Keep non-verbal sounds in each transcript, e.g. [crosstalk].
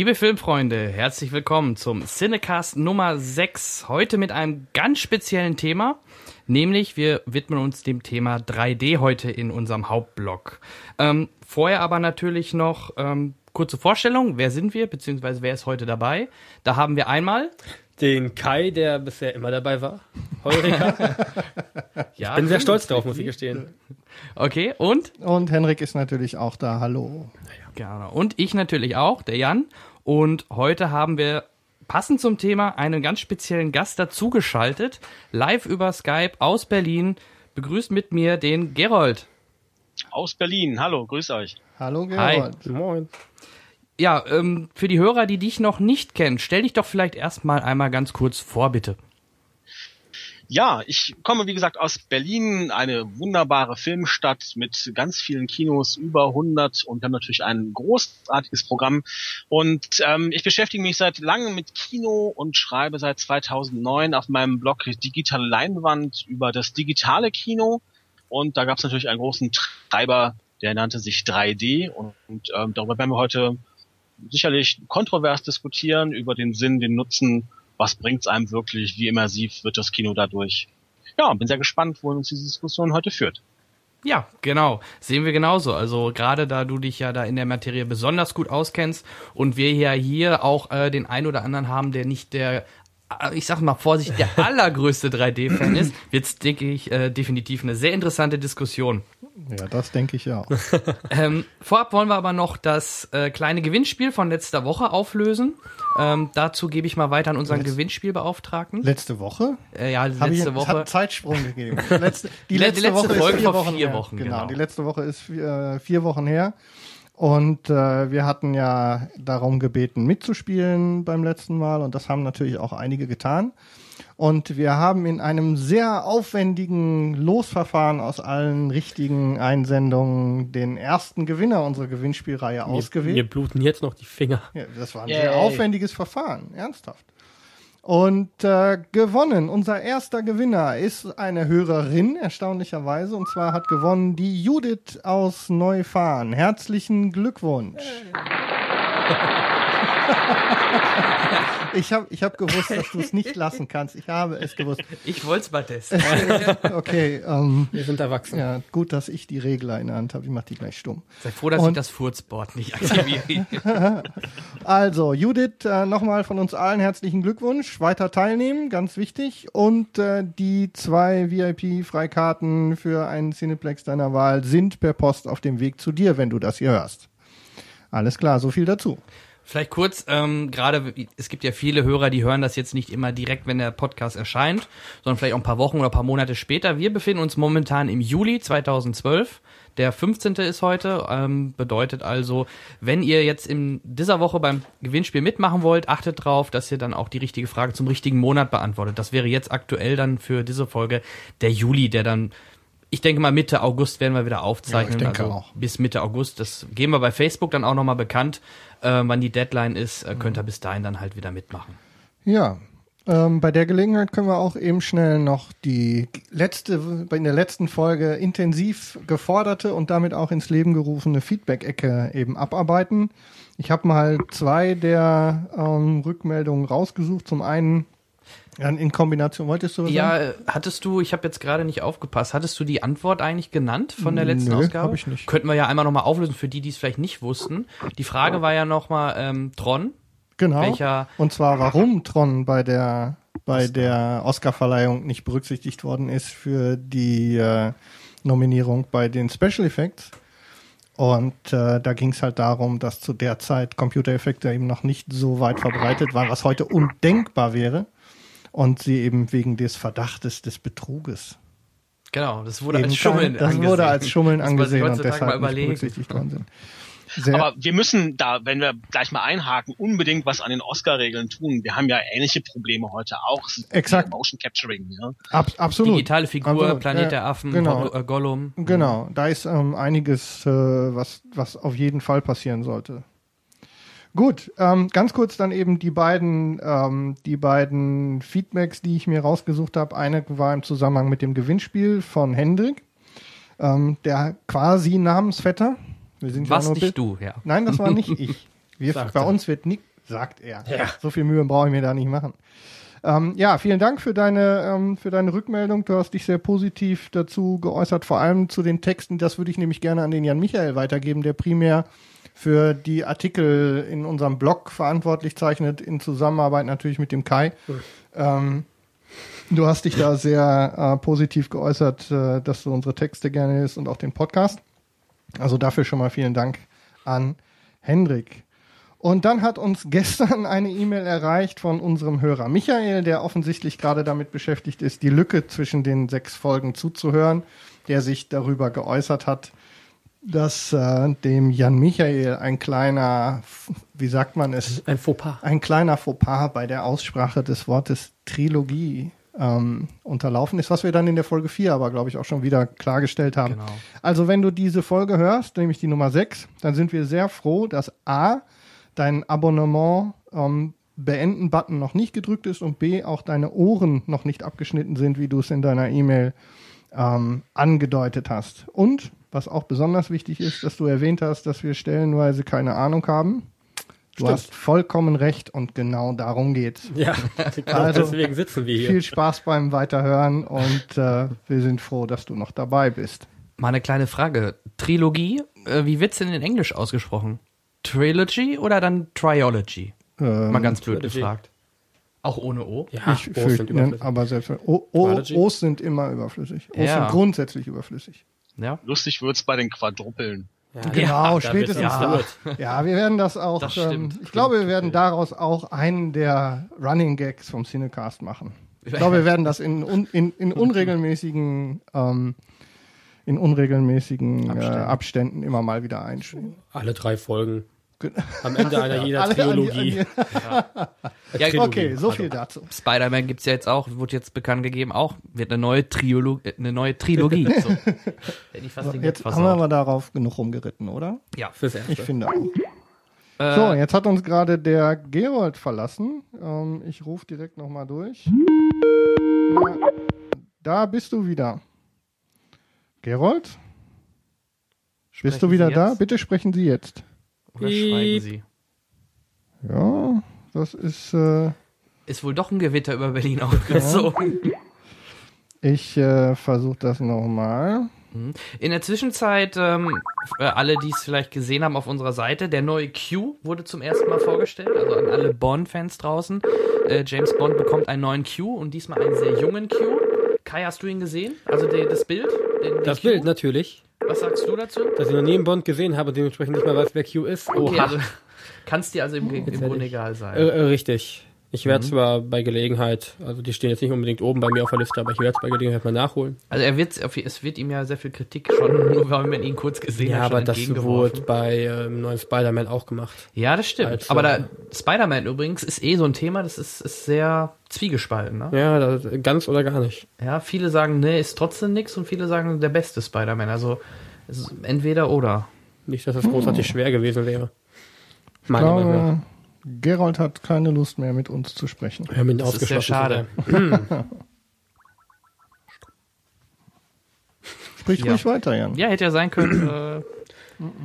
Liebe Filmfreunde, herzlich willkommen zum Cinecast Nummer 6. Heute mit einem ganz speziellen Thema, nämlich wir widmen uns dem Thema 3D heute in unserem Hauptblog. Ähm, vorher aber natürlich noch ähm, kurze Vorstellung, wer sind wir, beziehungsweise wer ist heute dabei? Da haben wir einmal den Kai, der bisher immer dabei war. Heureka. [laughs] ja, ich bin sehr stolz drauf, muss ich gestehen. Okay, und? Und Henrik ist natürlich auch da. Hallo. Gerne. Und ich natürlich auch, der Jan. Und heute haben wir passend zum Thema einen ganz speziellen Gast dazugeschaltet, live über Skype aus Berlin. Begrüßt mit mir den Gerold. Aus Berlin. Hallo, grüß euch. Hallo Gerold. Hi. Moin. Ja, ähm, für die Hörer, die dich noch nicht kennen, stell dich doch vielleicht erstmal einmal ganz kurz vor, bitte. Ja, ich komme wie gesagt aus Berlin, eine wunderbare Filmstadt mit ganz vielen Kinos, über 100 und wir haben natürlich ein großartiges Programm. Und ähm, ich beschäftige mich seit langem mit Kino und schreibe seit 2009 auf meinem Blog Digitale Leinwand über das digitale Kino. Und da gab es natürlich einen großen Treiber, der nannte sich 3D und, und ähm, darüber werden wir heute sicherlich kontrovers diskutieren über den Sinn, den Nutzen was bringt's einem wirklich, wie immersiv wird das Kino dadurch. Ja, bin sehr gespannt, wohin uns diese Diskussion heute führt. Ja, genau. Sehen wir genauso. Also gerade da du dich ja da in der Materie besonders gut auskennst und wir ja hier auch äh, den ein oder anderen haben, der nicht der ich sag mal vorsichtig, der [laughs] allergrößte 3D-Fan ist, wird's, denke ich, äh, definitiv eine sehr interessante Diskussion. Ja, das denke ich auch. [laughs] ähm, vorab wollen wir aber noch das äh, kleine Gewinnspiel von letzter Woche auflösen. Ähm, dazu gebe ich mal weiter an unseren Letz Gewinnspielbeauftragten. Letzte Woche? Äh, ja, letzte ich, Woche. Hat Zeitsprung gegeben. [laughs] Letzte, die, letzte, die letzte Woche ist vier Wochen, vier Wochen genau. genau. Die letzte Woche ist vier, äh, vier Wochen her. Und äh, wir hatten ja darum gebeten, mitzuspielen beim letzten Mal. Und das haben natürlich auch einige getan. Und wir haben in einem sehr aufwendigen Losverfahren aus allen richtigen Einsendungen den ersten Gewinner unserer Gewinnspielreihe mir, ausgewählt. Mir bluten jetzt noch die Finger. Ja, das war ein Yay. sehr aufwendiges Verfahren, ernsthaft. Und äh, gewonnen, unser erster Gewinner ist eine Hörerin, erstaunlicherweise. Und zwar hat gewonnen die Judith aus Neufahren. Herzlichen Glückwunsch. [laughs] ich habe ich hab gewusst, dass du es nicht lassen kannst. Ich habe es gewusst. Ich wollte es mal testen. okay. Ähm, Wir sind erwachsen. Ja, gut, dass ich die Regler in der Hand habe. Ich mache die gleich stumm. Sei froh, dass Und, ich das Furzboard nicht aktiviere. [laughs] also, Judith, äh, nochmal von uns allen herzlichen Glückwunsch. Weiter teilnehmen, ganz wichtig. Und äh, die zwei VIP-Freikarten für einen Cineplex deiner Wahl sind per Post auf dem Weg zu dir, wenn du das hier hörst. Alles klar, so viel dazu. Vielleicht kurz, ähm, gerade es gibt ja viele Hörer, die hören das jetzt nicht immer direkt, wenn der Podcast erscheint, sondern vielleicht auch ein paar Wochen oder ein paar Monate später. Wir befinden uns momentan im Juli 2012. Der 15. ist heute, ähm, bedeutet also, wenn ihr jetzt in dieser Woche beim Gewinnspiel mitmachen wollt, achtet drauf, dass ihr dann auch die richtige Frage zum richtigen Monat beantwortet. Das wäre jetzt aktuell dann für diese Folge der Juli, der dann ich denke mal Mitte August werden wir wieder aufzeichnen. Ja, ich denke also auch. Bis Mitte August. Das geben wir bei Facebook dann auch nochmal bekannt, äh, wann die Deadline ist. Äh, könnt ihr bis dahin dann halt wieder mitmachen. Ja. Ähm, bei der Gelegenheit können wir auch eben schnell noch die letzte, in der letzten Folge intensiv geforderte und damit auch ins Leben gerufene Feedback-Ecke eben abarbeiten. Ich habe mal zwei der ähm, Rückmeldungen rausgesucht. Zum einen in Kombination, wolltest du was Ja, sagen? hattest du, ich habe jetzt gerade nicht aufgepasst, hattest du die Antwort eigentlich genannt von der letzten Nö, Ausgabe? hab ich nicht. Könnten wir ja einmal nochmal auflösen für die, die es vielleicht nicht wussten. Die Frage war ja nochmal ähm, Tron. Genau. Welcher, Und zwar, warum Tron bei der bei der Oscarverleihung nicht berücksichtigt worden ist für die äh, Nominierung bei den Special Effects. Und äh, da ging es halt darum, dass zu der Zeit Computereffekte eben noch nicht so weit verbreitet waren, was heute undenkbar wäre. Und sie eben wegen des Verdachtes des Betruges. genau, das wurde eben als Schummeln kein, Das angesehen. wurde als Schummeln Das angesehen und deshalb mal nicht berücksichtigt worden sind. Sehr, Aber wir müssen da, wenn wir gleich mal einhaken, unbedingt was an den Oscar-Regeln tun. Wir haben ja ähnliche Probleme heute auch. Exakt. Motion Capturing. Ja. ab, absolut. Digitale Figur, Absolut. Planet Ja, der Affen, genau. Äh, Gollum. Genau, da ist ähm, einiges, äh, was, was auf jeden Fall passieren sollte. Gut, ähm, ganz kurz dann eben die beiden, ähm, die beiden Feedbacks, die ich mir rausgesucht habe. Eine war im Zusammenhang mit dem Gewinnspiel von Hendrik, ähm, der quasi Namensvetter. Wir sind Was ja nur nicht du, ja. Nein, das war nicht [laughs] ich. Wir, bei uns wird ni sagt er. Ja. So viel Mühe brauche ich mir da nicht machen. Ähm, ja, vielen Dank für deine, ähm, für deine Rückmeldung. Du hast dich sehr positiv dazu geäußert, vor allem zu den Texten. Das würde ich nämlich gerne an den Jan Michael weitergeben, der primär für die Artikel in unserem Blog verantwortlich zeichnet, in Zusammenarbeit natürlich mit dem Kai. Ähm, du hast dich da sehr äh, positiv geäußert, äh, dass du unsere Texte gerne ist und auch den Podcast. Also dafür schon mal vielen Dank an Hendrik. Und dann hat uns gestern eine E-Mail erreicht von unserem Hörer Michael, der offensichtlich gerade damit beschäftigt ist, die Lücke zwischen den sechs Folgen zuzuhören, der sich darüber geäußert hat, dass äh, dem Jan Michael ein kleiner, wie sagt man es, Ein Fauxpas. ein kleiner Fauxpas bei der Aussprache des Wortes Trilogie ähm, unterlaufen ist, was wir dann in der Folge 4 aber, glaube ich, auch schon wieder klargestellt haben. Genau. Also wenn du diese Folge hörst, nämlich die Nummer 6, dann sind wir sehr froh, dass A, dein Abonnement ähm, beenden-Button noch nicht gedrückt ist und B, auch deine Ohren noch nicht abgeschnitten sind, wie du es in deiner E-Mail ähm, angedeutet hast. Und, was auch besonders wichtig ist, dass du erwähnt hast, dass wir stellenweise keine Ahnung haben. Du Stimmt. hast vollkommen recht und genau darum geht's. Ja, [laughs] genau Also, deswegen sitzen wir hier. Viel Spaß beim Weiterhören und äh, wir sind froh, dass du noch dabei bist. Mal eine kleine Frage. Trilogie, äh, wie wird's denn in Englisch ausgesprochen? Trilogy oder dann Triology? Ähm, Mal ganz blöd Trilogy. gefragt. Auch ohne O? Ja, ich O's fürchte, sind überflüssig. aber selbst o, o? O's sind immer überflüssig. O's Ja. sind grundsätzlich überflüssig. Ja. Lustig wird's bei den Quadrupeln. Ja, Genau, da spätestens wird's da. Ja, wir werden das auch. Das ähm, stimmt. ich glaube, wir werden daraus auch einen der Running Gags vom Cinecast machen. Ich glaube, wir werden das in, un, in, in [laughs] unregelmäßigen ähm, in unregelmäßigen Abständen. Abständen. Äh, Abständen immer mal wieder einschieben. Alle drei Folgen. Ge- Am Ende einer jeder Alle an die- Trilogie. an Ja, [laughs] die- Okay, so viel dazu. dazu. Spider-Man gibt's ja jetzt auch, wurde jetzt bekannt gegeben, auch wird eine neue Triolo eine neue Trilogie. [laughs] So. Ich Gag Jetzt haben wir aber darauf genug rumgeritten, oder? Ja. Fürs Ich Erste. finde auch. Äh, So, jetzt hat uns gerade der Gerold verlassen. Ähm, ich rufe direkt nochmal durch. Na, da bist du wieder. Gerold, bist sprechen du wieder da? Bitte sprechen Sie jetzt. Oder schweigen Sie? Ja, das ist. Äh, Ist wohl doch ein Gewitter über Berlin [laughs] aufgezogen. ich äh, versuche das nochmal. In der Zwischenzeit, ähm, für alle, die es vielleicht gesehen haben auf unserer Seite, der neue Q wurde zum ersten Mal vorgestellt, also an alle Bond-Fans draußen. Äh, James Bond bekommt einen neuen Q und diesmal einen sehr jungen Q. Kai, hast du ihn gesehen? Also die, das Bild? Den, den Das Q? Bild natürlich, Was sagst du dazu? dass ich noch nie einen Bond gesehen habe, dementsprechend nicht mal weiß, wer Q ist. Okay, Oha. also kannst dir also im, im Grunde egal sein. Äh, richtig. Ich werde zwar bei Gelegenheit, also die stehen jetzt nicht unbedingt oben bei mir auf der Liste, aber ich werde es bei Gelegenheit mal nachholen. Also er wird, es wird ihm ja sehr viel Kritik schon, [laughs] nur weil man ihn kurz gesehen Ja, hat, schon aber das wurde bei ähm, neuen Spider-Man auch gemacht. Ja, das stimmt. Als, aber äh, da, Spider-Man übrigens ist eh so ein Thema, das ist, ist sehr zwiegespalten. Ne? Ja, das, ganz oder gar nicht. Ja, viele sagen, nee, ist trotzdem nix und viele sagen, der beste Spider-Man. Also es ist entweder oder. Nicht, dass das großartig schwer gewesen wäre. Ich Meiner Meinung Gerold hat keine Lust mehr mit uns zu sprechen. Wir haben ihn Das ist sehr ausgeschlossen. [laughs] schade. Sprich Ja. ruhig weiter, Jan. Ja, hätte ja sein können. äh, [clears throat]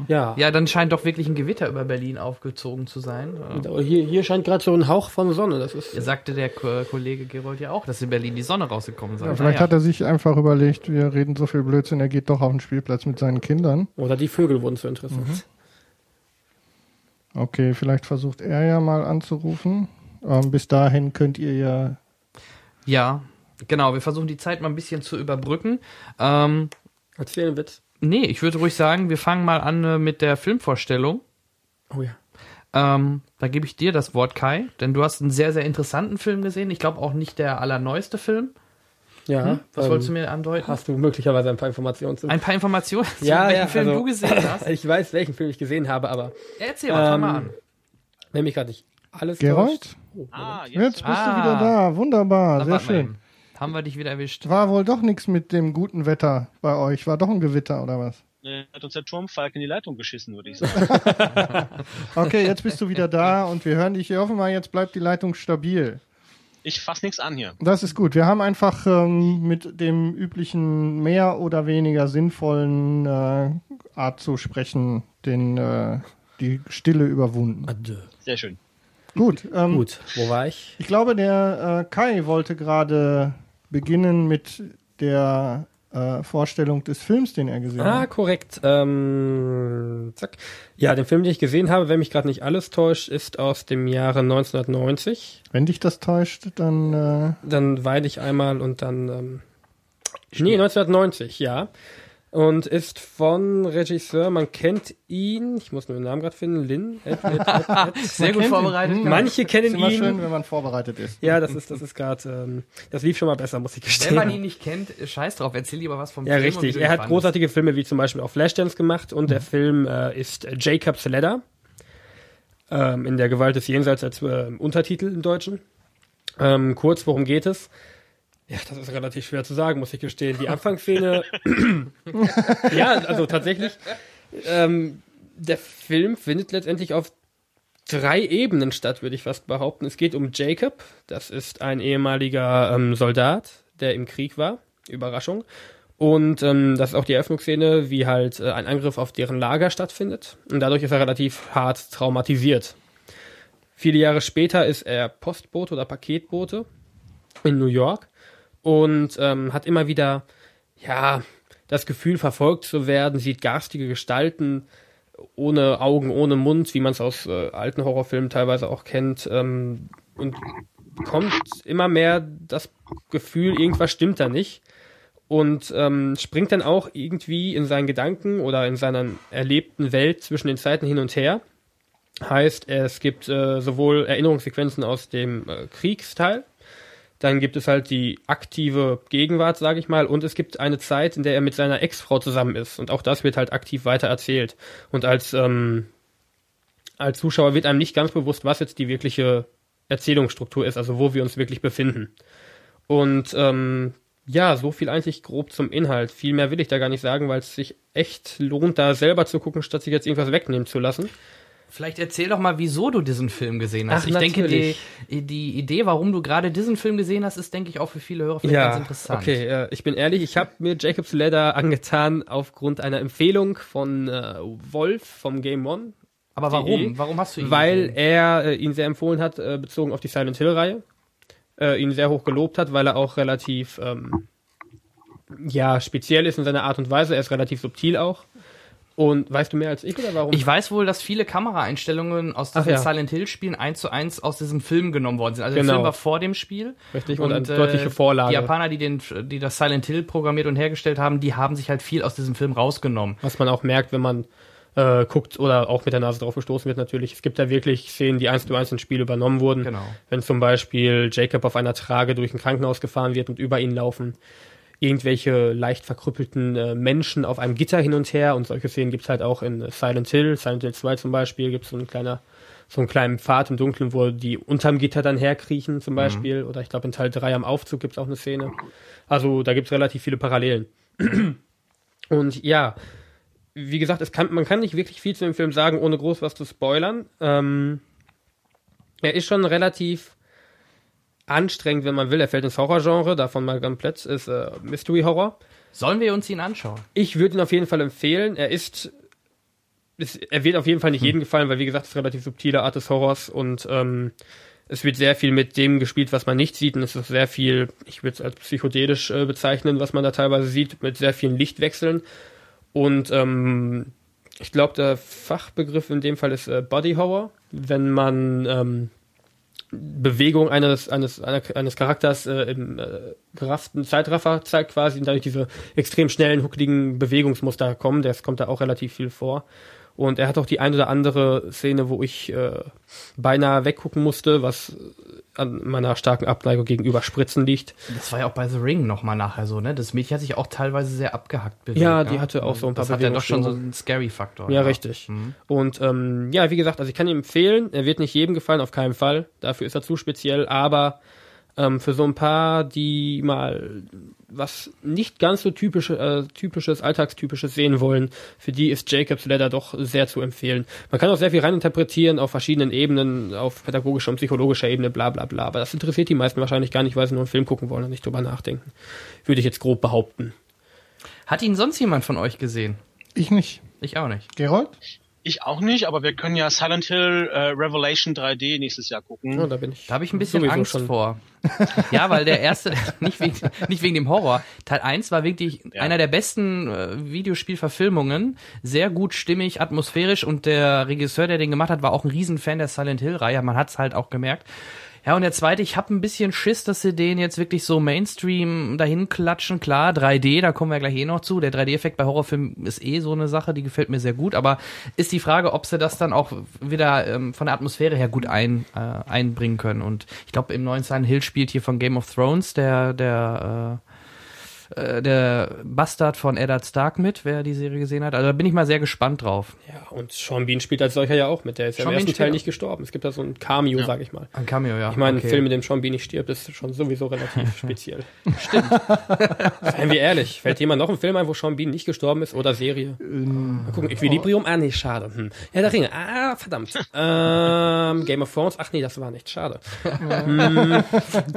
Ja. ja, dann scheint doch wirklich ein Gewitter über Berlin aufgezogen zu sein. Hier, hier scheint gerade so ein Hauch von Sonne. Das ist. sagte der Ko Kollege Gerold ja auch, dass in Berlin die Sonne rausgekommen sei. Ja, vielleicht hat er sich einfach überlegt, wir reden so viel Blödsinn, er geht doch auf den Spielplatz mit seinen Kindern. Oder die Vögel wurden zu interessant. Okay, vielleicht versucht er ja mal anzurufen. Ähm, bis dahin könnt ihr ja. ja, genau. Wir versuchen die Zeit mal ein bisschen zu überbrücken. Ähm, Erzähl einen Witz. nee, ich würde ruhig sagen, wir fangen mal an äh, mit der Filmvorstellung. Oh ja. Ähm, da gebe ich dir das Wort, Kai, denn du hast einen sehr, sehr interessanten Film gesehen. Ich glaube auch nicht der allerneueste Film. Ja. Hm? Was ähm, wolltest du mir andeuten? Hast du möglicherweise ein paar Informationen zu? Ein paar Informationen, [laughs] zu Ja, welchen ja, Film also- du gesehen [laughs] hast. Ich weiß, welchen Film ich gesehen habe, aber Ja, Erzähl mal, fang mal Ähm, an. wenn mich gerade nicht alles Gerold? Oh, Ah, jetzt. Jetzt bist Ah. du wieder da. Wunderbar, Na, sehr schön. Haben wir dich wieder erwischt. War wohl doch nichts mit dem guten Wetter bei euch. War doch ein Gewitter oder was? Hat uns der Turmfalk in die Leitung geschissen, würde ich [laughs] sagen. Okay, jetzt bist du wieder da und wir hören dich. Wir hoffen mal, jetzt bleibt die Leitung stabil. Ich fass nichts an hier. Das ist gut. Wir haben einfach ähm, mit dem üblichen mehr oder weniger sinnvollen äh, Art zu sprechen den, äh, die Stille überwunden. Adieu. Sehr schön. Gut, ähm, Gut, wo war ich? ich glaube, der äh, Kai wollte gerade beginnen mit der äh, Vorstellung des Films, den er gesehen Ah, hat. korrekt. Ähm, zack. Ja, den Film, den ich gesehen habe, wenn mich gerade nicht alles täuscht, ist aus dem Jahre 1990. Wenn dich das täuscht, dann äh, Dann weine ich einmal und dann. Ähm, nee, 1990, ja. Und ist von Regisseur, man kennt ihn, ich muss nur den Namen gerade finden, Lin. Ed, Ed, Ed, Ed. [laughs] Sehr gut ihn. vorbereitet. Hm. Manche ist kennen immer ihn. schön, wenn man vorbereitet ist. Ja, das ist, das ist gerade, ähm, das lief schon mal besser, muss ich Wenn gestehen. man ihn nicht kennt, scheiß drauf, erzähl lieber was vom Ja, Film. wie richtig. Er ihn hat großartige Filme wie zum Beispiel auch Flashdance gemacht und der Film äh, ist Jacob's Ladder. Ähm, in der Gewalt des Jenseits als äh, Untertitel im Deutschen. Ähm, kurz, worum geht es? Ja, das ist relativ schwer zu sagen, muss ich gestehen. Die [laughs] Anfangsszene. [laughs] ja, also tatsächlich. Ähm, der Film findet letztendlich auf drei Ebenen statt, würde ich fast behaupten. Es geht um Jacob. Das ist ein ehemaliger ähm, Soldat, der im Krieg war. Überraschung. Und ähm, das ist auch die Eröffnungsszene, wie halt äh, ein Angriff auf deren Lager stattfindet. Und dadurch ist er relativ hart traumatisiert. Viele Jahre später ist er Postbote oder Paketbote in New York und ähm, hat immer wieder, ja, das Gefühl, verfolgt zu werden, sieht garstige Gestalten ohne Augen, ohne Mund, wie man es aus äh, alten Horrorfilmen teilweise auch kennt, ähm, und bekommt immer mehr das Gefühl, irgendwas stimmt da nicht und ähm, springt dann auch irgendwie in seinen Gedanken oder in seiner erlebten Welt zwischen den Zeiten hin und her. Heißt, es gibt äh, sowohl Erinnerungssequenzen aus dem äh, Kriegsteil, dann gibt es halt die aktive Gegenwart, sage ich mal, und es gibt eine Zeit, in der er mit seiner Ex-Frau zusammen ist. Und auch das wird halt aktiv weiter erzählt. Und als, ähm, als Zuschauer wird einem nicht ganz bewusst, was jetzt die wirkliche Erzählungsstruktur ist, also wo wir uns wirklich befinden. Und ähm, ja, so viel eigentlich grob zum Inhalt. Viel mehr will ich da gar nicht sagen, weil es sich echt lohnt, da selber zu gucken, statt sich jetzt irgendwas wegnehmen zu lassen. Vielleicht erzähl doch mal, wieso du diesen Film gesehen hast. Ach, ich denke, die, die Idee, warum du gerade diesen Film gesehen hast, ist, denke ich, auch für viele Hörer vielleicht ganz interessant. okay, äh, ich bin ehrlich, ich habe mir Jacob's Ladder angetan aufgrund einer Empfehlung von äh, Wolf vom Game One, Aber warum? Idee, Warum hast du ihn weil gesehen? er äh, ihn sehr empfohlen hat, äh, bezogen auf die Silent Hill-Reihe, äh, ihn sehr hoch gelobt hat, weil er auch relativ ähm, ja speziell ist in seiner Art und Weise. Er ist relativ subtil auch. Und weißt du mehr als ich oder warum? Ich weiß wohl, dass viele Kameraeinstellungen aus diesen ja. Silent Hill Spielen eins zu eins aus diesem Film genommen worden sind. Also der Genau. Film war vor dem Spiel. Richtig, und, eine äh, deutliche Vorlage. Die Japaner, die den, die das Silent Hill programmiert und hergestellt haben, die haben sich halt viel aus diesem Film rausgenommen. was man auch merkt, wenn man äh, guckt oder auch mit der Nase drauf gestoßen wird natürlich. Es gibt da wirklich Szenen, die eins zu eins ins Spiel übernommen wurden. Genau. Wenn zum Beispiel Jacob auf einer Trage durch ein Krankenhaus gefahren wird und über ihn laufen irgendwelche leicht verkrüppelten äh, Menschen auf einem Gitter hin und her und solche Szenen gibt's halt auch in äh, Silent Hill, Silent Hill 2 zum Beispiel, gibt's so ein kleiner so einen kleinen Pfad im Dunkeln, wo die unterm Gitter dann herkriechen zum Beispiel. Oder ich glaube in Teil 3 am Aufzug gibt's auch eine Szene. Also da gibt's relativ viele Parallelen. [clears throat] Und ja, wie gesagt, es kann, man kann nicht wirklich viel zu dem Film sagen, ohne groß was zu spoilern. Ähm, er ist schon relativ anstrengend, wenn man will. Er fällt ins Horrorgenre, davon mal komplett, ist äh, Mystery Horror. Sollen wir uns ihn anschauen? Ich würde ihn auf jeden Fall empfehlen. Er ist, ist er wird auf jeden Fall nicht jedem gefallen, weil wie gesagt, es ist eine relativ subtile Art des Horrors und ähm, es wird sehr viel mit dem gespielt, was man nicht sieht und es ist sehr viel, ich würde es als psychedelisch äh, bezeichnen, was man da teilweise sieht, mit sehr vielen Lichtwechseln und ähm, ich glaube, der Fachbegriff in dem Fall ist äh, Body Horror, wenn man ähm, Bewegung eines, eines, eines Charakters äh, im äh, gerafften Zeitraffer zeigt quasi und dadurch diese extrem schnellen, huckeligen Bewegungsmuster kommen. Das kommt da auch relativ viel vor. Und er hat auch die ein oder andere Szene, wo ich äh, beinahe weggucken musste, was an meiner starken Abneigung gegenüber Spritzen liegt. Das war ja auch bei The Ring nochmal nachher so, ne? Das Mädchen hat sich auch teilweise sehr abgehackt bewegt. Ja, ne? die hatte auch so ein paar Das hat ja doch schon so einen Scary-Faktor. Ja, richtig. Und ähm, ja, wie gesagt, also ich kann ihm empfehlen, er wird nicht jedem gefallen, auf keinen Fall. Dafür ist er zu speziell, aber ähm, für so ein paar, die mal was nicht ganz so typische, äh, typisches, alltagstypisches sehen wollen, für die ist Jacob's Ladder doch sehr zu empfehlen. Man kann auch sehr viel reininterpretieren auf verschiedenen Ebenen, auf pädagogischer und psychologischer Ebene, bla bla bla. Aber das interessiert die meisten wahrscheinlich gar nicht, weil sie nur einen Film gucken wollen und nicht drüber nachdenken. Würde ich jetzt grob behaupten. Hat ihn sonst jemand von euch gesehen? Ich nicht. Ich auch nicht. Gerold? Ich auch nicht, aber wir können ja Silent Hill äh, Revelation 3D nächstes Jahr gucken. Oh, da bin ich. Da habe ich ein bisschen Angst schon. vor. ja, weil der erste, [laughs] nicht wegen, nicht wegen dem Horror. Teil 1 war wirklich Ja. einer der besten äh, Videospielverfilmungen. Sehr gut stimmig, atmosphärisch und der Regisseur, der den gemacht hat, war auch ein Riesenfan der Silent Hill-Reihe. Man hat's halt auch gemerkt. Ja, und der zweite, ich habe ein bisschen Schiss, dass sie den jetzt wirklich so Mainstream dahin klatschen. Klar, 3D, da kommen wir gleich eh noch zu. Der 3D-Effekt bei Horrorfilmen ist eh so eine Sache, die gefällt mir sehr gut. Aber ist die Frage, ob sie das dann auch wieder ähm, von der Atmosphäre her gut ein, äh, einbringen können. Und ich glaube, im neuen Silent Hill spielt hier von Game of Thrones der, der, äh, äh, der Bastard von Eddard Stark mit, wer die Serie gesehen hat. Also da bin ich mal sehr gespannt drauf. Ja, und Sean Bean spielt als solcher ja auch mit. Der ist ja im ersten Teil nicht gestorben. Es gibt da so ein Cameo, sag ich mal. Ein Cameo, ja. Ich meine, okay. ein Film, in dem Sean Bean nicht stirbt, ist schon sowieso relativ [laughs] speziell. Stimmt. Seien wir ehrlich, fällt jemand noch ein Film ein, wo Sean Bean nicht gestorben ist oder Serie? Mal gucken, Equilibrium? Ah, nee, schade. Hm. Ja, der Ringe. Ah, verdammt. Ähm, Game of Thrones? Ach nee, das war nicht. Schade. [laughs]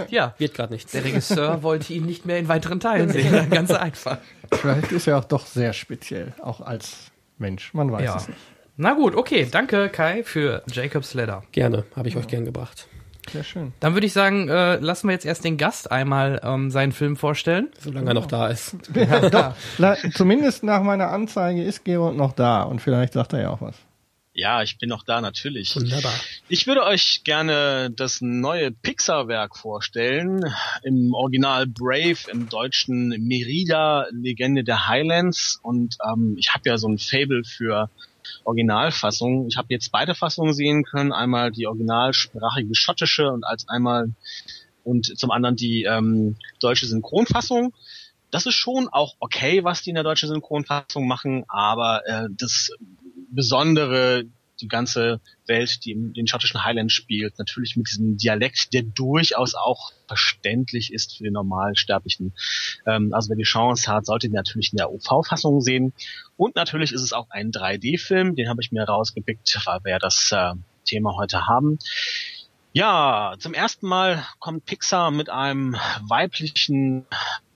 Ja, Wird gerade nichts. der Regisseur wollte ihn nicht mehr in weiteren Teilen [laughs] sehen. Ganz einfach. Vielleicht ist er auch doch sehr speziell, auch als Mensch. Man weiß Ja. es nicht. Na gut, okay. Danke, Kai, für Jacob's Ladder. Gerne, habe ich euch gern gebracht. Sehr schön. Dann würde ich sagen, äh, lassen wir jetzt erst den Gast einmal ähm, seinen Film vorstellen. Solange er noch da ist. Ja, doch. Zumindest nach meiner Anzeige ist Gerold noch da und vielleicht sagt er ja auch was. Ja, ich bin noch da, natürlich. Wunderbar. Ich würde euch gerne das neue Pixar-Werk vorstellen. Im Original Brave, im deutschen Merida, Legende der Highlands. Und ähm, ich habe ja so ein Fable für Originalfassungen. Ich habe jetzt beide Fassungen sehen können. Einmal die originalsprachige schottische und als einmal und zum anderen die ähm, deutsche Synchronfassung. Das ist schon auch okay, was die in der deutschen Synchronfassung machen, aber äh, das Besondere, die ganze Welt, die in den schottischen Highlands spielt, natürlich mit diesem Dialekt, der durchaus auch verständlich ist für den Normalsterblichen. Ähm, also wer die Chance hat, sollte ihn natürlich in der OV-Fassung sehen. Und natürlich ist es auch ein 3D-Film, den habe ich mir rausgepickt, weil wir ja das äh, Thema heute haben. Ja, zum ersten Mal kommt Pixar mit einem weiblichen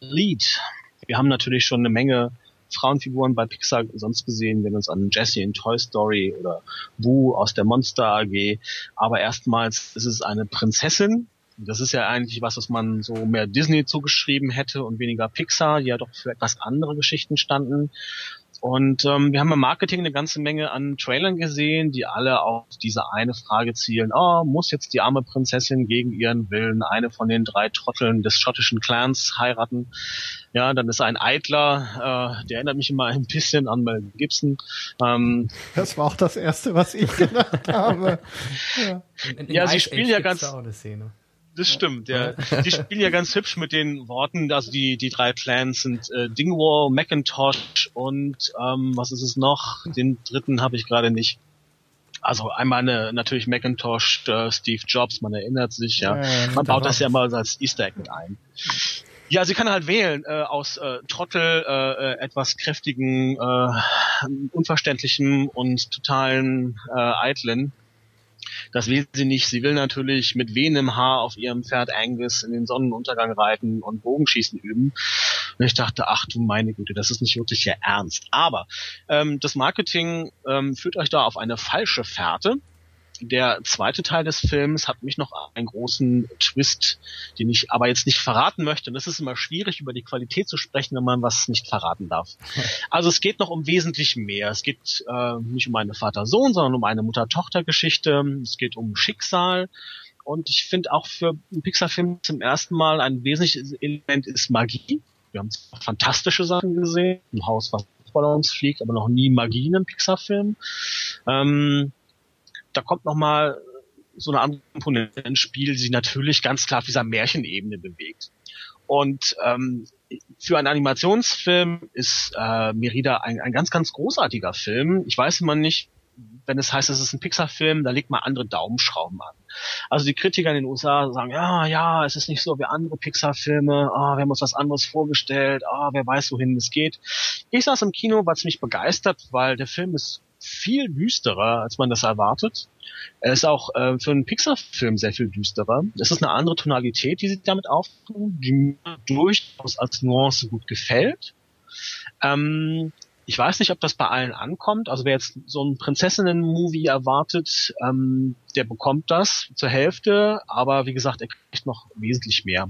Lead. Wir haben natürlich schon eine Menge Frauenfiguren bei Pixar sonst gesehen, wenn uns an Jessie in Toy Story oder Boo aus der Monster AG. Aber erstmals ist es eine Prinzessin. Das ist ja eigentlich was, was man so mehr Disney zugeschrieben hätte und weniger Pixar, die ja doch für etwas andere Geschichten standen. Und ähm, wir haben im Marketing eine ganze Menge an Trailern gesehen, die alle auf diese eine Frage zielen, oh, muss jetzt die arme Prinzessin gegen ihren Willen eine von den drei Trotteln des schottischen Clans heiraten? Ja, dann ist ein Eitler, äh, der erinnert mich immer ein bisschen an Mel Gibson. Ähm, Das war auch das Erste, was ich gedacht habe. Ja. In, Ja, sie spielen ja ganz- Das stimmt, ja. Die spielen ja ganz hübsch mit den Worten. Also die, die drei Clans sind äh, Dingwall, Macintosh und ähm, was ist es noch? Den dritten habe ich gerade nicht. Also einmal eine, natürlich Macintosh, äh, Steve Jobs, man erinnert sich, ja. Ja, man baut das ja so als Easter Egg mit ein. Ja, sie kann halt wählen äh, aus äh, Trottel, äh, äh, etwas kräftigen, äh, unverständlichen und totalen äh, Eitlen. Das will sie nicht. Sie will natürlich mit wehendem Haar auf ihrem Pferd Angus in den Sonnenuntergang reiten und Bogenschießen üben. Und ich dachte, ach du meine Güte, das ist nicht wirklich ihr Ernst. Aber ähm, das Marketing ähm, führt euch da auf eine falsche Fährte. Der zweite Teil des Films hat mich noch einen großen Twist, den ich aber jetzt nicht verraten möchte. Und es ist immer schwierig, über die Qualität zu sprechen, wenn man was nicht verraten darf. [laughs] Also es geht noch um wesentlich mehr. Es geht äh, nicht um eine Vater-Sohn, sondern um eine Mutter-Tochter-Geschichte. Es geht um Schicksal. Und ich finde auch für einen Pixar-Film zum ersten Mal ein wesentliches Element ist Magie. Wir haben zwar fantastische Sachen gesehen, ein Haus, was Ballons fliegt, aber noch nie Magie in einem Pixar-Film. Ähm, da kommt noch mal so eine andere Komponente ins Spiel, die sich natürlich ganz klar auf dieser Märchenebene bewegt. Und ähm, für einen Animationsfilm ist äh, Merida ein, ein ganz, ganz großartiger Film. Ich weiß immer nicht, wenn es heißt, es ist ein Pixar-Film, da legt man andere Daumenschrauben an. Also die Kritiker in den USA sagen, ja, ja, es ist nicht so wie andere Pixar-Filme, ah, wir haben uns was anderes vorgestellt, ah, wer weiß, wohin es geht. Ich saß im Kino, war ziemlich begeistert, weil der Film ist viel düsterer, als man das erwartet. Er ist auch äh, für einen Pixar-Film sehr viel düsterer. Es ist eine andere Tonalität, die sie damit auftun, die mir durchaus als Nuance gut gefällt. Ähm, Ich weiß nicht, ob das bei allen ankommt. Also wer jetzt so ein Prinzessinnen-Movie erwartet, ähm, der bekommt das zur Hälfte, aber wie gesagt, er kriegt noch wesentlich mehr.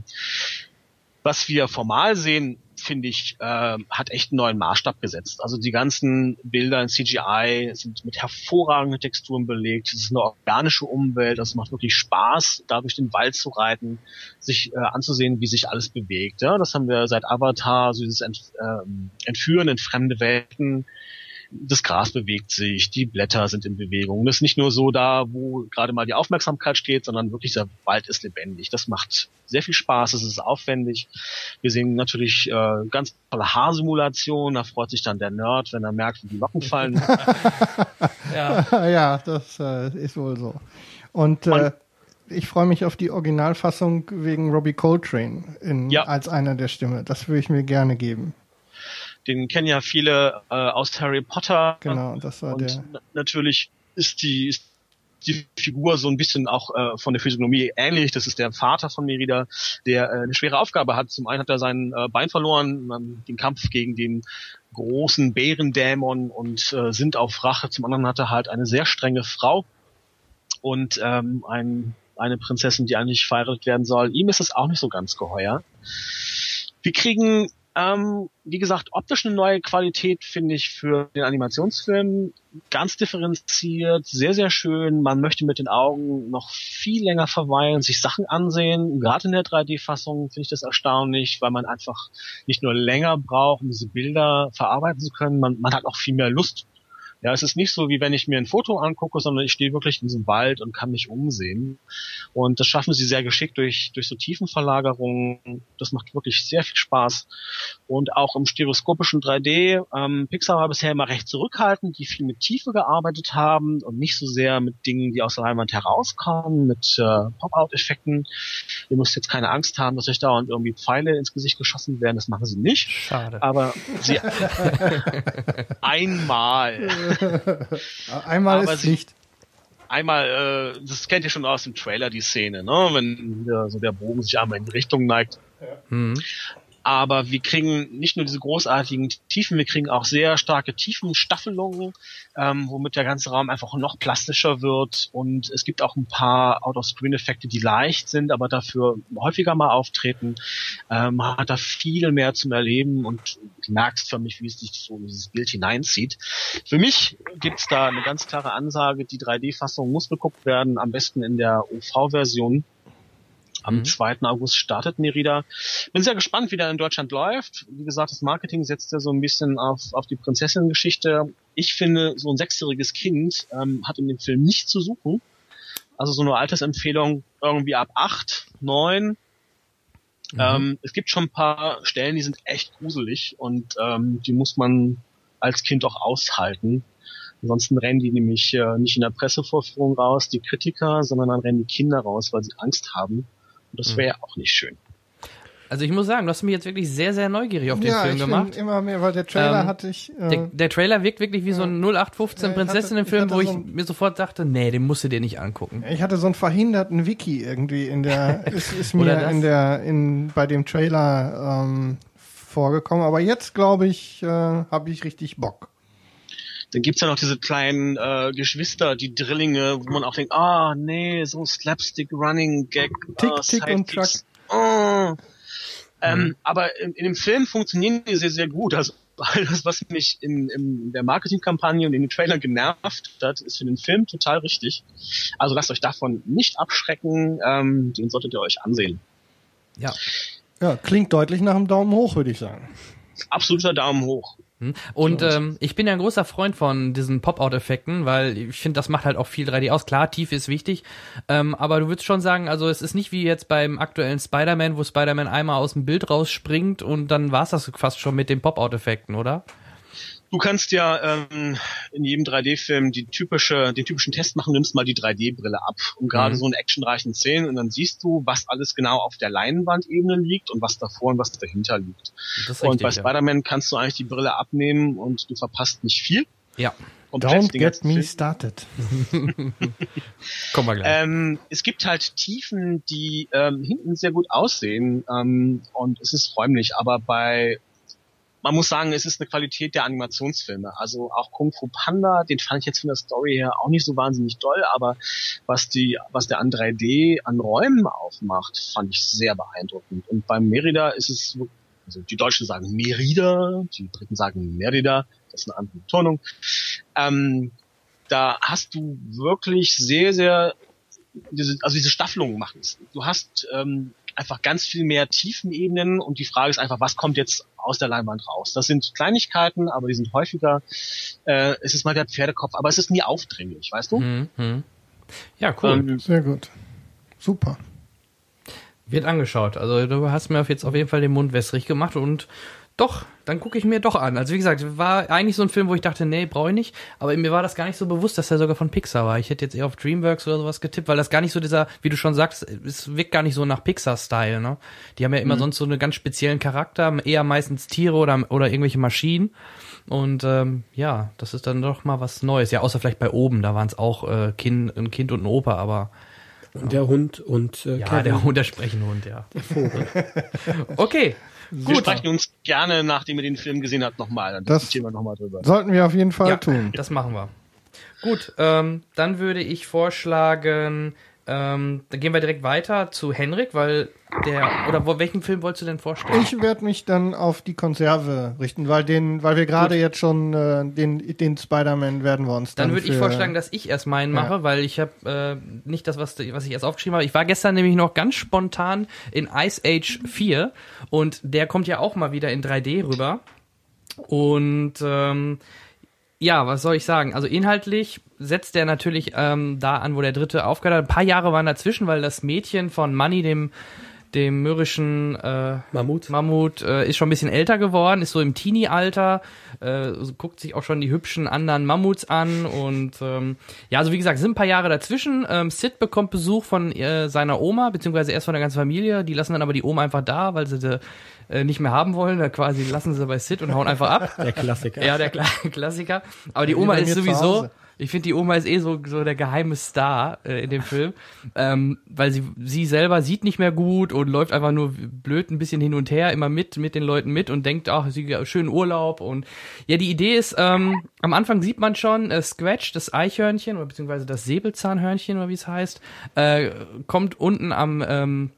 Was wir formal sehen, finde ich, äh, hat echt einen neuen Maßstab gesetzt. Also die ganzen Bilder in CGI sind mit hervorragenden Texturen belegt. Es ist eine organische Umwelt. Es macht wirklich Spaß, da durch den Wald zu reiten, sich äh, anzusehen, wie sich alles bewegt. Ja, das haben wir seit Avatar, so dieses Ent, äh, Entführen in fremde Welten das Gras bewegt sich, die Blätter sind in Bewegung. Das ist nicht nur so da, wo gerade mal die Aufmerksamkeit steht, sondern wirklich der Wald ist lebendig. Das macht sehr viel Spaß, es ist aufwendig. Wir sehen natürlich äh, ganz tolle Haarsimulationen, da freut sich dann der Nerd, wenn er merkt, wie die Locken fallen. [laughs] ja. [laughs] ja, das äh, ist wohl so. Und äh, ich freue mich auf die Originalfassung wegen Robbie Coltrane in, ja. als einer der Stimme. Das würde ich mir gerne geben den kennen ja viele äh, aus Harry Potter. Genau, das war und der. Natürlich ist die ist die Figur so ein bisschen auch äh, von der Physiognomie ähnlich. Das ist der Vater von Merida, der äh, eine schwere Aufgabe hat. Zum einen hat er sein äh, Bein verloren, ähm, den Kampf gegen den großen Bärendämon und äh, sind auf Rache. Zum anderen hat er halt eine sehr strenge Frau und ähm, ein, eine Prinzessin, die eigentlich verheiratet werden soll. Ihm ist es auch nicht so ganz geheuer. Wir kriegen ähm, wie gesagt, optisch eine neue Qualität finde ich für den Animationsfilm. Ganz differenziert, sehr, sehr schön. Man möchte mit den Augen noch viel länger verweilen, sich Sachen ansehen. Gerade in der 3D-Fassung finde ich das erstaunlich, weil man einfach nicht nur länger braucht, um diese Bilder verarbeiten zu können. Man, man hat auch viel mehr Lust ja, es ist nicht so, wie wenn ich mir ein Foto angucke, sondern ich stehe wirklich in diesem Wald und kann mich umsehen. Und das schaffen sie sehr geschickt durch, durch so Tiefenverlagerungen. Das macht wirklich sehr viel Spaß. Und auch im stereoskopischen 3D. Ähm, Pixar war bisher immer recht zurückhaltend, die viel mit Tiefe gearbeitet haben und nicht so sehr mit Dingen, die aus der Leinwand herauskommen, mit äh, Pop-Out-Effekten. Ihr müsst jetzt keine Angst haben, dass euch dauernd irgendwie Pfeile ins Gesicht geschossen werden. Das machen sie nicht. Schade. Aber sie [laughs] einmal [laughs] [laughs] Einmal Aber ist Pflicht. Einmal, äh, das kennt ihr schon aus dem Trailer, die Szene, ne? wenn der, so der Bogen sich einmal in die Richtung neigt. Ja. Mhm aber wir kriegen nicht nur diese großartigen Tiefen, wir kriegen auch sehr starke Tiefenstaffelungen, ähm, womit der ganze Raum einfach noch plastischer wird und es gibt auch ein paar Out-of-Screen-Effekte, die leicht sind, aber dafür häufiger mal auftreten. Ähm, man hat da viel mehr zum Erleben und du merkst für mich, wie es sich so in dieses Bild hineinzieht. Für mich gibt's da eine ganz klare Ansage, die 3D-Fassung muss geguckt werden, am besten in der OV-Version am mhm. 2. August startet Merida. Bin sehr gespannt, wie der in Deutschland läuft. Wie gesagt, das Marketing setzt ja so ein bisschen auf, auf die Prinzessin-Geschichte. Ich finde, so ein sechsjähriges Kind ähm, hat in dem Film nicht zu suchen. Also so eine Altersempfehlung irgendwie ab acht, neun. Mhm. Ähm, es gibt schon ein paar Stellen, die sind echt gruselig und ähm, die muss man als Kind auch aushalten. Ansonsten rennen die nämlich äh, nicht in der Pressevorführung raus, die Kritiker, sondern dann rennen die Kinder raus, weil sie Angst haben. Und das wäre mhm. auch nicht schön. Also ich muss sagen, du hast mich jetzt wirklich sehr, sehr neugierig auf den ja, Film ich gemacht. immer mehr, weil der Trailer ähm, hatte ich. Äh, der, der, Trailer wirkt wirklich wie so ein 0815 Prinzessinnen-Film, wo ich so mir sofort dachte, nee, den musst du dir nicht angucken. Ich hatte so einen verhinderten Wiki irgendwie in der, [laughs] ist, ist mir in der, in, bei dem Trailer ähm, vorgekommen. Aber jetzt glaube ich, äh, habe ich richtig Bock. Dann gibt's ja noch diese kleinen äh, Geschwister, die Drillinge, wo man auch denkt, ah, nee, so Slapstick Running Gag. Tick, oh, Tick und Truck. Oh. Ähm, mhm. Aber in, in, dem Film funktionieren die sehr, sehr gut. Also alles, was mich in, in der Marketingkampagne und in den Trailern genervt hat, ist für den Film total richtig. Also lasst euch davon nicht abschrecken, ähm, den solltet ihr euch ansehen. Ja. Ja, klingt deutlich nach einem Daumen hoch, würde ich sagen. Absoluter Daumen hoch. Hm? Und ähm, ich bin ja ein großer Freund von diesen Pop-Out-Effekten, weil ich finde, das macht halt auch viel 3D aus. Klar, Tiefe ist wichtig, ähm, aber du würdest schon sagen, also es ist nicht wie jetzt beim aktuellen Spider-Man, wo Spider-Man einmal aus dem Bild rausspringt und dann war's das fast schon mit den Pop-Out-Effekten, oder? Du kannst ja ähm, in jedem 3D-Film die typische, den typischen Test machen, nimmst mal die 3D-Brille ab und gerade mhm. so in actionreichen Szenen und dann siehst du, was alles genau auf der Leinwandebene liegt und was davor und was dahinter liegt. Richtig, und bei ja. Spider-Man kannst du eigentlich die Brille abnehmen und du verpasst nicht viel. Ja. Und Don't get me Film. started. [laughs] [laughs] Kommen wir gleich. Ähm, es gibt halt Tiefen, die ähm, hinten sehr gut aussehen ähm, und es ist räumlich, aber bei man muss sagen, es ist eine Qualität der Animationsfilme. Also auch Kung Fu Panda, den fand ich jetzt von der Story her auch nicht so wahnsinnig doll, aber was die, was der an 3D an Räumen aufmacht, fand ich sehr beeindruckend. Und beim Merida ist es, also die Deutschen sagen Merida, die Briten sagen Merida, das ist eine andere Betonung. Ähm, da hast du wirklich sehr, sehr diese, also diese Staffelungen machen. Du hast ähm, einfach ganz viel mehr Tiefenebenen und die Frage ist einfach, was kommt jetzt aus der Leinwand raus? Das sind Kleinigkeiten, aber die sind häufiger, äh, es ist mal der Pferdekopf, aber es ist nie aufdringlich, weißt du? Mhm. mhm. Ja, cool. Ähm, Sehr gut. Super. Wird angeschaut. Also du hast mir jetzt auf jeden Fall den Mund wässrig gemacht und doch, dann gucke ich mir doch an. Also wie gesagt, war eigentlich so ein Film, wo ich dachte, nee, brauche ich nicht. Aber mir war das gar nicht so bewusst, dass er sogar von Pixar war. Ich hätte jetzt eher auf DreamWorks oder sowas getippt, weil das gar nicht so dieser, wie du schon sagst, es wirkt gar nicht so nach Pixar-Style. Ne? Die haben ja immer mhm. sonst so einen ganz speziellen Charakter, eher meistens Tiere oder, oder irgendwelche Maschinen. Und ähm, ja, das ist dann doch mal was Neues. Ja, außer vielleicht bei oben, da waren es auch äh, kind, ein Kind und ein Opa, aber und der Hund und äh, ja, Kevin. der Hund, der sprechende Hund, ja. [laughs] okay, wir Gut. sprechen uns gerne, nachdem ihr den Film gesehen habt, nochmal. Dann das diskutieren wir nochmal drüber. Sollten wir auf jeden Fall ja, tun. Das machen wir. Gut, ähm, dann würde ich vorschlagen, ähm, dann gehen wir direkt weiter zu Henrik, weil der oder wo, welchen Film wolltest du denn vorstellen? Ich werde mich dann auf die Konserve richten, weil den, weil wir gerade jetzt schon äh, den den Spider-Man werden wir uns dann. Dann würde ich vorschlagen, dass ich erst meinen mache, ja. weil ich habe äh, nicht das was was ich erst aufgeschrieben habe. Ich war gestern nämlich noch ganz spontan in Ice Age 4 und der kommt ja auch mal wieder in 3D rüber und ähm, ja, was soll ich sagen? Also inhaltlich setzt er natürlich ähm, da an, wo der dritte aufgehört hat. Ein paar Jahre waren dazwischen, weil das Mädchen von Money, dem dem mürrischen äh, Mammut, Mammut äh, ist schon ein bisschen älter geworden, ist so im Teenie-Alter, äh, guckt sich auch schon die hübschen anderen Mammuts an und ähm, ja, also wie gesagt, sind ein paar Jahre dazwischen. Ähm, Sid bekommt Besuch von äh, seiner Oma, beziehungsweise erst von der ganzen Familie. Die lassen dann aber die Oma einfach da, weil sie de, äh, nicht mehr haben wollen. Da quasi lassen sie bei Sid und hauen einfach ab. Der Klassiker. Ja, der Kla [laughs] Klassiker. Aber die Oma ist sowieso ich finde, die Oma ist eh so, so der geheime Star äh, in dem Film, ähm, weil sie, sie selber sieht nicht mehr gut und läuft einfach nur blöd ein bisschen hin und her, immer mit, mit den Leuten mit und denkt, ach, sie schönen Urlaub und ja, die Idee ist, ähm, am Anfang sieht man schon, äh, Squatch, das Eichhörnchen oder beziehungsweise das Säbelzahnhörnchen oder wie es heißt, äh, kommt unten am ähm,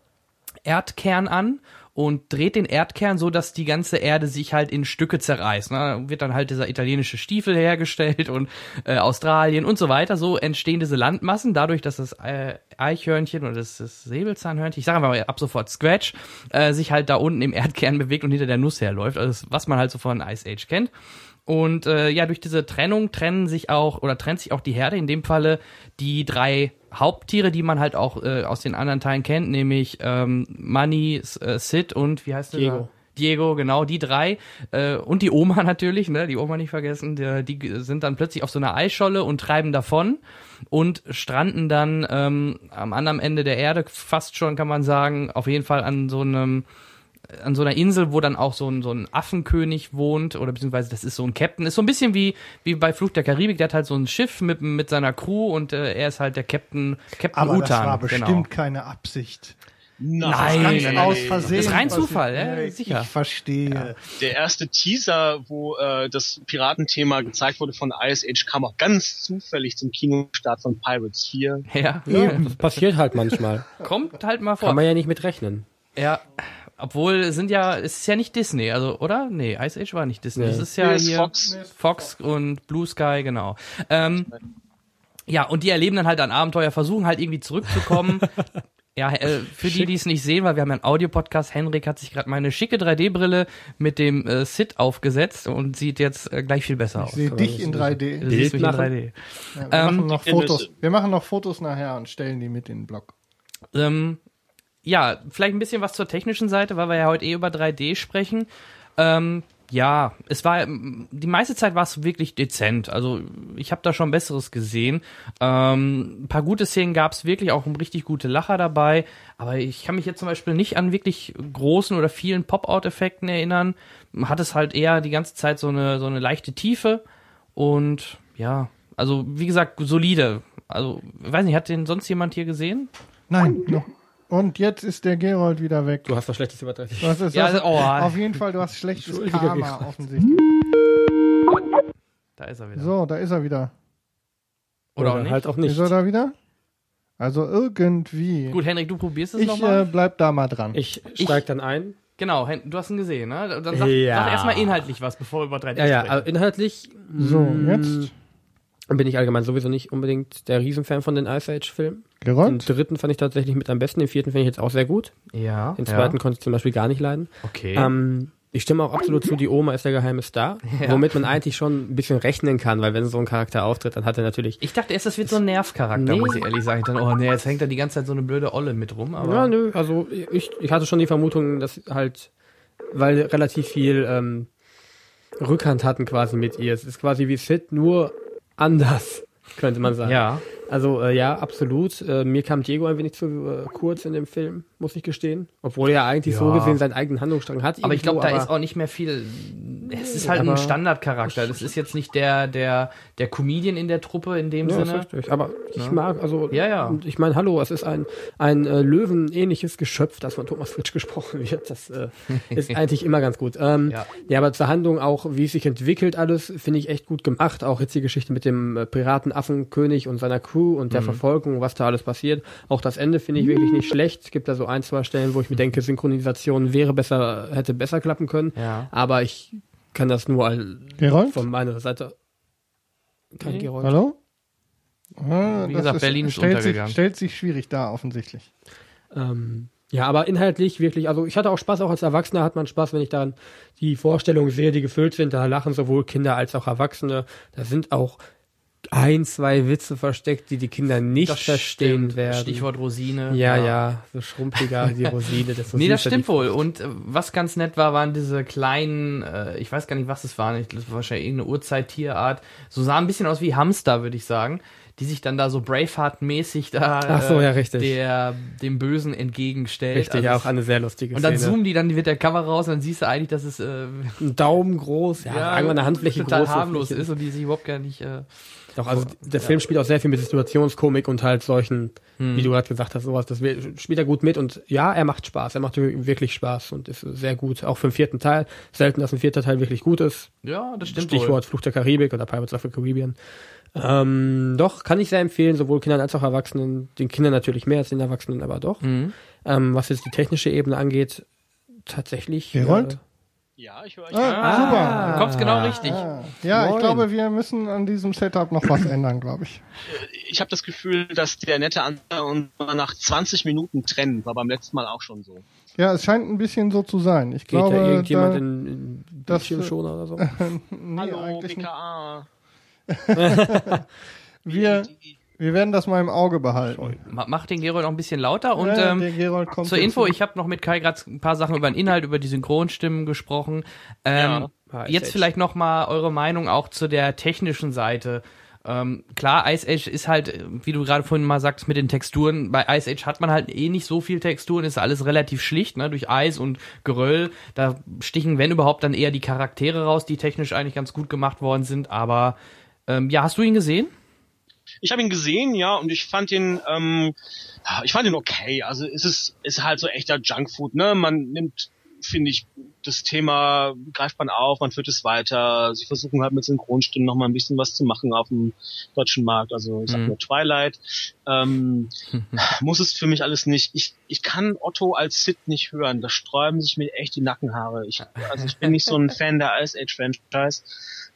Erdkern an und dreht den Erdkern so, dass die ganze Erde sich halt in Stücke zerreißt. Ne? Wird dann halt dieser italienische Stiefel hergestellt und äh, Australien und so weiter. So entstehen diese Landmassen dadurch, dass das äh, Eichhörnchen oder das, das Säbelzahnhörnchen, ich sage mal ab sofort Scratch, äh, sich halt da unten im Erdkern bewegt und hinter der Nuss herläuft. Also was man halt so von Ice Age kennt. Und äh, ja, durch diese Trennung trennen sich auch oder trennt sich auch die Herde, in dem Falle die drei Haupttiere, die man halt auch äh, aus den anderen Teilen kennt, nämlich ähm, Money, äh, Sid und wie heißt der? Diego. Diego, genau, die drei. Äh, und die Oma [laughs] natürlich, ne, die Oma nicht vergessen, die, die sind dann plötzlich auf so einer Eisscholle und treiben davon und stranden dann ähm, am anderen Ende der Erde, fast schon kann man sagen, auf jeden Fall an so einem an so einer Insel, wo dann auch so ein, so ein Affenkönig wohnt, oder beziehungsweise das ist so ein Captain, ist so ein bisschen wie, wie bei Fluch der Karibik, der hat halt so ein Schiff mit, mit seiner Crew und äh, er ist halt der Captain, Captain Aber Utan. das war bestimmt genau. keine Absicht. Nein, nein, nein, aus Versehen. Das ist rein Zufall, ja, ich, sicher. Ich verstehe. Ja. Der erste Teaser, wo äh, das Piratenthema gezeigt wurde von Ice Age, kam auch ganz zufällig zum Kinostart von Pirates 4. Ja, ja das passiert halt manchmal. Kommt halt mal vor. Kann man ja nicht mit rechnen. Ja, obwohl sind ja, es ist ja nicht Disney, also oder? Nee, Ice Age war nicht Disney. Nee. Das ist ja nee, hier Fox. Fox und Blue Sky, genau. Ähm, ja, und die erleben dann halt ein Abenteuer, versuchen halt irgendwie zurückzukommen. [laughs] ja, äh, für Schick. die, die es nicht sehen, weil wir haben ja einen Audiopodcast, Henrik hat sich gerade meine schicke 3D-Brille mit dem äh, Sit aufgesetzt und sieht jetzt äh, gleich viel besser ich aus. Ich sehe dich in 3D. Du siehst mich in 3D. Ja, wir, ähm, machen noch Fotos. wir machen noch Fotos nachher und stellen die mit in den Blog. Ähm, ja, vielleicht ein bisschen was zur technischen Seite, weil wir ja heute eh über 3D sprechen. Ähm, ja, es war die meiste Zeit war es wirklich dezent. Also ich habe da schon Besseres gesehen. Ähm, ein paar gute Szenen gab es wirklich, auch richtig gute Lacher dabei. Aber ich kann mich jetzt zum Beispiel nicht an wirklich großen oder vielen Pop-out-Effekten erinnern. Hat es halt eher die ganze Zeit so eine so eine leichte Tiefe und ja, also wie gesagt solide. Also weiß nicht, hat den sonst jemand hier gesehen? Nein, noch Und jetzt ist der Gerold wieder weg. Du hast was Schlechtes. Was ist Ja, das? oh. Auf jeden Fall, du hast schlechtes Karma Gerold. offensichtlich. Da ist er wieder. So, da ist er wieder. Oder auch nicht? halt auch nicht. Ist er da wieder? Also irgendwie. Gut, Henrik, du probierst es ich nochmal. äh, bleib da mal dran. Ich steig dann ein. Genau, du hast ihn gesehen, ne? Dann sag, Ja. sag erstmal inhaltlich was, bevor wir über 3D Ja, ja, sprechen. aber inhaltlich so, mm, jetzt. bin ich allgemein sowieso nicht unbedingt der Riesenfan von den Ice Age-Filmen. Den Gerold? dritten fand ich tatsächlich mit am besten, den vierten finde ich jetzt auch sehr gut. ja. Den zweiten konnte ich zum Beispiel gar nicht leiden. Okay. Ähm, ich stimme auch absolut zu, die Oma ist der geheime Star, [laughs] Ja. womit man eigentlich schon ein bisschen rechnen kann, weil wenn so ein Charakter auftritt, dann hat er natürlich ich dachte erst, das wird so ein Nervcharakter, Nee. muss ich ehrlich sagen. Ich dachte, oh nee, jetzt hängt da die ganze Zeit so eine blöde Olle mit rum. Aber Ja, nö, also ich, ich hatte schon die Vermutung, dass halt, weil relativ viel ähm, Rückhand hatten quasi mit ihr. Es ist quasi wie Sid, nur anders, [laughs] könnte man sagen. ja. Also äh, ja, absolut. Äh, mir kam Diego ein wenig zu äh, kurz in dem Film, muss ich gestehen. Obwohl er eigentlich so Ja. gesehen seinen eigenen Handlungsstrang hat. Aber ich glaube, da ist auch nicht mehr viel. Es ist halt ein Standardcharakter. Das ist jetzt nicht der, der, der Comedian in der Truppe in dem Ja, ist Sinne. richtig. Aber ich mag, also, Ja, ja. und ich meine, hallo, es ist ein, ein äh, Löwen-ähnliches Geschöpf, das von Thomas Fritsch gesprochen wird. Das äh, ist [laughs] eigentlich immer ganz gut. Ähm, Ja. ja. aber zur Handlung auch, wie es sich entwickelt, alles finde ich echt gut gemacht. Auch jetzt die Geschichte mit dem äh, Piratenaffenkönig und seiner Crew und der Mhm. Verfolgung, was da alles passiert. Auch das Ende finde ich wirklich nicht schlecht. Es gibt da so ein, zwei Stellen, wo ich mir denke, Synchronisation wäre besser, hätte besser klappen können. Ja. Aber ich kann das nur all Gerold? von meiner Seite. Kein Nee. Geräusch. Hallo? Ah, Wie gesagt, Berlin ist stellt sich, untergegangen. stellt sich schwierig dar, offensichtlich. Ähm, ja, aber inhaltlich wirklich, also ich hatte auch Spaß, auch als Erwachsener hat man Spaß, wenn ich daran die Vorstellungen sehe, die gefüllt sind. Da lachen sowohl Kinder als auch Erwachsene. Da sind auch ein, zwei Witze versteckt, die die Kinder nicht Das verstehen stimmt. werden. Stichwort Rosine. Ja, ja, so schrumpeliger die [laughs] Rosine. Desto Nee, das stimmt wohl. Und äh, was ganz nett war, waren diese kleinen, äh, ich weiß gar nicht, was es waren, ich, das war wahrscheinlich irgendeine Urzeit-Tierart. So sah ein bisschen aus wie Hamster, würde ich sagen, die sich dann da so Braveheart-mäßig da Ach so, ja, richtig. der, dem Bösen entgegenstellt. Richtig, Also auch eine sehr lustige Und dann Szene. zoomen die dann wird der Cover raus und dann siehst du eigentlich, dass es äh, Ein Daumen groß, ja, irgendwann eine Handfläche total groß. harmlos ist und die sich überhaupt gar nicht. Äh, Doch, also der Film spielt auch sehr viel mit Situationskomik und halt solchen, Hm. wie du gerade gesagt hast, sowas. Das spielt er gut mit und ja, er macht Spaß. Er macht wirklich Spaß und ist sehr gut. Auch für den vierten Teil. Selten, dass ein vierter Teil wirklich gut ist. ja, das stimmt wohl. Stichwort Fluch der Karibik oder Pirates of the Caribbean. Ähm, doch, kann ich sehr empfehlen, sowohl Kindern als auch Erwachsenen. Den Kindern natürlich mehr als den Erwachsenen, aber doch. Mhm. Ähm, was jetzt die technische Ebene angeht, tatsächlich. Gerold? Äh, Ja, ich höre euch. Ah, super. Du kommst genau richtig. Ah, ja, ich Moin. glaube, wir müssen an diesem Setup noch was ändern, glaube ich. Ich habe das Gefühl, dass der nette Anteil uns nach 20 Minuten trennen. War beim letzten Mal auch schon so. Ja, es scheint ein bisschen so zu sein. Ich geht da glaube, irgendjemand da, in, in das- Bildschirmschoner oder so? [laughs] nee, Hallo, eigentlich nicht. [laughs] Wir, wir werden das mal im Auge behalten. Ma- Mach den Gerold noch ein bisschen lauter und ja, ähm, der Gerold kommt Zur Info, ich habe noch mit Kai gerade ein paar Sachen über den Inhalt, über die Synchronstimmen gesprochen. Ähm, Ja. jetzt Ice vielleicht noch mal eure Meinung auch zu der technischen Seite. Ähm, klar, Ice Age ist halt, wie du gerade vorhin mal sagst, mit den Texturen. Bei Ice Age hat man halt eh nicht so viel Texturen, ist alles relativ schlicht, ne, durch Eis und Geröll. Da stichen, wenn überhaupt, dann eher die Charaktere raus, die technisch eigentlich ganz gut gemacht worden sind. Aber ähm, ja, hast du ihn gesehen? Ich habe ihn gesehen, ja, und ich fand ihn, ähm, ich fand ihn okay. Also es ist, ist halt so echter Junkfood, ne? Man nimmt, finde ich, das Thema greift man auf, man führt es weiter. Sie versuchen halt mit Synchronstimmen noch mal ein bisschen was zu machen auf dem deutschen Markt. Also ich sag Mhm. nur Twilight. Ähm, [laughs] muss es für mich alles nicht. Ich, ich kann Otto als Sid nicht hören. Da sträuben sich mir echt die Nackenhaare. Ich, also ich bin nicht so ein [laughs] Fan der Ice Age Franchise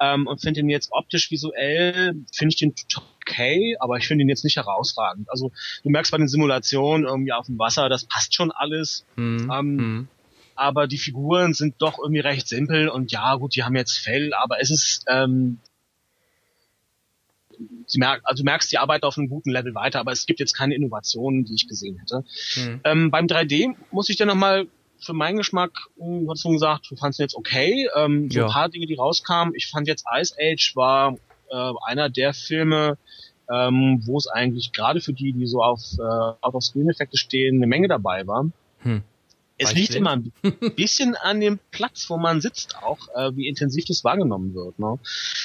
ähm, und finde ihn jetzt optisch visuell finde ich den okay, aber ich finde ihn jetzt nicht herausragend. Also du merkst bei den Simulationen irgendwie auf dem Wasser, das passt schon alles, Hm, Ähm, hm. Aber die Figuren sind doch irgendwie recht simpel und ja gut, die haben jetzt Fell, aber es ist ähm, Sie merk, also du merkst, die arbeiten auf einem guten Level weiter, aber es gibt jetzt keine Innovationen, die ich gesehen hätte. Hm. Ähm, beim 3D muss ich dann nochmal für meinen Geschmack, hm, du hast schon gesagt, du fandst ihn jetzt okay. Ähm, so Ja. ein paar Dinge, die rauskamen. Ich fand jetzt Ice Age war äh, einer der Filme, ähm, wo es eigentlich gerade für die, die so auf äh, Out-of-Screen-Effekte stehen, eine Menge dabei war. Hm. Es liegt immer ein bisschen an dem Platz, wo man sitzt, auch äh, wie intensiv das wahrgenommen wird. Ne?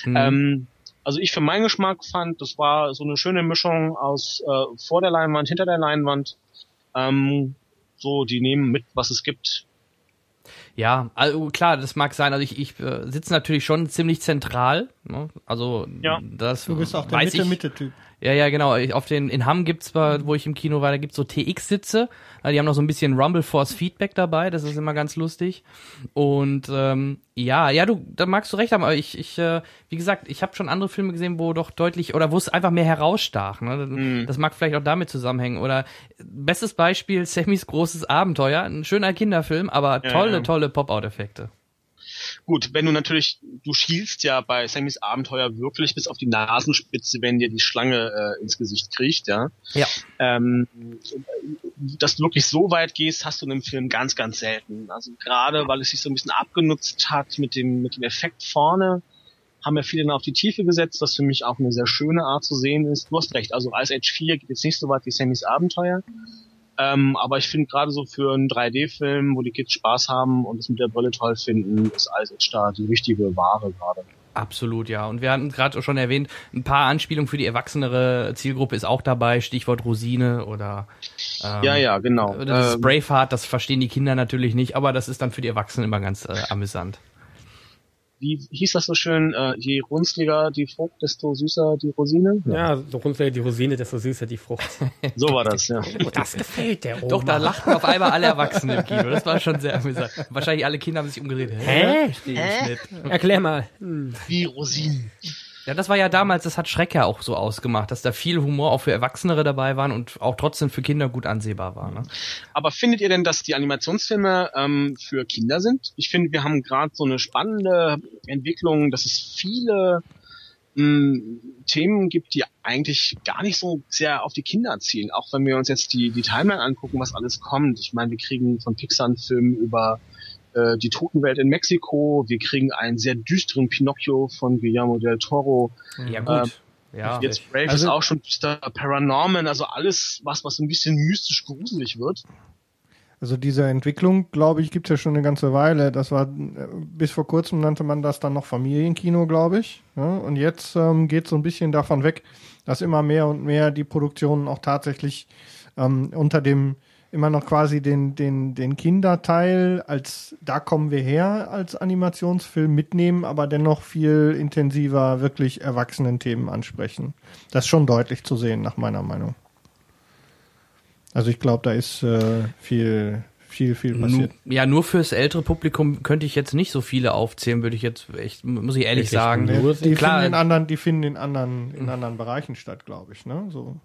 Hm. Ähm, also ich für meinen Geschmack fand, das war so eine schöne Mischung aus äh, vor der Leinwand, hinter der Leinwand. Ähm, so, die nehmen mit, was es gibt. Ja, also klar, das mag sein. Also ich, ich äh, sitze natürlich schon ziemlich zentral. Ne? Also Ja. das Du bist auch der ich. Mitte-Mitte-Typ. Ja, ja, genau. Ich- Auf den, in Hamm gibt's, zwar, wo ich im Kino war, da gibt's so TX-Sitze. Ja, Die haben noch so ein bisschen Rumble Force Feedback dabei. Das ist immer ganz lustig. Und ähm, ja, ja, du, da magst du recht haben. Aber ich, ich, äh, wie gesagt, ich habe schon andere Filme gesehen, wo doch deutlich oder wo es einfach mehr herausstach. Ne? Das mag vielleicht auch damit zusammenhängen. Oder bestes Beispiel: Sammys großes Abenteuer. Ein schöner Kinderfilm, aber Ja, tolle, ja. tolle Pop-out-Effekte. Gut, wenn du natürlich, du schielst ja bei Sammys Abenteuer wirklich bis auf die Nasenspitze, wenn dir die Schlange äh, ins Gesicht kriecht, ja. Ja. Ähm, dass du wirklich so weit gehst, hast du in einem Film ganz, ganz selten. Also gerade, weil es sich so ein bisschen abgenutzt hat mit dem, mit dem Effekt vorne, haben ja viele dann auf die Tiefe gesetzt, was für mich auch eine sehr schöne Art zu sehen ist. Du hast recht, also Ice Age 4 geht jetzt nicht so weit wie Sammys Abenteuer. Ähm, aber ich finde gerade so für einen 3D-Film, wo die Kids Spaß haben und es mit der Brille toll finden, ist Ice Age da die richtige Ware gerade. Absolut, ja. Und wir hatten gerade schon erwähnt, ein paar Anspielungen für die erwachsenere Zielgruppe ist auch dabei, Stichwort Rosine oder ähm, Ja, ja, genau. Das Ähm, Braveheart, das verstehen die Kinder natürlich nicht, aber das ist dann für die Erwachsenen immer ganz äh, amüsant. Wie hieß das so schön? Äh, je runzliger die Frucht, desto süßer die Rosine. Ja, so runter die Rosine, desto süßer die Frucht. [laughs] So war das, ja. Oh, das gefällt der Oma. Doch, da lachten auf einmal alle Erwachsenen im Kino. Das war schon sehr amüsant. Wahrscheinlich alle Kinder haben sich umgedreht. Hä? Verstehe ich nicht. Erklär mal. Hm. Wie Rosinen. Ja, das war ja damals, das hat Schreck ja auch so ausgemacht, dass da viel Humor auch für Erwachsenere dabei waren und auch trotzdem für Kinder gut ansehbar war. Ne? Aber findet ihr denn, dass die Animationsfilme ähm, für Kinder sind? Ich finde, wir haben gerade so eine spannende Entwicklung, dass es viele mh, Themen gibt, die eigentlich gar nicht so sehr auf die Kinder zielen. Auch wenn wir uns jetzt die, die Timeline angucken, was alles kommt. Ich meine, wir kriegen von Pixar einen Film über äh, die Totenwelt in Mexiko. Wir kriegen einen sehr düsteren Pinocchio von Guillermo del Toro. Ja, gut. ja. Jetzt Brave ist Also- auch schon düster. Paranorman, also alles, was, was so ein bisschen mystisch gruselig wird. Also diese Entwicklung, glaube ich, gibt's ja schon eine ganze Weile. Das war äh, bis vor kurzem nannte man das dann noch Familienkino, glaube ich. Ja, und jetzt ähm, geht so ein bisschen davon weg, dass immer mehr und mehr die Produktionen auch tatsächlich ähm, unter dem immer noch quasi den, den, den Kinderteil als da kommen wir her als Animationsfilm mitnehmen, aber dennoch viel intensiver wirklich erwachsenen Themen ansprechen. Das ist schon deutlich zu sehen, nach meiner Meinung. Also ich glaube, da ist äh, viel, viel, viel passiert. ja, nur fürs ältere Publikum könnte ich jetzt nicht so viele aufzählen, würde ich jetzt echt, muss ich ehrlich Wirklich sagen. nur? Die Klar. finden in anderen, die finden in anderen, in anderen Bereichen statt, glaube ich, ne? So.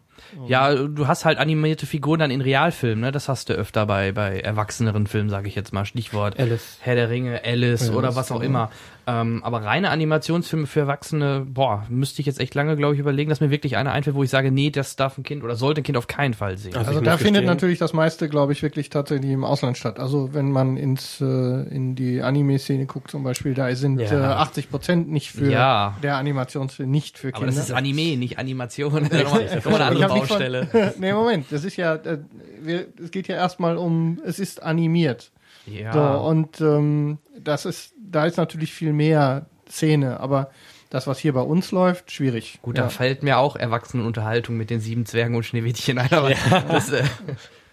Ja, du hast halt animierte Figuren dann in Realfilmen, ne? Das hast du öfter bei, bei erwachseneren Filmen, sage ich jetzt mal. Stichwort Alice. Herr der Ringe, Alice Ja, oder was auch kann immer. Ähm, aber reine Animationsfilme für Erwachsene, boah, müsste ich jetzt echt lange, glaube ich, überlegen, dass mir wirklich einer einfällt, wo ich sage, nee, das darf ein Kind oder sollte ein Kind auf keinen Fall sehen. Also Also da findet natürlich das meiste, glaube ich, wirklich tatsächlich im Ausland statt. Also wenn man ins äh, in die Anime-Szene guckt zum Beispiel, da sind Ja. äh, 80 Prozent nicht für Ja. der Animationsfilm, nicht für aber Kinder. das ist Anime, nicht Animation. [laughs] Das ist eine andere von- [laughs] nee, Moment, das ist ja, äh, wir, es geht ja erstmal um, es ist animiert. Ja. So, und ähm, das ist, da ist natürlich viel mehr Szene, aber das, was hier bei uns läuft, schwierig. Gut, ja. da fällt mir auch Erwachsenenunterhaltung mit den sieben Zwergen und Schneewittchen ein, aber das, äh,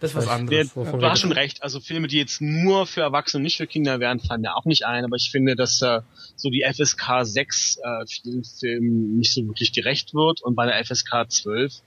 das ist was Der, anderes. Wovon du hast schon recht. Also Filme, die jetzt nur für Erwachsene, nicht für Kinder wären, fallen mir auch nicht ein. Aber ich finde, dass äh, so die FSK 6 äh, vielen Filmen nicht so wirklich gerecht wird und bei der FSK 12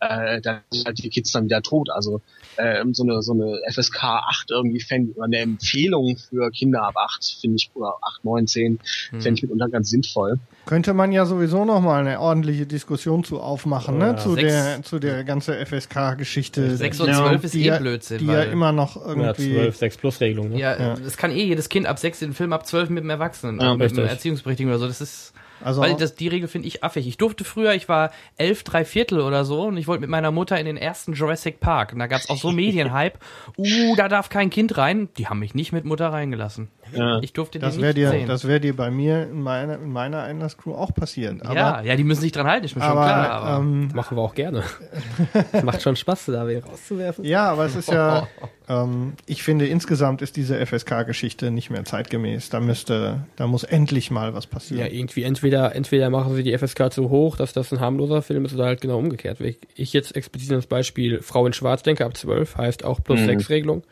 äh, da sind halt die Kids dann wieder tot. Also ähm, so eine so eine FSK 8 irgendwie fände oder eine Empfehlung für Kinder ab 8 finde ich oder 8, 9, 10 fände ich mitunter ganz sinnvoll. Könnte man ja sowieso noch mal eine ordentliche Diskussion zu aufmachen, ne? Ja. Zu Sechs- der, zu der ganzen FSK-Geschichte. Sechs und Ja, zwölf ist eh ja, Blödsinn. Die ja weil- immer noch Ja, irgendwie. 12, 6 plus Regelung, ne? Ja, Ja. es kann eh jedes Kind ab sechs den Film ab zwölf mit einem Erwachsenen, Ja, mit einem richtig. Erziehungsberechtigten oder so. Das ist, Also weil das, die Regel finde ich affig. Ich durfte früher, ich war elf, drei Viertel oder so und ich wollte mit meiner Mutter in den ersten Jurassic Park. Und da gab's auch so [laughs] Medienhype. Uh, da darf kein Kind rein. Die haben mich nicht mit Mutter reingelassen. Ja. Ich durfte Das den wäre nicht dir, sehen. das wäre dir bei mir in meiner, in meiner Einlasscrew auch passiert. Aber, ja, ja, die müssen sich dran halten, ist mir schon aber, klar. Aber ähm, Machen wir auch gerne. [laughs] Es macht schon Spaß, da wen rauszuwerfen. ja, aber es ist ja, [laughs] ähm, ich finde insgesamt ist diese FSK-Geschichte nicht mehr zeitgemäß. Da müsste, da muss endlich mal was Ja, passieren. irgendwie entweder, entweder machen sie die FSK zu hoch, dass das ein harmloser Film ist, oder halt genau umgekehrt. Wenn ich jetzt explizit das Beispiel Frau in Schwarz denke, ab 12, heißt auch plus Mhm. 6 Regelung,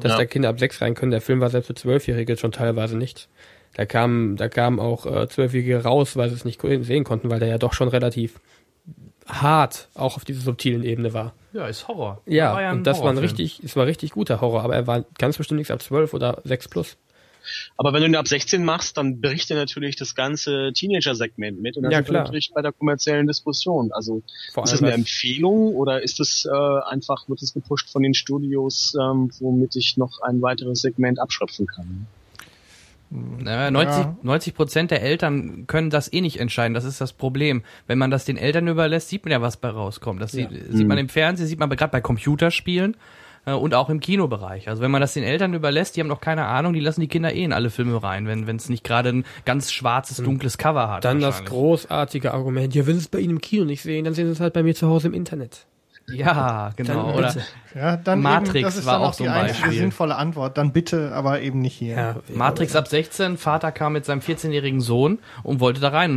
dass Ja. da Kinder ab 6 rein können. Der Film war selbst für Zwölfjährige schon teilweise nicht. Da kamen, da kamen auch äh, Zwölfjährige raus, weil sie es nicht sehen konnten, weil der ja doch schon relativ hart auch auf dieser subtilen Ebene war. ja, ist Horror. Ja, ein und das war ein richtig, es war richtig guter Horror, aber er war ganz bestimmt nichts ab 12 oder 6 plus. Aber wenn du ihn ab 16 machst, dann bricht er natürlich das ganze Teenager-Segment mit und dann Ja, sind wir natürlich bei der kommerziellen Diskussion. Also Vor ist das eine Empfehlung oder ist es äh, einfach, wird es gepusht von den Studios, ähm, womit ich noch ein weiteres Segment abschöpfen kann? Naja, 90, Ja. 90 Prozent der Eltern können das eh nicht entscheiden. Das ist das Problem. Wenn man das den Eltern überlässt, sieht man ja, was bei rauskommt. Das sieht, sieht man im Fernsehen, sieht man gerade bei Computerspielen äh, und auch im Kinobereich. Also wenn man das den Eltern überlässt, die haben noch keine Ahnung, die lassen die Kinder eh in alle Filme rein, wenn es nicht gerade ein ganz schwarzes, dunkles Cover hat. Dann das großartige Argument, ja, wenn sie es bei Ihnen im Kino nicht sehen, dann sehen sie es halt bei mir zu Hause im Internet. Ja, genau. Dann Oder. Ja, dann Matrix eben, das ist war dann auch auch so ein einzige Beispiel. sinnvolle Antwort. Dann bitte, aber eben nicht hier. Ja, Matrix ab 16, Vater kam mit seinem 14-jährigen Sohn und wollte da rein.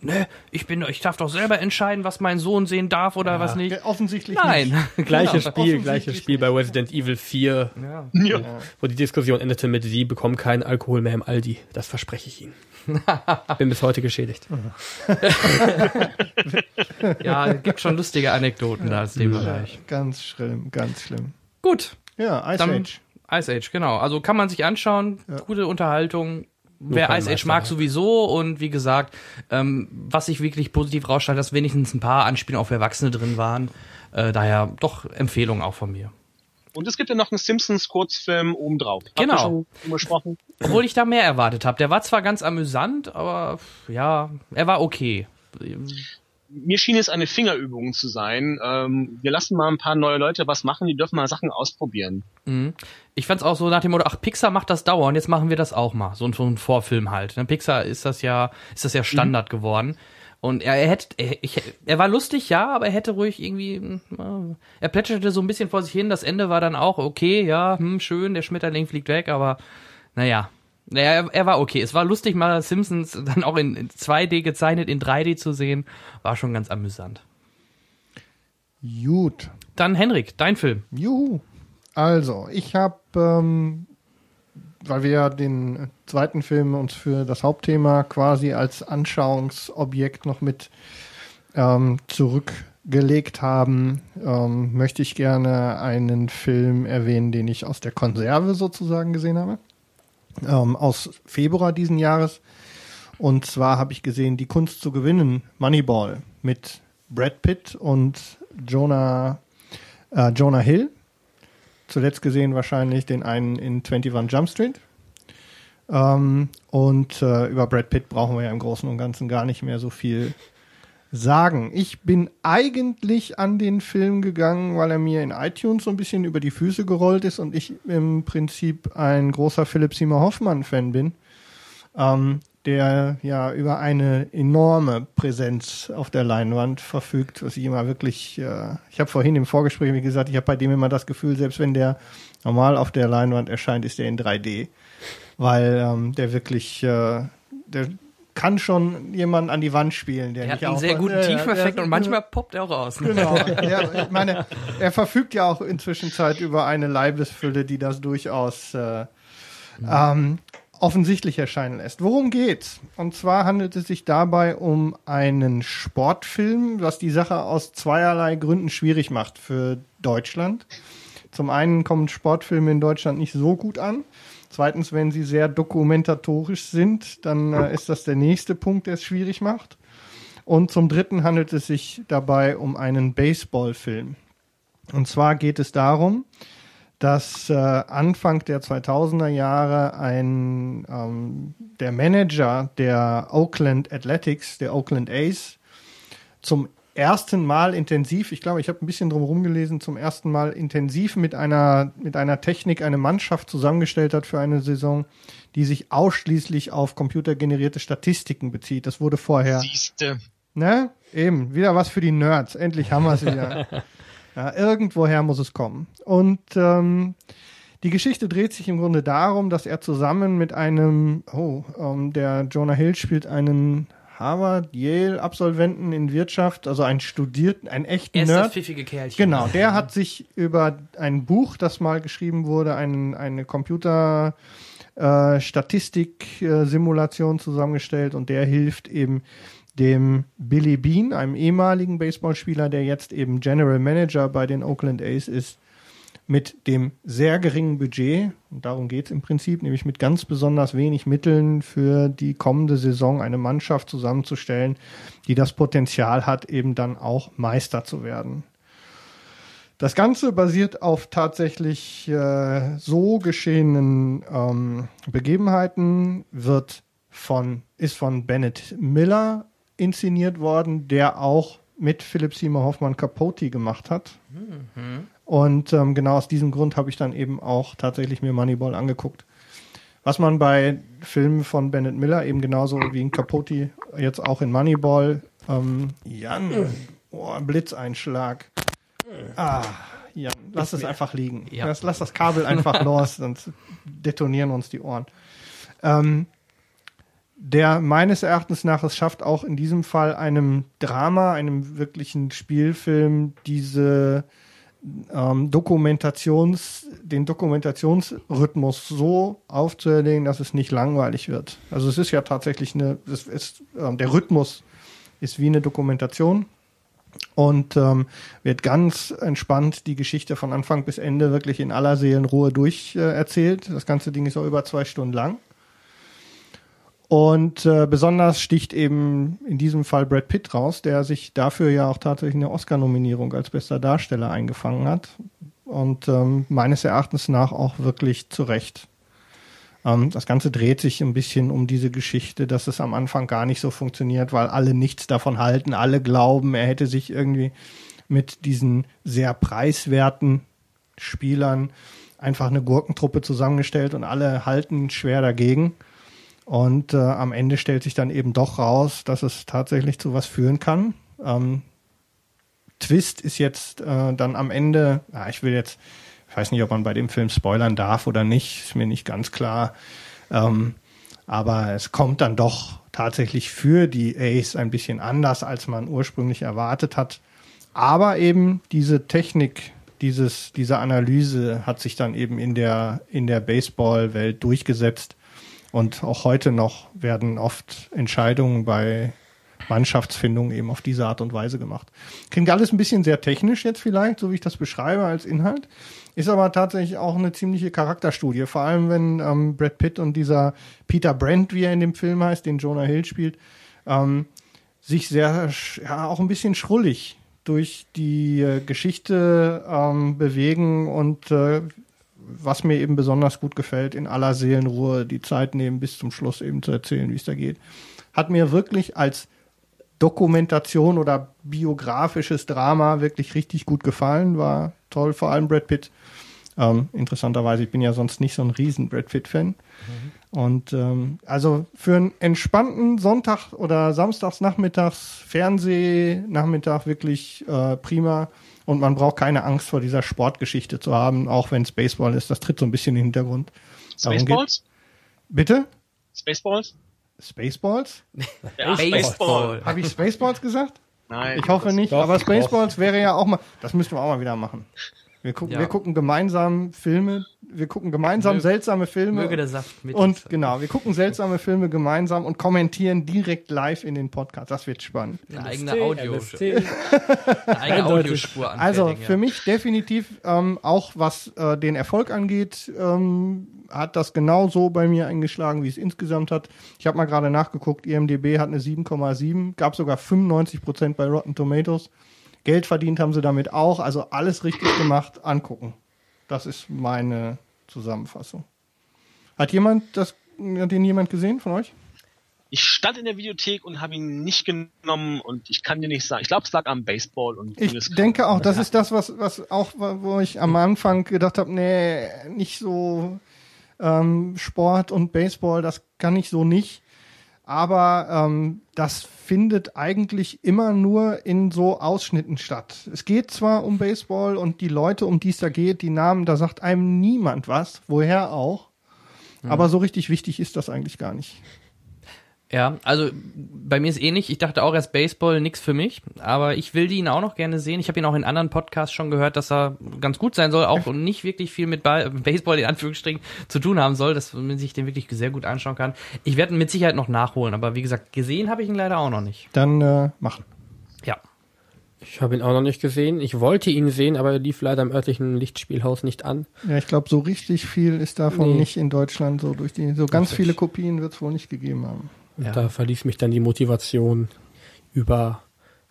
Und, ne, ich bin, ich darf doch selber entscheiden, was mein Sohn sehen darf oder was nicht. Ja, Offensichtlich Nein. nicht. [laughs] Gleiches Genau. Spiel, gleiches Spiel bei Resident Evil 4, Ja. Ja. wo die Diskussion endete mit, Sie bekommen keinen Alkohol mehr im Aldi. Das verspreche ich Ihnen. [laughs] Bin bis heute geschädigt. [laughs] ja, gibt schon lustige Anekdoten da aus dem Bereich. Ganz schlimm, ganz schlimm. Gut, Ja, Ice Dann- Age. Ice Age, genau. Also kann man sich anschauen, gute Unterhaltung. Wer kein Ice Age mag ja. sowieso und wie gesagt, ähm, was sich wirklich positiv rausstellt, dass wenigstens ein paar Anspielungen auf Erwachsene drin waren. Äh, daher doch Empfehlung auch von mir. Und es gibt ja noch einen Simpsons-Kurzfilm obendrauf. Genau. schon? Obwohl ich da mehr erwartet habe. Der war zwar ganz amüsant, aber ja, er war okay. Mir schien es eine Fingerübung zu sein. Ähm, wir lassen mal ein paar neue Leute was machen, die dürfen mal Sachen ausprobieren. Mhm. Ich fand's auch so nach dem Motto, ach, Pixar macht das dauernd, jetzt machen wir das auch mal. So ein, so ein Vorfilm halt. Ne? Pixar ist das ja, ist das ja Standard geworden. Und er, er hätte, er, ich, er war lustig, ja, aber er hätte ruhig irgendwie, äh, er plätscherte so ein bisschen vor sich hin. Das Ende war dann auch okay, ja, hm, schön, der Schmetterling fliegt weg, aber naja. Naja, er, er war okay. Es war lustig, mal Simpsons [laughs] dann auch in, in 2D gezeichnet, in 3D zu sehen. War schon ganz amüsant. Gut. Dann Henrik, dein Film. Juhu. Also, ich habe, ähm, weil wir ja den zweiten Film uns für das Hauptthema quasi als Anschauungsobjekt noch mit ähm, zurückgelegt haben, ähm, möchte ich gerne einen Film erwähnen, den ich aus der Konserve sozusagen gesehen habe. Ähm, aus Februar diesen Jahres. Und zwar habe ich gesehen Die Kunst zu gewinnen, Moneyball, mit Brad Pitt und Jonah, äh, Jonah Hill. Zuletzt gesehen wahrscheinlich den einen in 21 Jump Street. Ähm, und äh, über Brad Pitt brauchen wir ja im Großen und Ganzen gar nicht mehr so viel sagen. Ich bin eigentlich an den Film gegangen, weil er mir in iTunes so ein bisschen über die Füße gerollt ist und ich im Prinzip ein großer Philipp Seymour Hoffmann-Fan bin, ähm, der ja über eine enorme Präsenz auf der Leinwand verfügt, was ich immer wirklich, äh, ich habe vorhin im Vorgespräch wie gesagt, ich habe bei dem immer das Gefühl, selbst wenn der normal auf der Leinwand erscheint, ist der in 3D, weil ähm, der wirklich, äh, der kann schon jemanden an die Wand spielen, der Er hat einen auch sehr guten ja, Tiefeffekt der- und manchmal poppt er auch raus. Genau. [laughs] Ja, ich meine, er verfügt ja auch inzwischen Zeit über eine Leibesfülle, die das durchaus äh, ähm, offensichtlich erscheinen lässt. Worum geht's? Und zwar handelt es sich dabei um einen Sportfilm, was die Sache aus zweierlei Gründen schwierig macht für Deutschland. Zum einen kommen Sportfilme in Deutschland nicht so gut an. Zweitens, wenn sie sehr dokumentatorisch sind, dann äh, ist das der nächste Punkt, der es schwierig macht. Und zum Dritten handelt es sich dabei um einen Baseballfilm. Und zwar geht es darum, dass äh, Anfang der 2000er Jahre ein ähm, der Manager der Oakland Athletics, der Oakland A's, zum ersten Mal intensiv, ich glaube, ich habe ein bisschen drum gelesen, zum ersten Mal intensiv mit einer, mit einer Technik eine Mannschaft zusammengestellt hat für eine Saison, die sich ausschließlich auf computergenerierte Statistiken bezieht. Das wurde vorher. Siehste. Ne? Eben, wieder was für die Nerds. Endlich haben wir es wieder. [laughs] ja, irgendwoher muss es kommen. Und ähm, die Geschichte dreht sich im Grunde darum, dass er zusammen mit einem, oh, ähm, der Jonah Hill spielt einen Harvard, Yale-Absolventen in Wirtschaft, also einen studierten, einen echten Er ist das Nerd. pfiffige Kerlchen. Genau, der hat sich über ein Buch, das mal geschrieben wurde, ein, eine Computer äh, Statistik-Simulation zusammengestellt und der hilft eben dem Billy Bean, einem ehemaligen Baseballspieler, der jetzt eben General Manager bei den Oakland A's ist, mit dem sehr geringen Budget, und darum geht es im Prinzip, nämlich mit ganz besonders wenig Mitteln für die kommende Saison eine Mannschaft zusammenzustellen, die das Potenzial hat, eben dann auch Meister zu werden. Das Ganze basiert auf tatsächlich äh, so geschehenen ähm, Begebenheiten, wird von, ist von Bennett Miller inszeniert worden, der auch mit Philip Seymour Hoffmann Capote gemacht hat. Und ähm, genau aus diesem Grund habe ich dann eben auch tatsächlich mir Moneyball angeguckt. Was man bei Filmen von Bennett Miller eben genauso wie in Capote jetzt auch in Moneyball, ähm, Jan, oh, ein Blitzeinschlag. Ah, Jan, lass es einfach liegen. Ja. Lass, lass das Kabel einfach [laughs] los, sonst detonieren uns die Ohren. Ähm, der meines Erachtens nach es schafft auch in diesem Fall einem Drama, einem wirklichen Spielfilm diese ähm, Dokumentations, den Dokumentationsrhythmus so aufzuerlegen, dass es nicht langweilig wird. Also es ist ja tatsächlich eine, es ist, ähm, der Rhythmus ist wie eine Dokumentation und ähm, wird ganz entspannt die Geschichte von Anfang bis Ende wirklich in aller Seelenruhe durch äh. Das ganze Ding ist auch über zwei Stunden lang. Und äh, besonders sticht eben in diesem Fall Brad Pitt raus, der sich dafür ja auch tatsächlich eine Oscar-Nominierung als bester Darsteller eingefangen hat. Und ähm, meines Erachtens nach auch wirklich zu Recht. Ähm, das Ganze dreht sich ein bisschen um diese Geschichte, dass es am Anfang gar nicht so funktioniert, weil alle nichts davon halten. Alle glauben, er hätte sich irgendwie mit diesen sehr preiswerten Spielern einfach eine Gurkentruppe zusammengestellt und alle halten schwer dagegen. Und äh, am Ende stellt sich dann eben doch raus, dass es tatsächlich zu was führen kann. Ähm, Twist ist jetzt äh, dann am Ende, ja, ich will jetzt, ich weiß nicht, ob man bei dem Film spoilern darf oder nicht, ist mir nicht ganz klar. Ähm, aber es kommt dann doch tatsächlich für die Ace ein bisschen anders, als man ursprünglich erwartet hat. Aber eben diese Technik, dieses, diese Analyse hat sich dann eben in der, in der Baseball-Welt durchgesetzt. Und auch heute noch werden oft Entscheidungen bei Mannschaftsfindung eben auf diese Art und Weise gemacht. Klingt alles ein bisschen sehr technisch jetzt vielleicht, so wie ich das beschreibe als Inhalt. Ist aber tatsächlich auch eine ziemliche Charakterstudie. Vor allem, wenn ähm, Brad Pitt und dieser Peter Brent, wie er in dem Film heißt, den Jonah Hill spielt, ähm, sich sehr, ja, auch ein bisschen schrullig durch die äh, Geschichte ähm, bewegen und äh, was mir eben besonders gut gefällt, in aller Seelenruhe die Zeit nehmen, bis zum Schluss eben zu erzählen, wie es da geht. Hat mir wirklich als Dokumentation oder biografisches Drama wirklich richtig gut gefallen, war toll, vor allem Brad Pitt. Ähm, interessanterweise, ich bin ja sonst nicht so ein riesen Brad Pitt-Fan. Und ähm, also für einen entspannten Sonntag oder Samstagsnachmittags Fernsehnachmittag wirklich äh, prima. Und man braucht keine Angst vor dieser Sportgeschichte zu haben, auch wenn es Baseball ist. Das tritt so ein bisschen in den Hintergrund. Spaceballs? Bitte? Spaceballs? Spaceballs? [laughs] Ja, Baseball. Habe ich Spaceballs gesagt? Nein. Ich hoffe nicht, aber. Spaceballs wäre ja auch mal, das müssten wir auch mal wieder machen. Wir gucken, Ja. wir gucken gemeinsam Filme, wir gucken gemeinsam Möge- seltsame Filme. Möge der Saft mit und genau, wir gucken seltsame Filme gemeinsam und kommentieren direkt live in den Podcast. Das wird spannend. Eine eigene Audio, LST. [laughs] eine eigene. Audiospur Also anfertigen, für ja. mich definitiv ähm, auch was äh, den Erfolg angeht, ähm, hat das genau so bei mir eingeschlagen, wie es insgesamt hat. Ich habe mal gerade nachgeguckt, IMDB hat eine 7,7, gab sogar 95 Prozent bei Rotten Tomatoes. Geld verdient haben sie damit auch, also alles richtig gemacht, angucken. Das ist meine Zusammenfassung. Hat jemand das, hat den jemand gesehen von euch? Ich stand in der Videothek und habe ihn nicht genommen und ich kann dir nicht sagen. Ich glaube, es lag am Baseball und Ich denke auch, das ist das, was, was auch, wo ich am Anfang gedacht habe, nee, nicht so ähm, Sport und Baseball, das kann ich so nicht. Aber ähm, das findet eigentlich immer nur in so Ausschnitten statt. Es geht zwar um Baseball und die Leute, um die es da geht, die Namen, da sagt einem niemand was, woher auch. Aber so richtig wichtig ist das eigentlich gar nicht. Ja, also bei mir ist ähnlich. Ich dachte auch erst Baseball nix für mich, aber ich will ihn auch noch gerne sehen. Ich habe ihn auch in anderen Podcasts schon gehört, dass er ganz gut sein soll, auch und nicht wirklich viel mit Ba- [laughs] Baseball in Anführungsstrichen zu tun haben soll, dass man sich den wirklich sehr gut anschauen kann. Ich werde ihn mit Sicherheit noch nachholen, aber wie gesagt, gesehen habe ich ihn leider auch noch nicht. Dann äh, machen. Ja. Ich habe ihn auch noch nicht gesehen. Ich wollte ihn sehen, aber er lief leider im örtlichen Lichtspielhaus nicht an. Ja, ich glaube, so richtig viel ist davon Nee. nicht in Deutschland so durch die. So ganz Richtig. viele Kopien wird es wohl nicht gegeben haben. Und Ja. da verließ mich dann die Motivation, über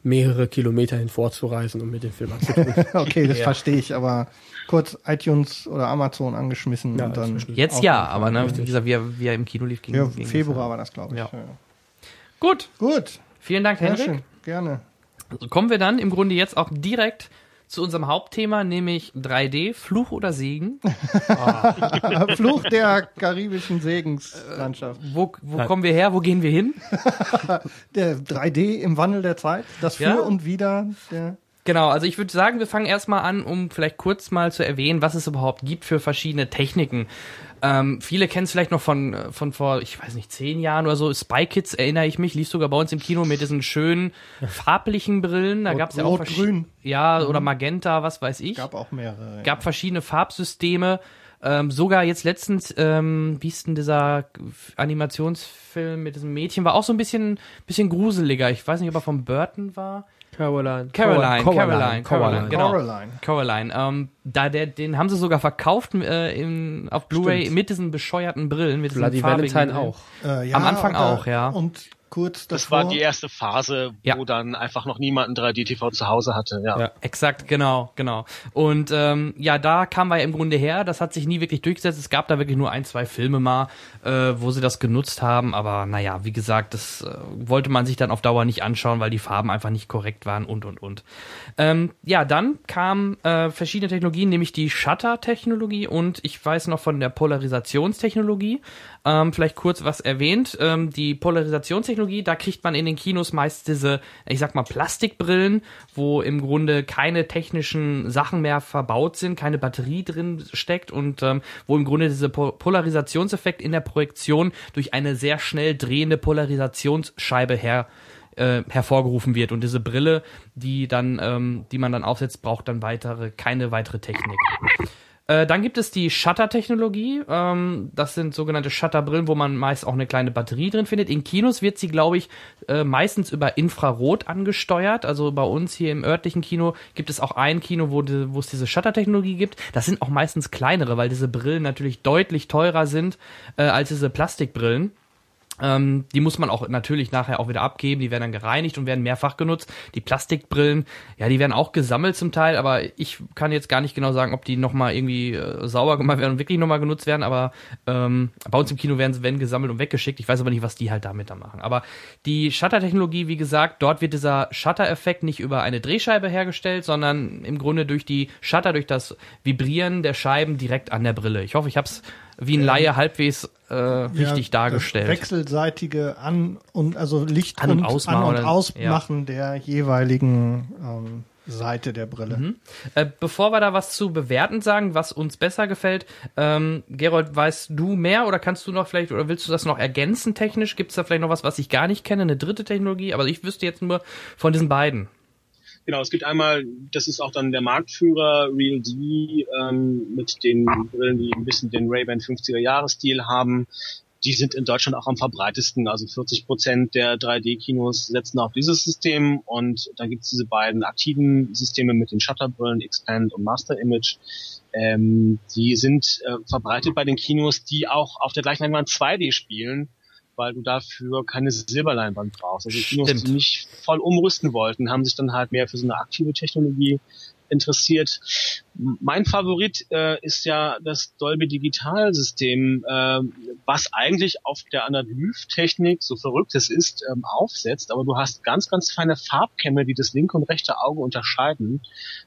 mehrere Kilometer hin vorzureisen, um mir den Film anzugucken. [laughs] Okay, das Ja. verstehe ich, aber kurz iTunes oder Amazon angeschmissen Ja, und dann. Jetzt ja, aber ne, wie gesagt, wie er, wie er im Kino lief, ging, Ja, ging Februar war das, glaube ich. Ja. Ja. Gut, Gut, vielen Dank, sehr Henrik. schön, gerne. Also kommen wir dann im Grunde jetzt auch direkt zu unserem Hauptthema, nämlich 3D, Fluch oder Segen. [laughs] Fluch der karibischen Segenslandschaft. Wo, wo Ja. kommen wir her, wo gehen wir hin? [laughs] Der 3D im Wandel der Zeit, das Für Ja. und Wider der. Genau, also ich würde sagen, wir fangen erstmal an, um vielleicht kurz mal zu erwähnen, was es überhaupt gibt für verschiedene Techniken. Ähm, viele kennen es vielleicht noch von, äh, von vor, ich weiß nicht, zehn Jahren oder so. Spy Kids erinnere ich mich, lief sogar bei uns im Kino mit diesen schönen [laughs] farblichen Brillen. Da gab es ja auch Rot-Grün. Mhm. Ja, oder Magenta, was weiß ich. Gab auch mehrere. ja. gab verschiedene Farbsysteme. Ähm, sogar jetzt letztens, ähm, wie ist denn dieser Animationsfilm mit diesem Mädchen, war auch so ein bisschen, bisschen gruseliger. Ich weiß nicht, ob er von Burton war. Caroline. Caroline, Coraline, Caroline, Caroline, genau. Coraline. Coraline. Ähm, da der, den haben sie sogar verkauft äh, in, auf Blu-ray mit diesen bescheuerten Brillen. Mit diesen Bloody farbigen Valentine auch. Äh, ja, Am Anfang da- auch, ja. Und kurz Das davor. war die erste Phase, Ja. wo dann einfach noch niemand ein 3D-TV zu Hause hatte. Ja. Ja. Exakt, genau, genau. Und ähm, ja, da kam wir ja im Grunde her. Das hat sich nie wirklich durchgesetzt. Es gab da wirklich nur ein, zwei Filme mal, äh, wo sie das genutzt haben. Aber naja, wie gesagt, das äh, wollte man sich dann auf Dauer nicht anschauen, weil die Farben einfach nicht korrekt waren und und und. Ähm, ja, dann kamen äh, verschiedene Technologien, nämlich die Shutter-Technologie und ich weiß noch von der Polarisationstechnologie. Ähm, vielleicht kurz was erwähnt. Ähm, die Polarisationstechnologie, da kriegt man in den Kinos meist diese, ich sag mal, Plastikbrillen, wo im Grunde keine technischen Sachen mehr verbaut sind, keine Batterie drin steckt und ähm, wo im Grunde dieser po Polarisationseffekt in der Projektion durch eine sehr schnell drehende Polarisationsscheibe her äh, hervorgerufen wird und diese Brille, die dann, ähm, die man dann aufsetzt, braucht dann weitere, keine weitere Technik. Äh, dann gibt es die Shutter-Technologie. Ähm, das sind sogenannte Shutterbrillen, wo man meist auch eine kleine Batterie drin findet. In Kinos wird sie, glaube ich, äh, meistens über Infrarot angesteuert. Also bei uns hier im örtlichen Kino gibt es auch ein Kino, wo, die, wo es diese Shutter-Technologie gibt. Das sind auch meistens kleinere, weil diese Brillen natürlich deutlich teurer sind äh, als diese Plastikbrillen. Ähm, die muss man auch natürlich nachher auch wieder abgeben, die werden dann gereinigt und werden mehrfach genutzt. Die Plastikbrillen, ja, die werden auch gesammelt zum Teil, aber ich kann jetzt gar nicht genau sagen, ob die nochmal irgendwie äh, sauber gemacht werden und wirklich nochmal genutzt werden, aber ähm, bei uns im Kino werden sie wenn gesammelt und weggeschickt. Ich weiß aber nicht, was die halt damit da machen. Aber die Shutter-Technologie, wie gesagt, dort wird dieser Shutter-Effekt nicht über eine Drehscheibe hergestellt, sondern im Grunde durch die Shutter, durch das Vibrieren der Scheiben direkt an der Brille. Ich hoffe, ich habe es wie ein Laie halbwegs äh, richtig Ja, dargestellt. Wechselseitige An- und also Licht An- und und, Ausmachen An- und Ausmachen der jeweiligen ähm, Seite der Brille. Äh, bevor wir da was zu bewerten sagen, was uns besser gefällt, ähm, Gerold, weißt du mehr oder kannst du noch vielleicht oder willst du das noch ergänzen technisch? Gibt es da vielleicht noch was, was ich gar nicht kenne, eine dritte Technologie? Aber ich wüsste jetzt nur von diesen beiden. Genau, es gibt einmal, das ist auch dann der Marktführer Real D ähm, mit den Brillen, die ein bisschen den Ray-Ban 50er Jahresstil haben. Die sind in Deutschland auch am verbreitesten. Also 40 Prozent der 3D-Kinos setzen auf dieses System und dann gibt es diese beiden aktiven Systeme mit den Shutterbrillen, Expand und Master Image. Ähm, die sind äh, verbreitet bei den Kinos, die auch auf der gleichen Leinwand 2D spielen, weil du dafür keine Silberleinwand brauchst. Also Kinos, Stimmt. die nicht voll umrüsten wollten, haben sich dann halt mehr für so eine aktive Technologie interessiert. Mein Favorit äh, ist ja das Dolby Digital System, äh, was eigentlich auf der Analyse-Technik, so verrückt es ist, ähm, aufsetzt. Aber du hast ganz, ganz feine Farbkämme, die das linke und rechte Auge unterscheiden.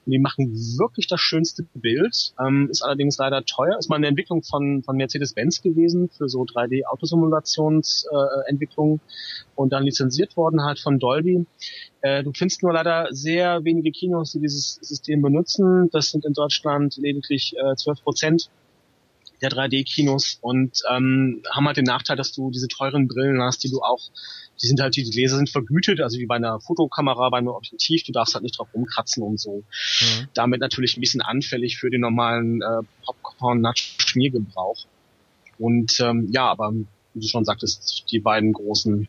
Und die machen wirklich das schönste Bild. Ähm, ist allerdings leider teuer. Ist mal eine Entwicklung von, von Mercedes-Benz gewesen für so 3D-Autosimulationsentwicklung äh, und dann lizenziert worden halt von Dolby. Äh, du findest nur leider sehr wenige Kinos, die dieses System benutzen. Das sind in Deutschland lediglich äh, 12 Prozent der 3D-Kinos und ähm, haben halt den Nachteil, dass du diese teuren Brillen hast, die du auch, die sind halt, die Gläser sind vergütet, also wie bei einer Fotokamera, bei einem Objektiv, du darfst halt nicht drauf rumkratzen und so. Mhm. Damit natürlich ein bisschen anfällig für den normalen äh, Popcorn-Natsch-Schmiergebrauch. Und ähm, ja, aber wie du schon sagtest, die beiden großen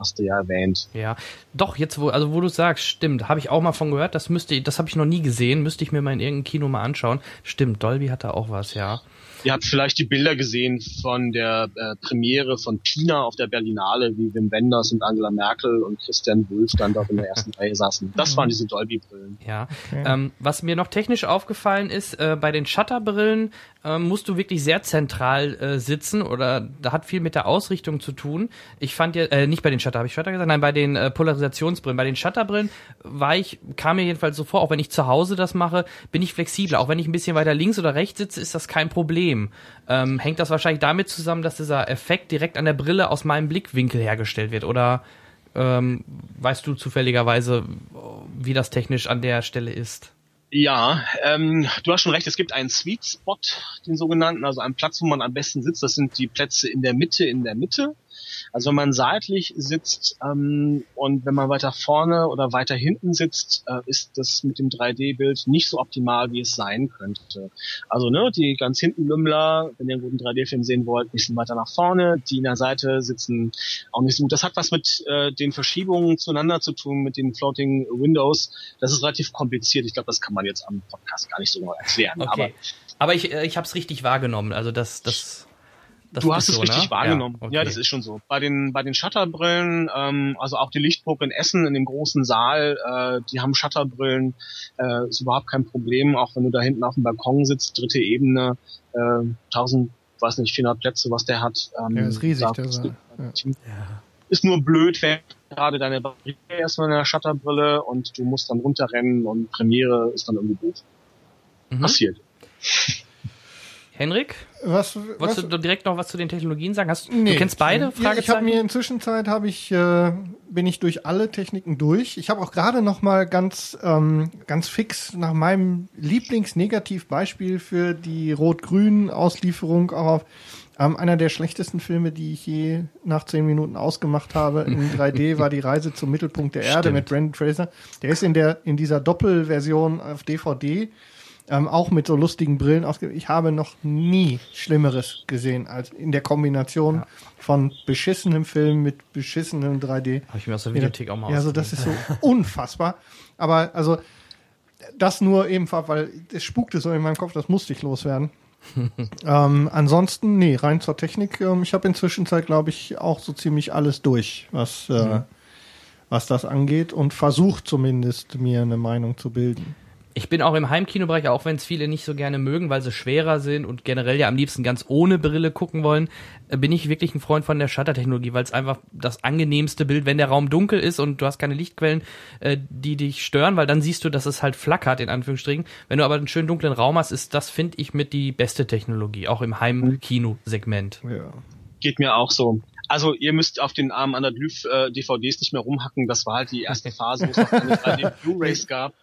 hast du ja erwähnt. Ja, doch, jetzt wo, also wo du sagst, stimmt, habe ich auch mal von gehört, das müsste, das habe ich noch nie gesehen, müsste ich mir mal in irgendeinem Kino mal anschauen. Stimmt, Dolby hat da auch was, ja. Ihr habt vielleicht die Bilder gesehen von der äh, Premiere von Pina auf der Berlinale, wie Wim Wenders und Angela Merkel und Christian Wulff dann dort in der ersten [laughs] Reihe saßen. Das waren diese Dolby-Brillen. Ja. Okay. Ähm, was mir noch technisch aufgefallen ist, äh, bei den Shutterbrillen äh, musst du wirklich sehr zentral äh, sitzen oder da hat viel mit der Ausrichtung zu tun. Ich fand ja, äh, nicht bei den Shutter, habe ich Shutter gesagt? Nein, bei den äh, Polarisationsbrillen. Bei den Shutterbrillen war ich, kam mir jedenfalls so vor, auch wenn ich zu Hause das mache, bin ich flexibler. Auch wenn ich ein bisschen weiter links oder rechts sitze, ist das kein Problem. Problem. Ähm, hängt das wahrscheinlich damit zusammen, dass dieser Effekt direkt an der Brille aus meinem Blickwinkel hergestellt wird? Oder ähm, weißt du zufälligerweise, wie das technisch an der Stelle ist? Ja, ähm, du hast schon recht, es gibt einen Sweet Spot, den sogenannten, also einen Platz, wo man am besten sitzt. Das sind die Plätze in der Mitte, in der Mitte. Also wenn man seitlich sitzt ähm, und wenn man weiter vorne oder weiter hinten sitzt, äh, ist das mit dem 3D-Bild nicht so optimal, wie es sein könnte. Also ne, die ganz hinten Lümmler, wenn ihr einen guten 3D-Film sehen wollt, bisschen weiter nach vorne. Die in der Seite sitzen auch nicht so gut. Das hat was mit äh, den Verschiebungen zueinander zu tun, mit den Floating Windows. Das ist relativ kompliziert. Ich glaube, das kann man jetzt am Podcast gar nicht so genau erklären. Okay. Aber, aber ich, äh, ich habe es richtig wahrgenommen. Also das, das das du hast es so, richtig ne? wahrgenommen. Ja, okay. ja, das ist schon so. Bei den bei den Shutterbrillen, ähm, also auch die Lichtburg in Essen in dem großen Saal, äh, die haben Shutterbrillen, äh, ist überhaupt kein Problem. Auch wenn du da hinten auf dem Balkon sitzt, dritte Ebene, äh, 1000, weiß nicht, 400 Plätze, was der hat. Ähm, ja, ist riesig der Saal. Ja. Ist nur blöd, wenn gerade deine Batterie erstmal in der Shutterbrille und du musst dann runterrennen und Premiere ist dann irgendwie gut. Mhm. Passiert. Henrik? Was, Wolltest was? du direkt noch was zu den Technologien sagen? Hast, nee, du kennst beide? Ja, ich habe mir inzwischen Zeit habe ich äh, bin ich durch alle Techniken durch. Ich habe auch gerade noch mal ganz ähm, ganz fix nach meinem Lieblingsnegativbeispiel für die Rot-Grün Auslieferung auf ähm, einer der schlechtesten Filme, die ich je nach zehn Minuten ausgemacht habe in [laughs] 3D, war die Reise zum Mittelpunkt der Erde Stimmt. mit Brandon Fraser. Der ist in der in dieser Doppelversion auf DVD ähm, auch mit so lustigen Brillen ausgegeben. Ich habe noch nie Schlimmeres gesehen als in der Kombination ja. von beschissenem Film mit beschissenem 3D. Habe ich mir aus der Videothek auch mal Ja, also das ist so [laughs] unfassbar. Aber also das nur eben, weil es spukte so in meinem Kopf, das musste ich loswerden. [laughs] ähm, ansonsten, nee, rein zur Technik. Ähm, ich habe inzwischen Zeit, glaube ich, auch so ziemlich alles durch, was, äh, mhm. was das angeht und versucht zumindest mir eine Meinung zu bilden. Ich bin auch im Heimkinobereich, auch wenn es viele nicht so gerne mögen, weil sie schwerer sind und generell ja am liebsten ganz ohne Brille gucken wollen, äh, bin ich wirklich ein Freund von der Shuttertechnologie, weil es einfach das angenehmste Bild, wenn der Raum dunkel ist und du hast keine Lichtquellen, äh, die dich stören, weil dann siehst du, dass es halt flackert, in Anführungsstrichen. Wenn du aber einen schönen dunklen Raum hast, ist das, finde ich, mit die beste Technologie, auch im Heimkino-Segment. Ja. Geht mir auch so. Also ihr müsst auf den armen Anadlyph äh, DVDs nicht mehr rumhacken. Das war halt die erste Phase, wo es noch keine Blu-rays [laughs] gab.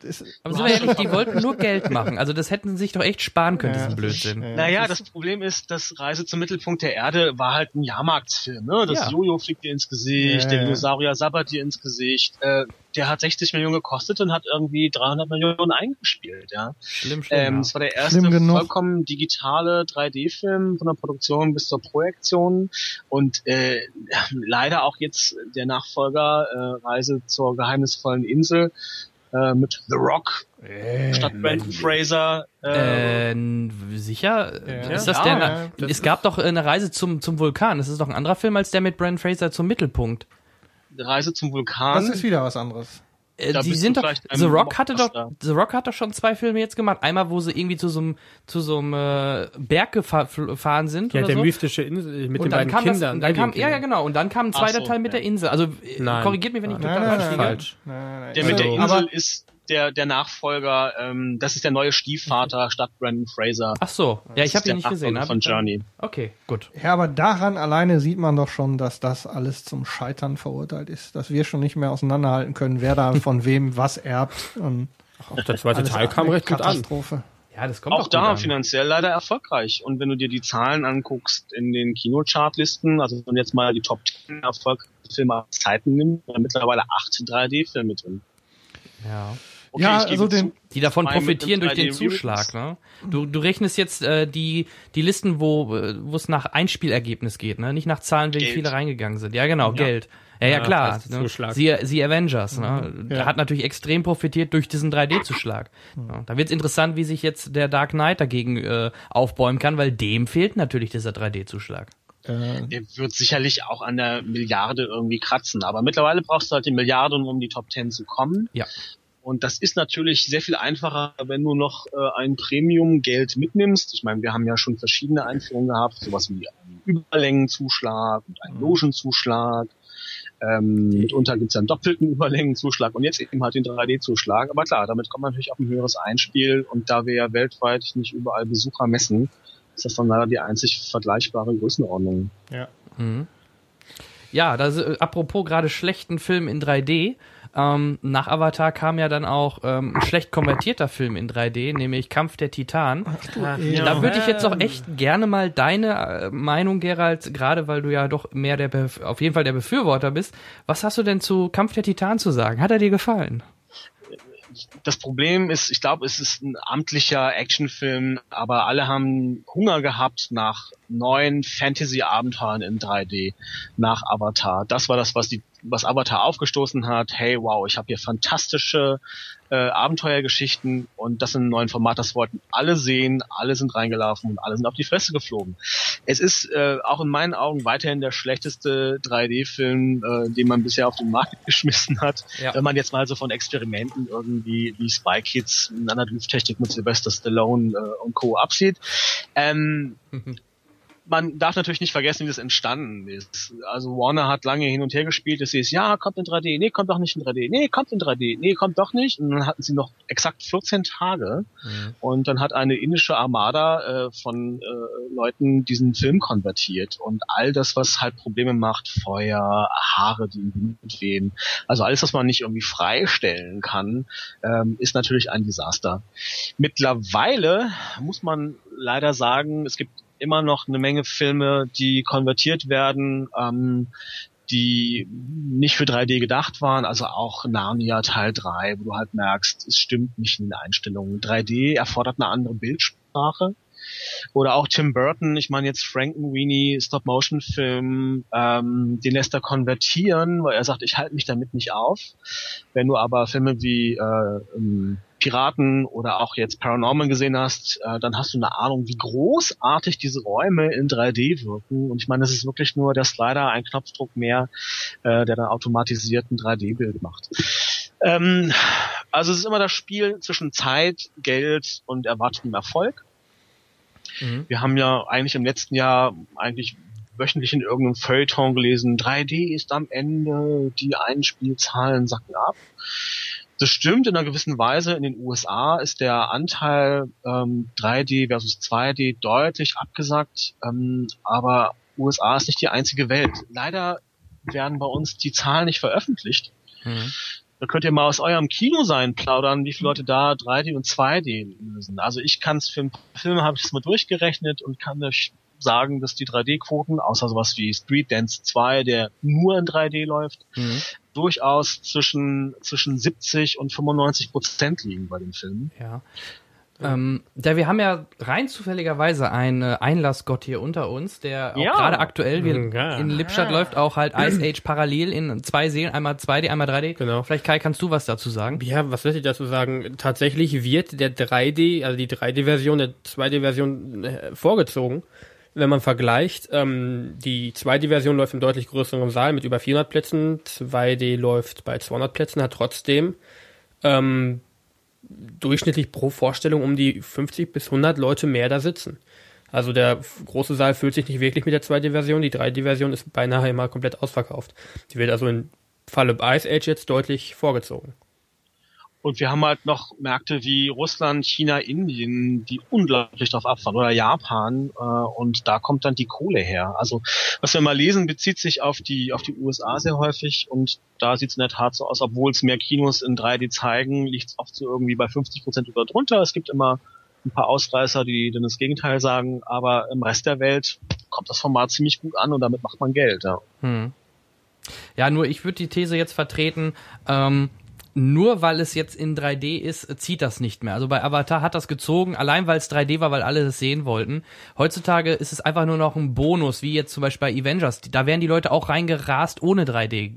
Aber sind wir ehrlich, die wollten nur Geld machen. Also das hätten sie sich doch echt sparen können, ja, diesen Blödsinn. Ja, naja, das Problem ist, das Reise zum Mittelpunkt der Erde war halt ein Jahrmarktsfilm. Ne? Das ja. Jojo fliegt dir ins Gesicht, ja, der Dinosaurier sabbert dir ins Gesicht. Äh, der hat 60 Millionen gekostet und hat irgendwie 300 Millionen eingespielt. Ja. Schlimm, schlimm. Ähm, Es war der erste vollkommen digitale 3D-Film von der Produktion bis zur Projektion und äh, leider auch jetzt der Nachfolger äh, Reise zur geheimnisvollen Insel äh, mit The Rock äh, statt Brandon Fraser. Äh, äh, sicher? Ja. Ist das ja, der? Ja, das es gab doch eine Reise zum zum Vulkan. Das ist doch ein anderer Film als der mit Brandon Fraser zum Mittelpunkt. Reise zum Vulkan. Das ist wieder was anderes. Äh, Da die sind doch, The Rock hatte doch. The Rock hat doch schon zwei Filme jetzt gemacht. Einmal, wo sie irgendwie zu so einem, zu so einem äh, Berg gefa- gefahren sind Ja, oder der so. mystische Insel mit und den dann beiden kam Kindern. das, und dann kam, ja, ja, genau. Und dann kam ein zweiter so, Teil mit ja. der Insel. Also, äh, Nein. korrigiert mich, wenn ich Nein, total nein, falsch liege. Der mit der Also, Insel ist der, der Nachfolger, ähm, das ist der neue Stiefvater statt Brandon Fraser. Ach so. Ja, ich Das habe ist den der nicht gesehen. Von ich Journey. Okay, gut. Ja, aber daran alleine sieht man doch schon, dass das alles zum Scheitern verurteilt ist. Dass wir schon nicht mehr auseinanderhalten können, wer da [laughs] von wem was erbt. Und Auch der zweite Teil kam recht gut an. Katastrophe. Ja, das kommt Auch da an. finanziell leider erfolgreich. Und wenn du dir die Zahlen anguckst in den Kinochartlisten, also wenn man jetzt mal die Top 10 Erfolgsfilme aller Zeiten nimmt, dann mittlerweile acht 3D-Filme drin. Ja. Okay, Ja, also den- Die davon profitieren durch den 3D Zuschlag, ne? Du, du rechnest jetzt äh, die, die Listen, wo äh, wo es nach Einspielergebnis geht, ne? Nicht nach Zahlen, wie Geld. viele reingegangen sind. Ja, genau, Geld. Ja, ja, Ja, klar. heißt Ne? Sie, sie Avengers, ne? Ja. Hat natürlich extrem profitiert durch diesen 3D-Zuschlag. Ja, da wird's interessant, wie sich jetzt der Dark Knight dagegen äh, aufbäumen kann, weil dem fehlt natürlich dieser 3D-Zuschlag. Äh, Der wird sicherlich auch an der Milliarde irgendwie kratzen. Aber mittlerweile brauchst du halt die Milliarde, um um die Top 10 zu kommen. Ja. Und das ist natürlich sehr viel einfacher, wenn du noch äh, ein Premium-Geld mitnimmst. Ich meine, wir haben ja schon verschiedene Einführungen gehabt, sowas wie einen Überlängenzuschlag und einen Logenzuschlag. Ähm, mitunter gibt's ja einen doppelten [laughs] Überlängenzuschlag und jetzt eben halt den 3D-Zuschlag. Aber klar, damit kommt man natürlich auf ein höheres Einspiel und da wir ja weltweit nicht überall Besucher messen, ist das dann leider die einzig vergleichbare Größenordnung. Mhm. Ja, das, äh, apropos gerade schlechten Film in 3D. Ähm, nach Avatar kam ja dann auch ähm, ein schlecht konvertierter Film in 3D, nämlich Kampf der Titan. Da würde ich jetzt auch echt gerne mal deine äh, Meinung, Gerald, gerade weil du ja doch mehr der, Bef auf jeden Fall der Befürworter bist. Was hast du denn zu Kampf der Titan zu sagen? Hat er dir gefallen? das Problem ist, ich glaube, es ist ein amtlicher Actionfilm, aber alle haben Hunger gehabt nach neuen Fantasy-Abenteuern in 3D, nach Avatar. Das war das, was die, was Avatar aufgestoßen hat. Hey, wow, ich habe hier fantastische äh, Abenteuergeschichten und das in einem neuen Format. Das wollten alle sehen, alle sind reingelaufen und alle sind auf die Fresse geflogen. Es ist äh, auch in meinen Augen weiterhin der schlechteste 3D-Film, äh, den man bisher auf den Markt [laughs] geschmissen hat. Ja. Wenn man jetzt mal so von Experimenten irgendwie wie Spy Kids, Nanotechnik mit Sylvester Stallone äh, und Co. absieht. Ähm, [laughs] man darf natürlich nicht vergessen, wie das entstanden ist. Also Warner hat lange hin und her gespielt, es hieß, ja, kommt in 3D, nee, kommt doch nicht in 3D, nee, kommt in 3D, nee, kommt doch nicht. Und dann hatten sie noch exakt 14 Tage und dann hat eine indische Armada äh, von äh, Leuten diesen Film konvertiert und all das, was halt Probleme macht, Feuer, Haare, die im Wind wehen, also alles, was man nicht irgendwie freistellen kann, ähm, ist natürlich ein Desaster. Mittlerweile muss man leider sagen, es gibt immer noch eine Menge Filme, die konvertiert werden, ähm, die nicht für 3D gedacht waren, also auch Narnia Teil 3, wo du halt merkst, es stimmt nicht in den Einstellungen. 3D erfordert eine andere Bildsprache. Oder auch Tim Burton, ich meine jetzt Frankenweenie, Stop-Motion-Film, ähm, den lässt er konvertieren, weil er sagt, ich halte mich damit nicht auf. Wenn du aber Filme wie äh, ähm, Piraten oder auch jetzt Paranormal gesehen hast, äh, dann hast du eine Ahnung, wie großartig diese Räume in 3D wirken. Und ich meine, das ist wirklich nur der Slider, ein Knopfdruck mehr, äh, der dann automatisiert ein 3D-Bild macht. Ähm, also es ist immer das Spiel zwischen Zeit, Geld und erwartetem Erfolg. Mhm. Wir haben ja eigentlich im letzten Jahr eigentlich wöchentlich in irgendeinem Feuilleton gelesen, 3D ist am Ende, die Einspielzahlen sacken ab. Das stimmt in einer gewissen Weise. In den USA ist der Anteil ähm, 3D versus 2D deutlich abgesackt, ähm, aber USA ist nicht die einzige Welt. Leider werden bei uns die Zahlen nicht veröffentlicht. Mhm. Da könnt ihr mal aus eurem Kino sein plaudern, wie viele Leute da 3D und 2D lösen. Also ich kann es für Filme habe ich es mal durchgerechnet und kann euch sagen, dass die 3D-Quoten, außer sowas wie Street Dance 2, der nur in 3D läuft, Mhm. durchaus zwischen, zwischen 70 und 95 Prozent liegen bei den Filmen. Ja. Ähm, ja, wir haben ja rein zufälligerweise einen Einlassgott hier unter uns, der auch Ja. gerade aktuell, wir, Ja. in Lippstadt läuft auch halt Ice Age parallel in zwei Seelen, einmal 2D, einmal 3D. Genau. Vielleicht Kai, kannst du was dazu sagen? Ja, was lässt sich dazu sagen? Tatsächlich wird der 3D, also die 3D-Version der 2D-Version äh, vorgezogen. Wenn man vergleicht, ähm, die 2D-Version läuft im deutlich größeren Saal mit über 400 Plätzen, 2D läuft bei 200 Plätzen, hat trotzdem ähm, durchschnittlich pro Vorstellung um die 50 bis 100 Leute mehr da sitzen. Also der große Saal fühlt sich nicht wirklich mit der 2D-Version, die 3D-Version ist beinahe immer komplett ausverkauft. Die wird also im Falle Ice Age jetzt deutlich vorgezogen. Und wir haben halt noch Märkte wie Russland, China, Indien, die unglaublich darauf abfahren oder Japan äh, und da kommt dann die Kohle her. Also was wir mal lesen, bezieht sich auf die auf die USA sehr häufig und da sieht es in der Tat so aus, obwohl es mehr Kinos in 3D zeigen, liegt es oft so irgendwie bei 50 Prozent oder drunter. Es gibt immer ein paar Ausreißer, die dann das Gegenteil sagen, aber im Rest der Welt kommt das Format ziemlich gut an und damit macht man Geld. Ja, hm. ja nur ich würde die These jetzt vertreten, ähm, nur weil es jetzt in 3D ist, zieht das nicht mehr. Also bei Avatar hat das gezogen, allein weil es 3D war, weil alle das sehen wollten. Heutzutage ist es einfach nur noch ein Bonus, wie jetzt zum Beispiel bei Avengers. Da wären die Leute auch reingerast ohne 3D.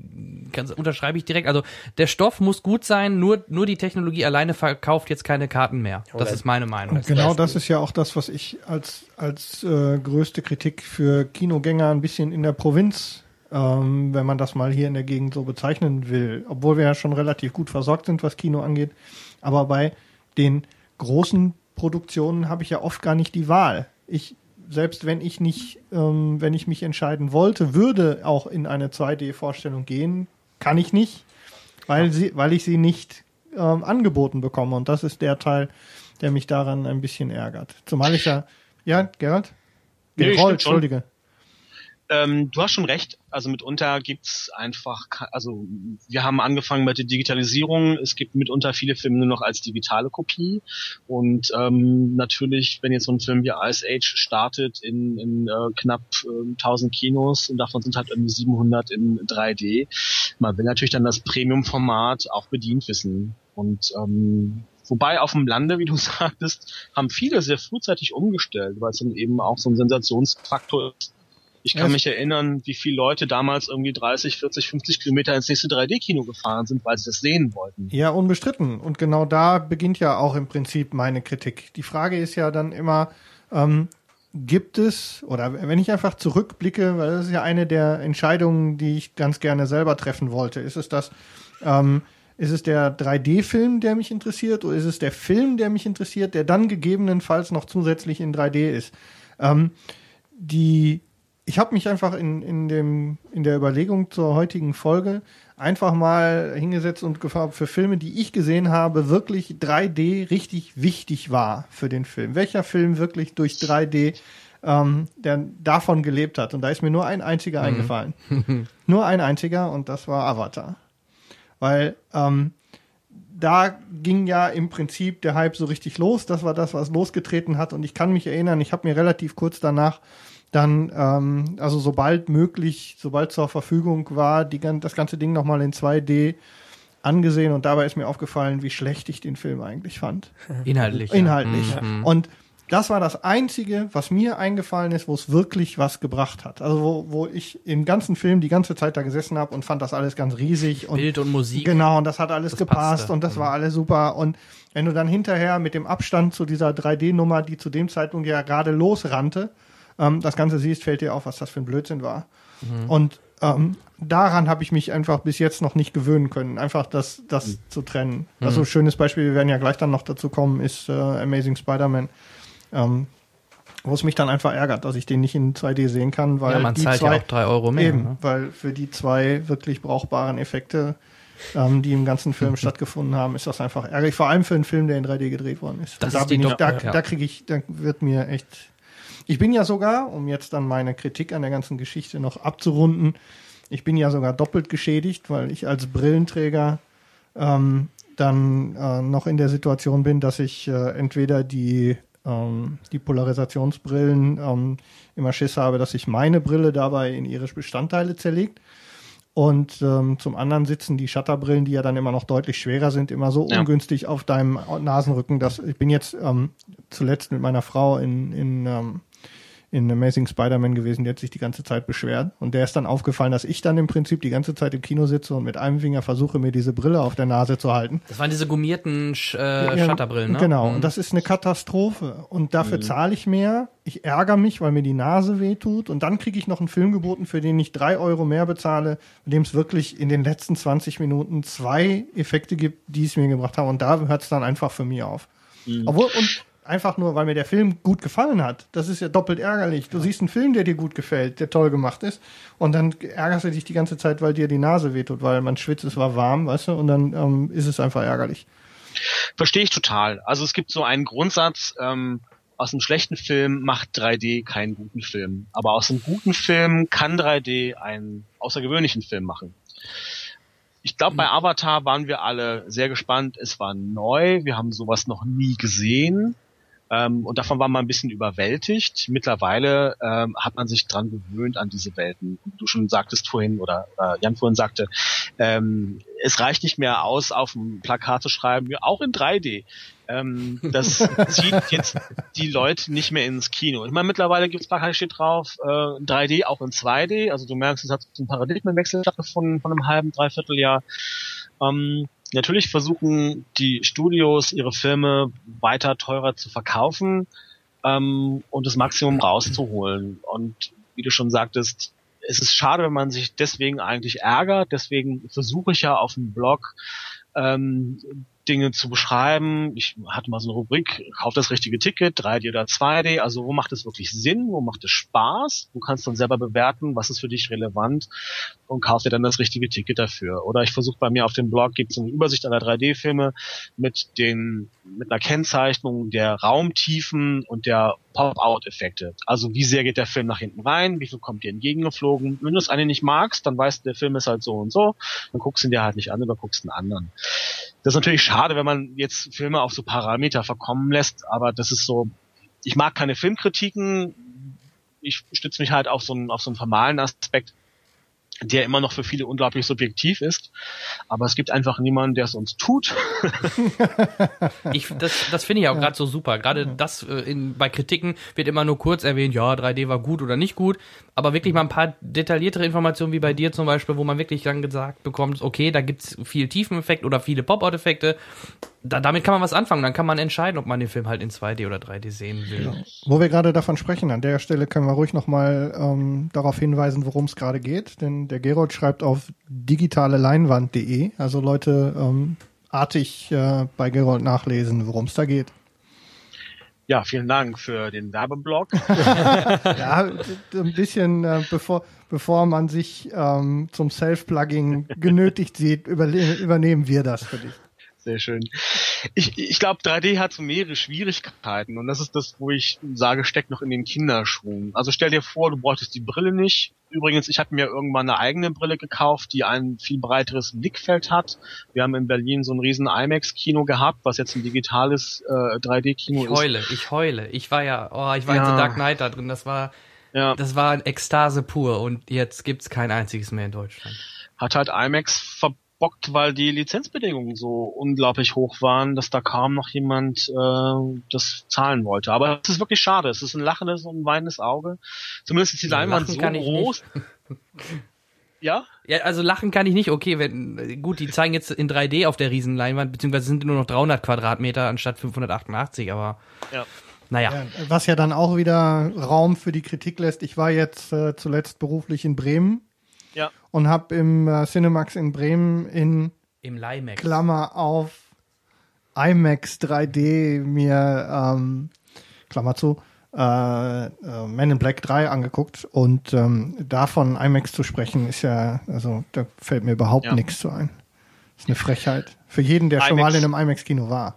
Ganz, unterschreibe ich direkt. Also der Stoff muss gut sein, nur, nur die Technologie alleine verkauft jetzt keine Karten mehr. Das ist meine Meinung. Und genau das ist ja auch das, was ich als, als äh, größte Kritik für Kinogänger ein bisschen in der Provinz ähm, wenn man das mal hier in der Gegend so bezeichnen will. Obwohl wir ja schon relativ gut versorgt sind, was Kino angeht. Aber bei den großen Produktionen habe ich ja oft gar nicht die Wahl. Ich, selbst wenn ich nicht, ähm, wenn ich mich entscheiden wollte, würde auch in eine 2D-Vorstellung gehen, kann ich nicht, weil sie, weil ich sie nicht ähm, angeboten bekomme. Und das ist der Teil, der mich daran ein bisschen ärgert. Zumal ich ja, ja, Gerald? Gerald, nee, Entschuldige ähm, du hast schon recht. Also mitunter gibt's einfach, also wir haben angefangen mit der Digitalisierung. Es gibt mitunter viele Filme nur noch als digitale Kopie. Und ähm, natürlich, wenn jetzt so ein Film wie Ice Age startet in, in äh, knapp äh, 1000 Kinos und davon sind halt irgendwie 700 in 3D, man will natürlich dann das Premium-Format auch bedient wissen. Und ähm, Wobei auf dem Lande, wie du [laughs] sagtest, haben viele sehr frühzeitig umgestellt, weil es dann eben auch so ein Sensationsfaktor ist, ich kann ja. mich erinnern, wie viele Leute damals irgendwie 30, 40, 50 Kilometer ins nächste 3D-Kino gefahren sind, weil sie das sehen wollten. Ja, unbestritten. Und genau da beginnt ja auch im Prinzip meine Kritik. Die Frage ist ja dann immer, ähm, gibt es, oder wenn ich einfach zurückblicke, weil das ist ja eine der Entscheidungen, die ich ganz gerne selber treffen wollte, ist es das, ähm, ist es der 3D-Film, der mich interessiert, oder ist es der Film, der mich interessiert, der dann gegebenenfalls noch zusätzlich in 3D ist? Ähm, die ich habe mich einfach in, in, dem, in der Überlegung zur heutigen Folge einfach mal hingesetzt und gefragt, für Filme, die ich gesehen habe, wirklich 3D richtig wichtig war für den Film. Welcher Film wirklich durch 3D ähm, der davon gelebt hat. Und da ist mir nur ein einziger mhm. eingefallen. [laughs] nur ein einziger und das war Avatar. Weil ähm, da ging ja im Prinzip der Hype so richtig los. Das war das, was losgetreten hat. Und ich kann mich erinnern, ich habe mir relativ kurz danach dann, ähm, also sobald möglich, sobald zur Verfügung war, die, das ganze Ding nochmal in 2D angesehen und dabei ist mir aufgefallen, wie schlecht ich den Film eigentlich fand. Inhaltlich. [laughs] Inhaltlich. Ja. Mhm. Und das war das Einzige, was mir eingefallen ist, wo es wirklich was gebracht hat. Also wo, wo ich im ganzen Film die ganze Zeit da gesessen habe und fand das alles ganz riesig. Und, Bild und Musik. Genau, und das hat alles das gepasst passte. und das war mhm. alles super. Und wenn du dann hinterher mit dem Abstand zu dieser 3D-Nummer, die zu dem Zeitpunkt ja gerade losrannte, ähm, das Ganze siehst, fällt dir auf, was das für ein Blödsinn war. Mhm. Und ähm, daran habe ich mich einfach bis jetzt noch nicht gewöhnen können, einfach das, das mhm. zu trennen. Mhm. Also schönes Beispiel, wir werden ja gleich dann noch dazu kommen, ist äh, Amazing Spider-Man. Ähm, wo es mich dann einfach ärgert, dass ich den nicht in 2D sehen kann, weil ja, man die zahlt zwei, ja auch drei Euro mehr. Eben, ne? weil für die zwei wirklich brauchbaren Effekte, ähm, die im ganzen Film [laughs] stattgefunden haben, ist das einfach ärgerlich. Vor allem für einen Film, der in 3D gedreht worden ist. Das da ist die ich, da, ja. da kriege ich, da wird mir echt ich bin ja sogar, um jetzt dann meine Kritik an der ganzen Geschichte noch abzurunden, ich bin ja sogar doppelt geschädigt, weil ich als Brillenträger ähm, dann äh, noch in der Situation bin, dass ich äh, entweder die, ähm, die Polarisationsbrillen ähm, immer Schiss habe, dass sich meine Brille dabei in ihre Bestandteile zerlegt. Und ähm, zum anderen sitzen die Shutterbrillen, die ja dann immer noch deutlich schwerer sind, immer so ja. ungünstig auf deinem Nasenrücken, dass ich bin jetzt ähm, zuletzt mit meiner Frau in, in ähm, in Amazing Spider-Man gewesen, der hat sich die ganze Zeit beschwert. Und der ist dann aufgefallen, dass ich dann im Prinzip die ganze Zeit im Kino sitze und mit einem Finger versuche, mir diese Brille auf der Nase zu halten. Das waren diese gummierten Sch äh, Ja, Shutterbrillen, ne? Genau, Mhm. und das ist eine Katastrophe. Und dafür zahle ich mehr. Ich ärgere mich, weil mir die Nase wehtut. Und dann kriege ich noch einen Film geboten, für den ich drei Euro mehr bezahle, bei dem es wirklich in den letzten 20 Minuten zwei Effekte gibt, die es mir gebracht haben. Und da hört es dann einfach für mich auf. Obwohl, und einfach nur, weil mir der Film gut gefallen hat. Das ist ja doppelt ärgerlich. Du siehst einen Film, der dir gut gefällt, der toll gemacht ist. Und dann ärgerst du dich die ganze Zeit, weil dir die Nase wehtut, weil man schwitzt, es war warm, weißt du, und dann ähm, ist es einfach ärgerlich. Verstehe ich total. Also es gibt so einen Grundsatz, ähm, aus einem schlechten Film macht 3D keinen guten Film. Aber aus einem guten Film kann 3D einen außergewöhnlichen Film machen. Ich glaube, bei Avatar waren wir alle sehr gespannt. Es war neu. Wir haben sowas noch nie gesehen. Ähm, und davon war man ein bisschen überwältigt. Mittlerweile ähm, hat man sich dran gewöhnt an diese Welten. Und du schon sagtest vorhin, oder, oder Jan vorhin sagte, ähm, es reicht nicht mehr aus, auf dem Plakat zu schreiben, ja, auch in 3D. Ähm, das [laughs] zieht jetzt die Leute nicht mehr ins Kino. Ich meine, mittlerweile gibt's Plakate, steht drauf, äh, 3D auch in 2D. Also du merkst, es hat so einen Paradigmenwechsel stattgefunden von einem halben, dreiviertel Jahr. Ähm, natürlich versuchen die Studios ihre Filme weiter teurer zu verkaufen ähm, und das Maximum rauszuholen. Und wie du schon sagtest, es ist schade, wenn man sich deswegen eigentlich ärgert. Deswegen versuche ich ja auf dem Blog ähm, Dinge zu beschreiben. Ich hatte mal so eine Rubrik, kauf das richtige Ticket, 3D oder 2D. Also wo macht es wirklich Sinn? Wo macht es Spaß? Du kannst dann selber bewerten, was ist für dich relevant und kauf dir dann das richtige Ticket dafür. Oder ich versuche bei mir auf dem Blog, gibt es eine Übersicht aller 3D-Filme mit den mit einer Kennzeichnung der Raumtiefen und der Pop-Out-Effekte. Also wie sehr geht der Film nach hinten rein, wie viel kommt dir entgegengeflogen. Wenn du das eine nicht magst, dann weißt du, der Film ist halt so und so, dann guckst du ihn dir halt nicht an oder guckst einen anderen. Das ist natürlich schade, wenn man jetzt Filme auf so Parameter verkommen lässt, aber das ist so, ich mag keine Filmkritiken, ich stütze mich halt auf so einen, auf so einen formalen Aspekt, der immer noch für viele unglaublich subjektiv ist. Aber es gibt einfach niemanden, der es uns tut. [laughs] Ich, das das finde ich auch gerade so super. Gerade das äh, in, bei Kritiken wird immer nur kurz erwähnt, ja, 3D war gut oder nicht gut. Aber wirklich mal ein paar detailliertere Informationen wie bei dir zum Beispiel, wo man wirklich dann gesagt bekommt, okay, da gibt's viel Tiefeneffekt oder viele Pop-Out-Effekte. Da, damit kann man was anfangen. Dann kann man entscheiden, ob man den Film halt in 2D oder 3D sehen will. Wo wir gerade davon sprechen, an der Stelle können wir ruhig nochmal ähm, darauf hinweisen, worum es gerade geht. Denn der Gerold schreibt auf digitaleleinwand.de. Also Leute, ähm, artig äh, bei Gerold nachlesen, worum es da geht. Ja, vielen Dank für den Werbeblock. [laughs] Ja, ein bisschen, äh, bevor, bevor man sich ähm, zum Self-Plugging genötigt sieht, überle- übernehmen wir das für dich. Sehr schön. Ich, ich glaube, 3D hat so mehrere Schwierigkeiten und das ist das, wo ich sage, steckt noch in den Kinderschuhen. Also stell dir vor, du bräuchtest die Brille nicht. Übrigens, ich habe mir irgendwann eine eigene Brille gekauft, die ein viel breiteres Blickfeld hat. Wir haben in Berlin so ein riesen IMAX-Kino gehabt, was jetzt ein digitales äh, 3D-Kino Ich ist. heule, ich heule. Ich war ja, oh, ich war in Ja. The Dark Knight da drin. Das war, Ja, das war ein Ekstase pur. Und jetzt gibt's kein einziges mehr in Deutschland. hat halt IMAX verbockt, weil die Lizenzbedingungen so unglaublich hoch waren, dass da kaum noch jemand äh, das zahlen wollte. Aber es ist wirklich schade. Es ist ein lachendes und ein weinendes Auge. Zumindest ist die Ja, Leinwand so kann ich groß. [laughs] ja? Ja, also lachen kann ich nicht. Okay, wenn gut, die zeigen jetzt in 3D auf der Riesenleinwand, beziehungsweise sind nur noch 300 Quadratmeter anstatt 588, aber Ja, naja. was ja dann auch wieder Raum für die Kritik lässt. Ich war jetzt äh, zuletzt beruflich in Bremen Ja. und habe im äh, Cinemax in Bremen in Im Limax. Klammer auf IMAX 3D mir ähm, Klammer zu äh, äh, Men in Black 3 angeguckt und ähm, davon IMAX zu sprechen ist ja also da fällt mir überhaupt Ja. nichts zu ein. ist eine Frechheit für jeden, der schon IMAX. mal in einem IMAX Kino war.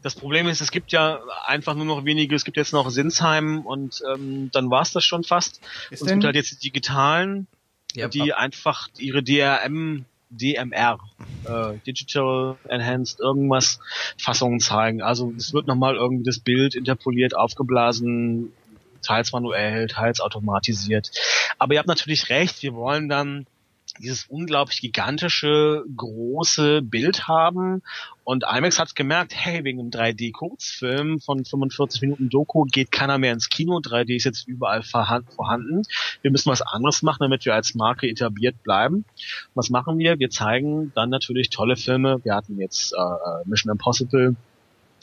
Das Problem ist, es gibt ja einfach nur noch wenige. Es gibt jetzt noch Sinsheim und ähm, dann war's das schon fast. Ist und es denn- gibt halt jetzt die digitalen, Ja, die einfach ihre DRM, DMR, äh, Digital Enhanced irgendwas Fassungen zeigen. Also es wird nochmal irgendwie das Bild interpoliert, aufgeblasen, teils manuell, teils automatisiert. Aber ihr habt natürlich recht, wir wollen dann dieses unglaublich gigantische, große Bild haben. Und IMAX hat gemerkt, hey, wegen einem 3D-Kurzfilm von 45 Minuten Doku geht keiner mehr ins Kino. 3D ist jetzt überall vorhanden. Wir müssen was anderes machen, damit wir als Marke etabliert bleiben. Was machen wir? Wir zeigen dann natürlich tolle Filme. Wir hatten jetzt äh, Mission Impossible,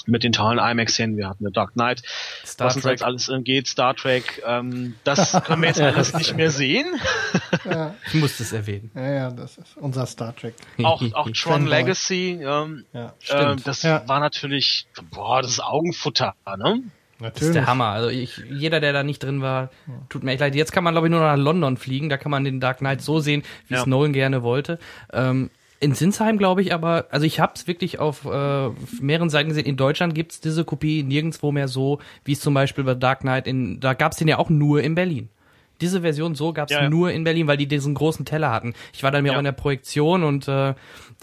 mit den tollen IMAX-Szenen. Wir hatten eine Dark Knight, Star was uns jetzt alles geht, Star Trek. Ähm, das können wir jetzt [laughs] alles nicht mehr sehen. [laughs] ja. Ich musste es erwähnen. Ja, ja, das ist unser Star Trek. Auch, auch [laughs] Tron Legacy. Ähm, ja, äh, das ja. war natürlich, boah, das ist Augenfutter, ne? Natürlich. Das ist der Hammer. Also ich, jeder, der da nicht drin war, tut mir echt leid. Jetzt kann man, glaube ich, nur nach London fliegen. Da kann man den Dark Knight so sehen, wie es Nolan gerne wollte. Ähm, in Sinsheim glaube ich, aber also ich habe es wirklich auf äh, mehreren Seiten gesehen. In Deutschland gibt's diese Kopie nirgendwo mehr so, wie es zum Beispiel bei Dark Knight in, da gab's den ja auch nur in Berlin. Diese Version so gab's ja, ja. nur in Berlin, weil die diesen großen Teller hatten. Ich war dann mir ja. auch in der Projektion und äh,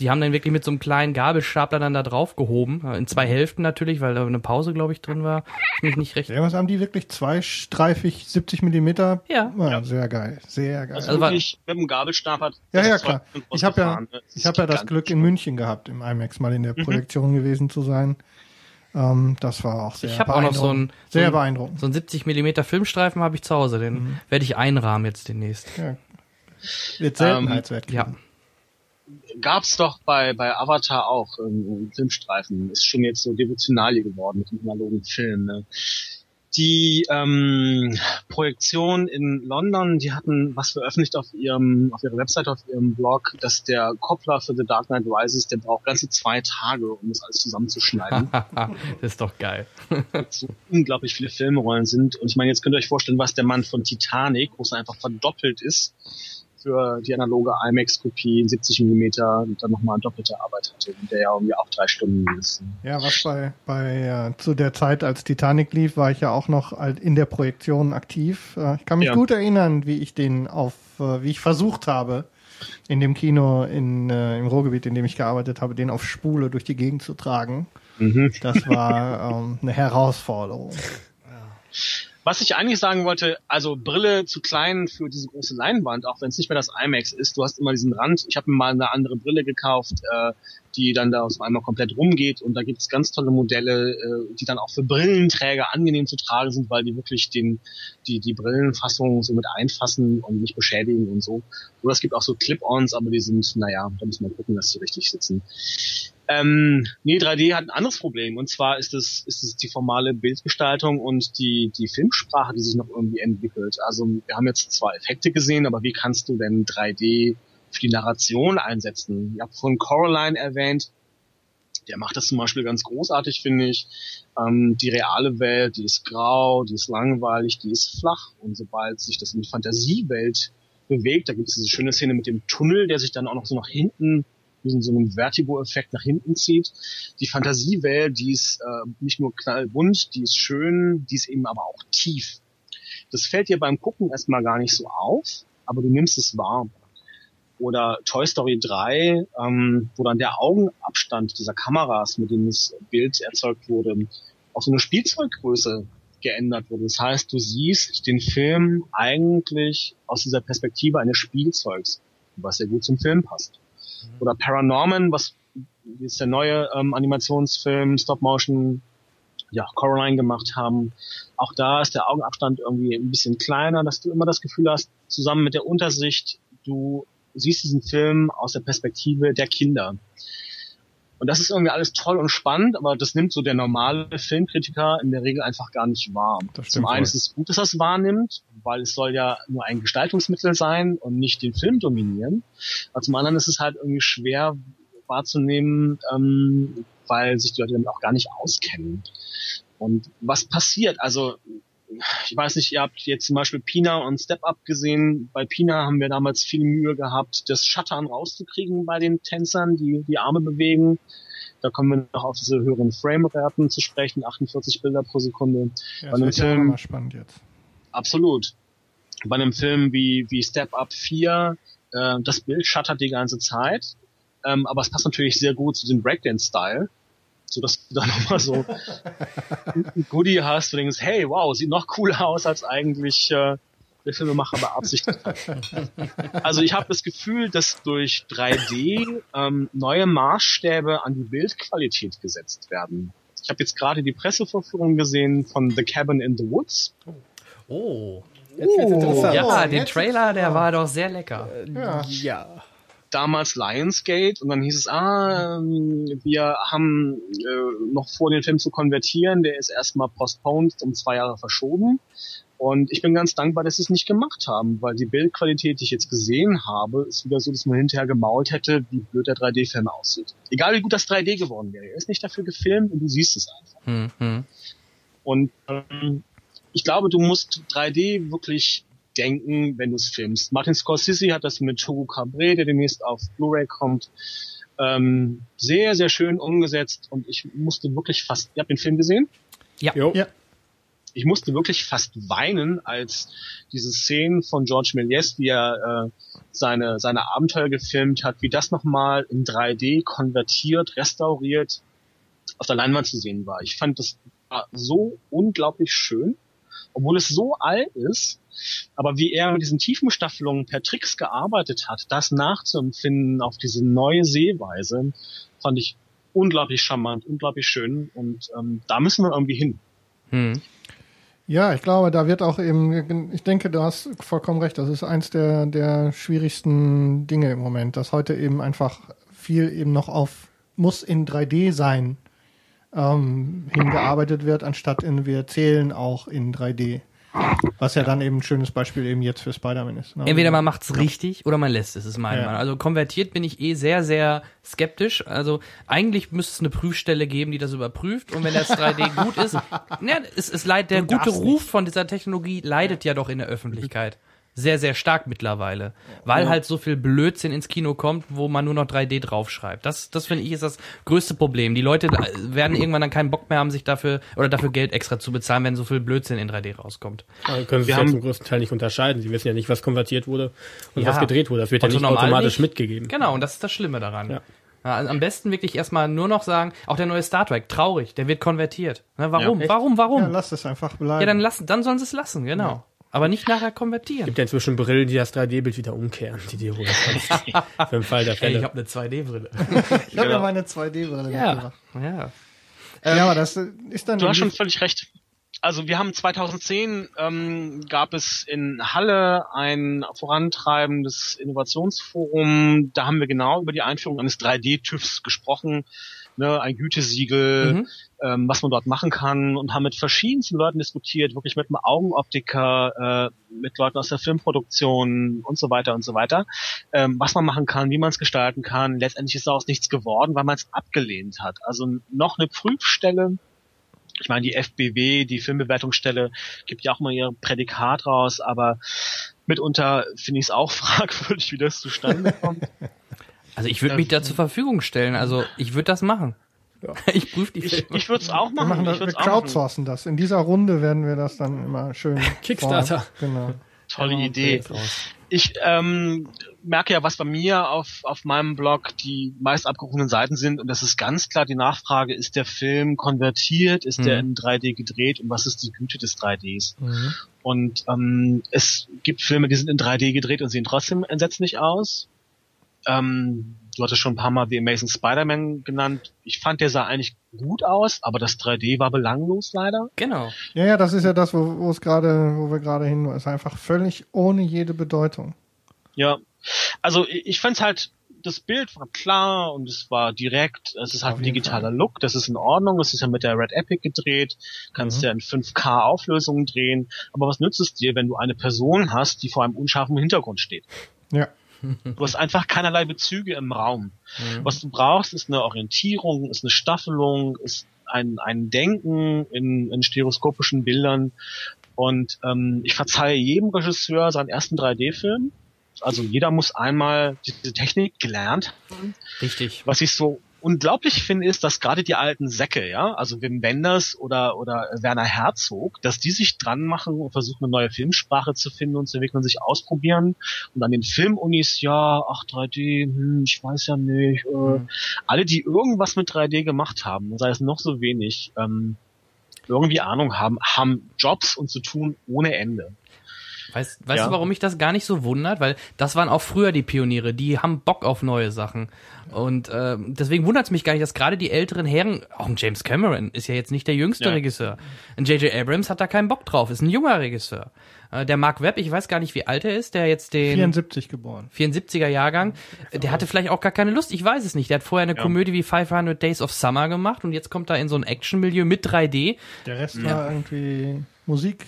die haben dann wirklich mit so einem kleinen Gabelstapler dann da drauf gehoben. Äh, in zwei Hälften natürlich, weil da eine Pause, glaube ich, drin war. Mich nicht recht. Ja, was haben die wirklich? Zweistreifig, 70 Millimeter? Ja. ja. Sehr geil, sehr geil. Also, also wirklich mit dem Gabelstapler. Ja, ja, klar. Ich habe ja, ich habe ja das Glück in München gehabt, im IMAX mal in der mhm. Projektion mhm. gewesen zu sein. Ähm, das war auch sehr Ich habe auch noch so ein sehr so ein, beeindruckend. So ein 70 Millimeter Filmstreifen habe ich zu Hause, den mhm. werde ich einrahmen jetzt demnächst. Ja. Wird Seltenheitswert ähm, Ja. Gab's doch bei bei Avatar auch ähm, Filmstreifen. Ist schon jetzt so Devotionalie geworden mit dem analogen Film. Ne? Die ähm, Projektion in London, die hatten was veröffentlicht auf ihrem, auf ihrer Website, auf ihrem Blog, dass der Koppler für The Dark Knight Rises, der braucht ganze zwei Tage, um das alles zusammenzuschneiden. [laughs] das ist doch geil. so unglaublich viele Filmrollen sind. Und ich meine, jetzt könnt ihr euch vorstellen, was der Mann von Titanic, wo es einfach verdoppelt ist, für die analoge IMAX-Kopie in 70 mm dann nochmal doppelte Arbeit hatte, der ja irgendwie auch drei Stunden ist. Ja, was bei, bei äh, zu der Zeit, als Titanic lief, war ich ja auch noch in der Projektion aktiv. Äh, ich kann mich ja. gut erinnern, wie ich den auf, äh, wie ich versucht habe, in dem Kino in, äh, im Ruhrgebiet, in dem ich gearbeitet habe, den auf Spule durch die Gegend zu tragen. Mhm. Das war [laughs] ähm, eine Herausforderung. [laughs] Ja. Was ich eigentlich sagen wollte, also Brille zu klein für diese große Leinwand, auch wenn es nicht mehr das IMAX ist. Du hast immer diesen Rand. Ich habe mir mal eine andere Brille gekauft, äh, die dann da aus einmal komplett rumgeht und da gibt es ganz tolle Modelle, äh, die dann auch für Brillenträger angenehm zu tragen sind, weil die wirklich den die die Brillenfassung so mit einfassen und nicht beschädigen und so. Oder es gibt auch so Clip-ons, aber die sind, naja, da muss man gucken, dass sie richtig sitzen. Ähm, nee, 3D hat ein anderes Problem und zwar ist es, ist es die formale Bildgestaltung und die, die Filmsprache, die sich noch irgendwie entwickelt. Also wir haben jetzt zwar Effekte gesehen, aber wie kannst du denn 3D für die Narration einsetzen? Ich habe von Coraline erwähnt, der macht das zum Beispiel ganz großartig, finde ich. Ähm, die reale Welt, die ist grau, die ist langweilig, die ist flach und sobald sich das in die Fantasiewelt bewegt, da gibt es diese schöne Szene mit dem Tunnel, der sich dann auch noch so nach hinten wie so einem Vertigo-Effekt nach hinten zieht. Die Fantasiewelt, die ist äh, nicht nur knallbunt, die ist schön, die ist eben aber auch tief. Das fällt dir beim Gucken erstmal gar nicht so auf, aber du nimmst es wahr. Oder Toy Story 3, ähm, wo dann der Augenabstand dieser Kameras, mit dem das Bild erzeugt wurde, auf so eine Spielzeuggröße geändert wurde. Das heißt, du siehst den Film eigentlich aus dieser Perspektive eines Spielzeugs, was sehr gut zum Film passt. Oder Paranorman, was ist der neue ähm, Animationsfilm, Stop-Motion, ja, Coraline gemacht haben. Auch da ist der Augenabstand irgendwie ein bisschen kleiner, dass du immer das Gefühl hast, zusammen mit der Untersicht, du siehst diesen Film aus der Perspektive der Kinder. Und das ist irgendwie alles toll und spannend, aber das nimmt so der normale Filmkritiker in der Regel einfach gar nicht wahr. Zum einen ist es gut, dass er es wahrnimmt, weil es soll ja nur ein Gestaltungsmittel sein und nicht den Film dominieren. Aber zum anderen ist es halt irgendwie schwer wahrzunehmen, ähm, weil sich die Leute damit auch gar nicht auskennen. Und was passiert? Also ich weiß nicht, ihr habt jetzt zum Beispiel Pina und Step Up gesehen. Bei Pina haben wir damals viel Mühe gehabt, das Shuttern rauszukriegen bei den Tänzern, die die Arme bewegen. Da kommen wir noch auf diese höheren Frame-Raten zu sprechen, 48 Bilder pro Sekunde. Ja, bei einem Film, ja spannend jetzt. Absolut. Bei einem Film wie, wie Step Up 4, äh, das Bild shuttert die ganze Zeit, ähm, aber es passt natürlich sehr gut zu dem Breakdance-Style so dass du da [laughs] nochmal so ein Goodie hast, du denkst, hey, wow, sieht noch cooler aus als eigentlich äh, der Filmemacher beabsichtigt hat. Also ich habe das Gefühl, dass durch 3D ähm, neue Maßstäbe an die Bildqualität gesetzt werden. Ich habe jetzt gerade die Pressevorführung gesehen von The Cabin in the Woods. Oh. Jetzt wird's interessant. Ja, Oh, den jetzt- Trailer, der war doch sehr lecker. Ja. ja. Damals Lionsgate und dann hieß es, ah, ähm, wir haben äh, noch vor, den Film zu konvertieren, der ist erstmal postponed, um zwei Jahre verschoben. Und ich bin ganz dankbar, dass sie es nicht gemacht haben, weil die Bildqualität, die ich jetzt gesehen habe, ist wieder so, dass man hinterher gemault hätte, wie blöd der 3D-Film aussieht. Egal wie gut das 3D geworden wäre, er ist nicht dafür gefilmt und du siehst es einfach. Hm, hm. Und ähm, ich glaube, du musst 3D wirklich denken, wenn du es filmst. Martin Scorsese hat das mit Hugo Cabret, der demnächst auf Blu-ray kommt, ähm, sehr, sehr schön umgesetzt und ich musste wirklich fast, ihr habt den Film gesehen? Jo. Ja. Ich musste wirklich fast weinen, als diese Szenen von George Méliès, wie er äh, seine, seine Abenteuer gefilmt hat, wie das nochmal in 3D konvertiert, restauriert auf der Leinwand zu sehen war. Ich fand das war so unglaublich schön, obwohl es so alt ist. Aber wie er mit diesen Tiefenstaffelungen per Tricks gearbeitet hat, das nachzuempfinden auf diese neue Sehweise, fand ich unglaublich charmant, unglaublich schön. Und ähm, da müssen wir irgendwie hin. Hm. Ja, ich glaube, da wird auch eben, ich denke, du hast vollkommen recht, das ist eins der, der schwierigsten Dinge im Moment, dass heute eben einfach viel eben noch auf muss in 3D sein ähm, hingearbeitet wird, anstatt in wir zählen auch in 3D. Was ja dann eben ein schönes Beispiel eben jetzt für Spider-Man ist. Ne? Entweder man macht's richtig oder man lässt es, ist meine Ja. Meinung. Also konvertiert bin ich eh sehr, sehr skeptisch. Also eigentlich müsste es eine Prüfstelle geben, die das überprüft. Und wenn das 3D [laughs] gut ist, ja, es, es leidet, der gute darfst Ruf von dieser Technologie leidet ja doch in der Öffentlichkeit. Sehr, sehr stark mittlerweile. Weil halt so viel Blödsinn ins Kino kommt, wo man nur noch 3D draufschreibt. Das, das finde ich ist das größte Problem. Die Leute äh, werden irgendwann dann keinen Bock mehr haben, sich dafür oder dafür Geld extra zu bezahlen, wenn so viel Blödsinn in 3D rauskommt. Aber können sie ja zum größten Teil nicht unterscheiden. Sie wissen ja nicht, was konvertiert wurde und Ja. was gedreht wurde. Das wird ja Also nicht automatisch nicht. mitgegeben. Genau, und das ist das Schlimme daran. Ja. Ja, also am besten wirklich erstmal nur noch sagen, auch der neue Star Trek, traurig, der wird konvertiert. Ne, warum? Ja. warum? Warum? ja, Ja, lass es einfach bleiben. dann lassen, dann sollen sie es lassen, genau. Aber nicht nachher konvertieren. gibt ja inzwischen Brillen, die das 3D-Bild wieder umkehren, die dir holen kannst. [laughs] Für den Fall der Ey, Fälle. [laughs] ich habe eine 2D-Brille. ich habe ja meine 2D-Brille mitgebracht. ja. Ja, aber das ist dann Du hast schon völlig recht. Also wir haben 2010 ähm, gab es in Halle ein vorantreibendes Innovationsforum. Da haben wir genau über die Einführung eines 3D-TÜVs gesprochen, ne, ein Gütesiegel, Mhm. Ähm, was man dort machen kann und haben mit verschiedensten Leuten diskutiert, wirklich mit einem Augenoptiker, äh, mit Leuten aus der Filmproduktion und so weiter und so weiter, ähm, was man machen kann, wie man es gestalten kann. Letztendlich ist daraus nichts geworden, weil man es abgelehnt hat. Also noch eine Prüfstelle ich meine, die FBW, die Filmbewertungsstelle, gibt ja auch mal ihr Prädikat raus, aber mitunter finde ich es auch [laughs] fragwürdig, wie das zustande kommt. Also ich würde mich da zur Verfügung stellen. Also ich würde das machen. Ja. [laughs] Ich prüfe die Ich, Filme. ich würde es auch Wir, machen. machen das, ich wir machen. crowdsourcen das. In dieser Runde werden wir das dann immer schön. [laughs] Kickstarter. Genau. Tolle Ja, Idee. Ich ähm, merke ja, was bei mir auf, auf meinem Blog die meist abgerufenen Seiten sind und das ist ganz klar die Nachfrage, ist der Film konvertiert, ist der Mhm. in 3D gedreht und was ist die Güte des 3Ds? Und ähm, es gibt Filme, die sind in 3D gedreht und sehen trotzdem entsetzlich aus. Ähm, du hattest schon ein paar Mal The Amazing Spider-Man genannt. Ich fand, der sah eigentlich gut aus, aber das 3D war belanglos leider. Genau. Ja, ja, das ist ja das, wo, wo es gerade, wo wir gerade hin, ist einfach völlig ohne jede Bedeutung. Ja, also ich, ich fand's halt, das Bild war klar und es war direkt, es ist halt ein digitaler Look, das ist in Ordnung, es ist ja mit der Red Epic gedreht, kannst Mhm. ja in 5K Auflösungen drehen, aber was nützt es dir, wenn du eine Person hast, die vor einem unscharfen Hintergrund steht? Ja. Du hast einfach keinerlei Bezüge im Raum. Mhm. Was du brauchst, ist eine Orientierung, ist eine Staffelung, ist ein, ein Denken in, in stereoskopischen Bildern. Und ähm, ich verzeihe jedem Regisseur seinen ersten 3D-Film. Also jeder muss einmal diese Technik gelernt haben. Richtig. Was ich so unglaublich finde, ist, dass gerade die alten Säcke, ja, also Wim Wenders oder, oder Werner Herzog, dass die sich dran machen und versuchen, eine neue Filmsprache zu finden und zu entwickeln sich ausprobieren. Und an den Filmunis, ja, ach 3D, hm, ich weiß ja nicht. Äh, Mhm. Alle, die irgendwas mit 3D gemacht haben, sei es noch so wenig, ähm, irgendwie Ahnung haben, haben Jobs und zu tun ohne Ende. Weißt, weißt Ja. du, warum mich das gar nicht so wundert? Weil das waren auch früher die Pioniere, die haben Bock auf neue Sachen. Und äh, deswegen wundert es mich gar nicht, dass gerade die älteren Herren, auch ein James Cameron ist ja jetzt nicht der jüngste Ja. Regisseur. Ein J.J. Abrams hat da keinen Bock drauf, ist ein junger Regisseur. Äh, der Mark Webb, ich weiß gar nicht, wie alt er ist, der jetzt den 74 geboren. 74er Jahrgang, der hatte vielleicht auch gar keine Lust, ich weiß es nicht. Der hat vorher eine Komödie wie 500 Days of Summer gemacht und jetzt kommt er in so ein Actionmilieu mit 3D. Der Rest war irgendwie Musik.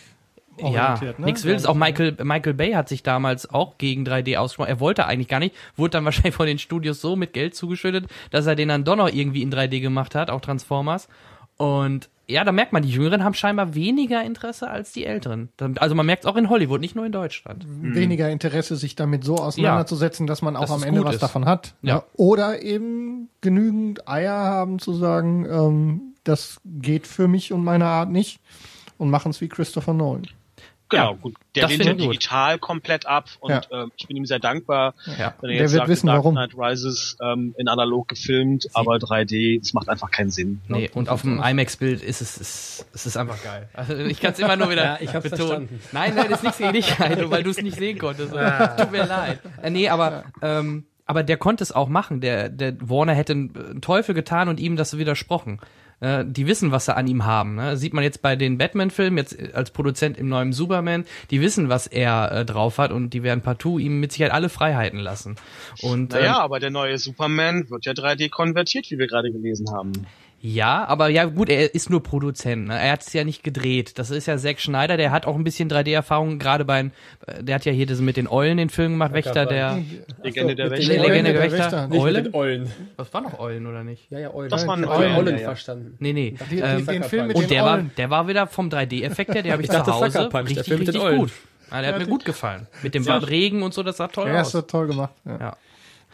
Ja, ne? nichts Wildes. Auch Michael, Michael Bay hat sich damals auch gegen 3D ausgesprochen. Er wollte eigentlich gar nicht, wurde dann [laughs] wahrscheinlich von den Studios so mit Geld zugeschüttet, dass er den dann doch noch irgendwie in 3D gemacht hat, auch Transformers. Und ja, da merkt man, die Jüngeren haben scheinbar weniger Interesse als die Älteren. Also man merkt es auch in Hollywood, nicht nur in Deutschland. weniger Interesse, sich damit so auseinanderzusetzen, dass man auch Dass am Ende was ist. davon hat. Ja. Oder eben genügend Eier haben zu sagen, ähm, das geht für mich und meine Art nicht und machen es wie Christopher Nolan. Genau, Ja, gut. Der das lehnt ja digital komplett ab und Ja. ähm, ich bin ihm sehr dankbar, Ja. wenn er Der jetzt wird sagt, wissen, Dark warum. Knight Rises ähm, in analog gefilmt, aber 3D, das macht einfach keinen Sinn. Nee, und auf dem IMAX-Bild ist es, ist, es ist einfach geil. Also ich kann es immer nur wieder [laughs] Ja, ich hab's betonen. verstanden. Nein, nein, das ist nichts [laughs] gegen dich, Heino, weil du es nicht sehen konntest. Tut mir leid. Äh, nee, aber, ähm, aber der konnte es auch machen. Der, der Warner hätte einen Teufel getan und ihm das widersprochen. Äh, die wissen, was sie an ihm haben. Ne? Sieht man jetzt bei den Batman-Filmen, jetzt äh, als Produzent im neuen Superman, die wissen, was er äh, drauf hat und die werden partout ihm mit Sicherheit alle Freiheiten lassen. Und Naja, ähm, aber der neue Superman wird ja 3D konvertiert, wie wir gerade gelesen haben. Ja, aber ja gut, er ist nur Produzent. Ne? Er hat es ja nicht gedreht. Das ist ja Zack Schneider, der hat auch ein bisschen 3D-Erfahrung, gerade beim, äh, der hat ja hier diesen mit den Eulen den Film gemacht, Wächter der, Legende der Wächter. Eulen. Legende der Wächter, Eulen? Eulen. Das war noch Eulen, oder nicht? Ja, ja, Eulen. Das waren Eulen, Eulen ja, ja. verstanden. Nee, nee. Die, Ähm, den Film mit und den der war, Eulen. der war wieder vom 3D-Effekt her, der habe [laughs] ich, Ich zu dachte, Hause richtig, Film mit den richtig Eulen. gut. Ja, der hat mir gut gefallen. Mit dem Regen und so, das sah toll aus. ist toll gemacht. Ja. Ja.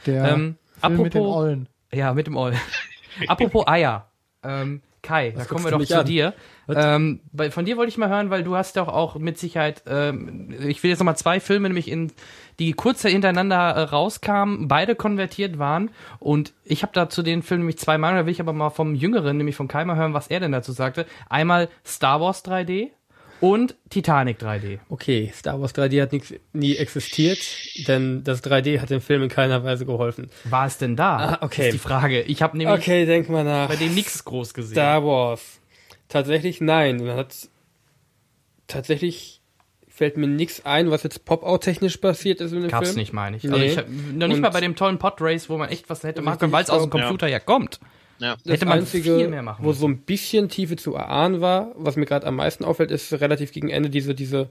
Der Ähm, Film mit den apropos- Eulen. Ja, mit dem Oll. [laughs] Apropos Eier. Ähm, Kai, da kommen wir doch zu an? dir. Ähm, bei, von dir wollte ich mal hören, weil du hast doch auch mit Sicherheit, ähm, ich will jetzt nochmal zwei Filme, nämlich in, die kurz hintereinander äh, rauskamen, beide konvertiert waren. Und ich habe da zu den Filmen nämlich zwei Meinungen, da will ich aber mal vom Jüngeren, nämlich von Kai mal hören, was er denn dazu sagte. Einmal Star Wars 3D und Titanic 3D. Okay, Star Wars 3D hat nix, nie existiert, denn das 3D hat dem Film in keiner Weise geholfen. War es denn da? Ah, okay. Ist die Frage. Ich habe nämlich Okay, denk mal nach. bei dem nichts groß gesehen. Star Wars. Tatsächlich nein. Man hat tatsächlich fällt mir nichts ein, was jetzt Pop-Out-technisch passiert ist in dem Gab's Film. nicht, meine ich. Nee. Also ich hab, noch nicht Und- mal bei dem tollen Podrace, wo man echt was hätte machen Richtig, können, weil es aus dem Computer ja, kommt. Ja. Das Hätte man Einzige, viel mehr machen wo so ein bisschen Tiefe zu erahnen war, was mir gerade am meisten auffällt, ist relativ gegen Ende diese, diese,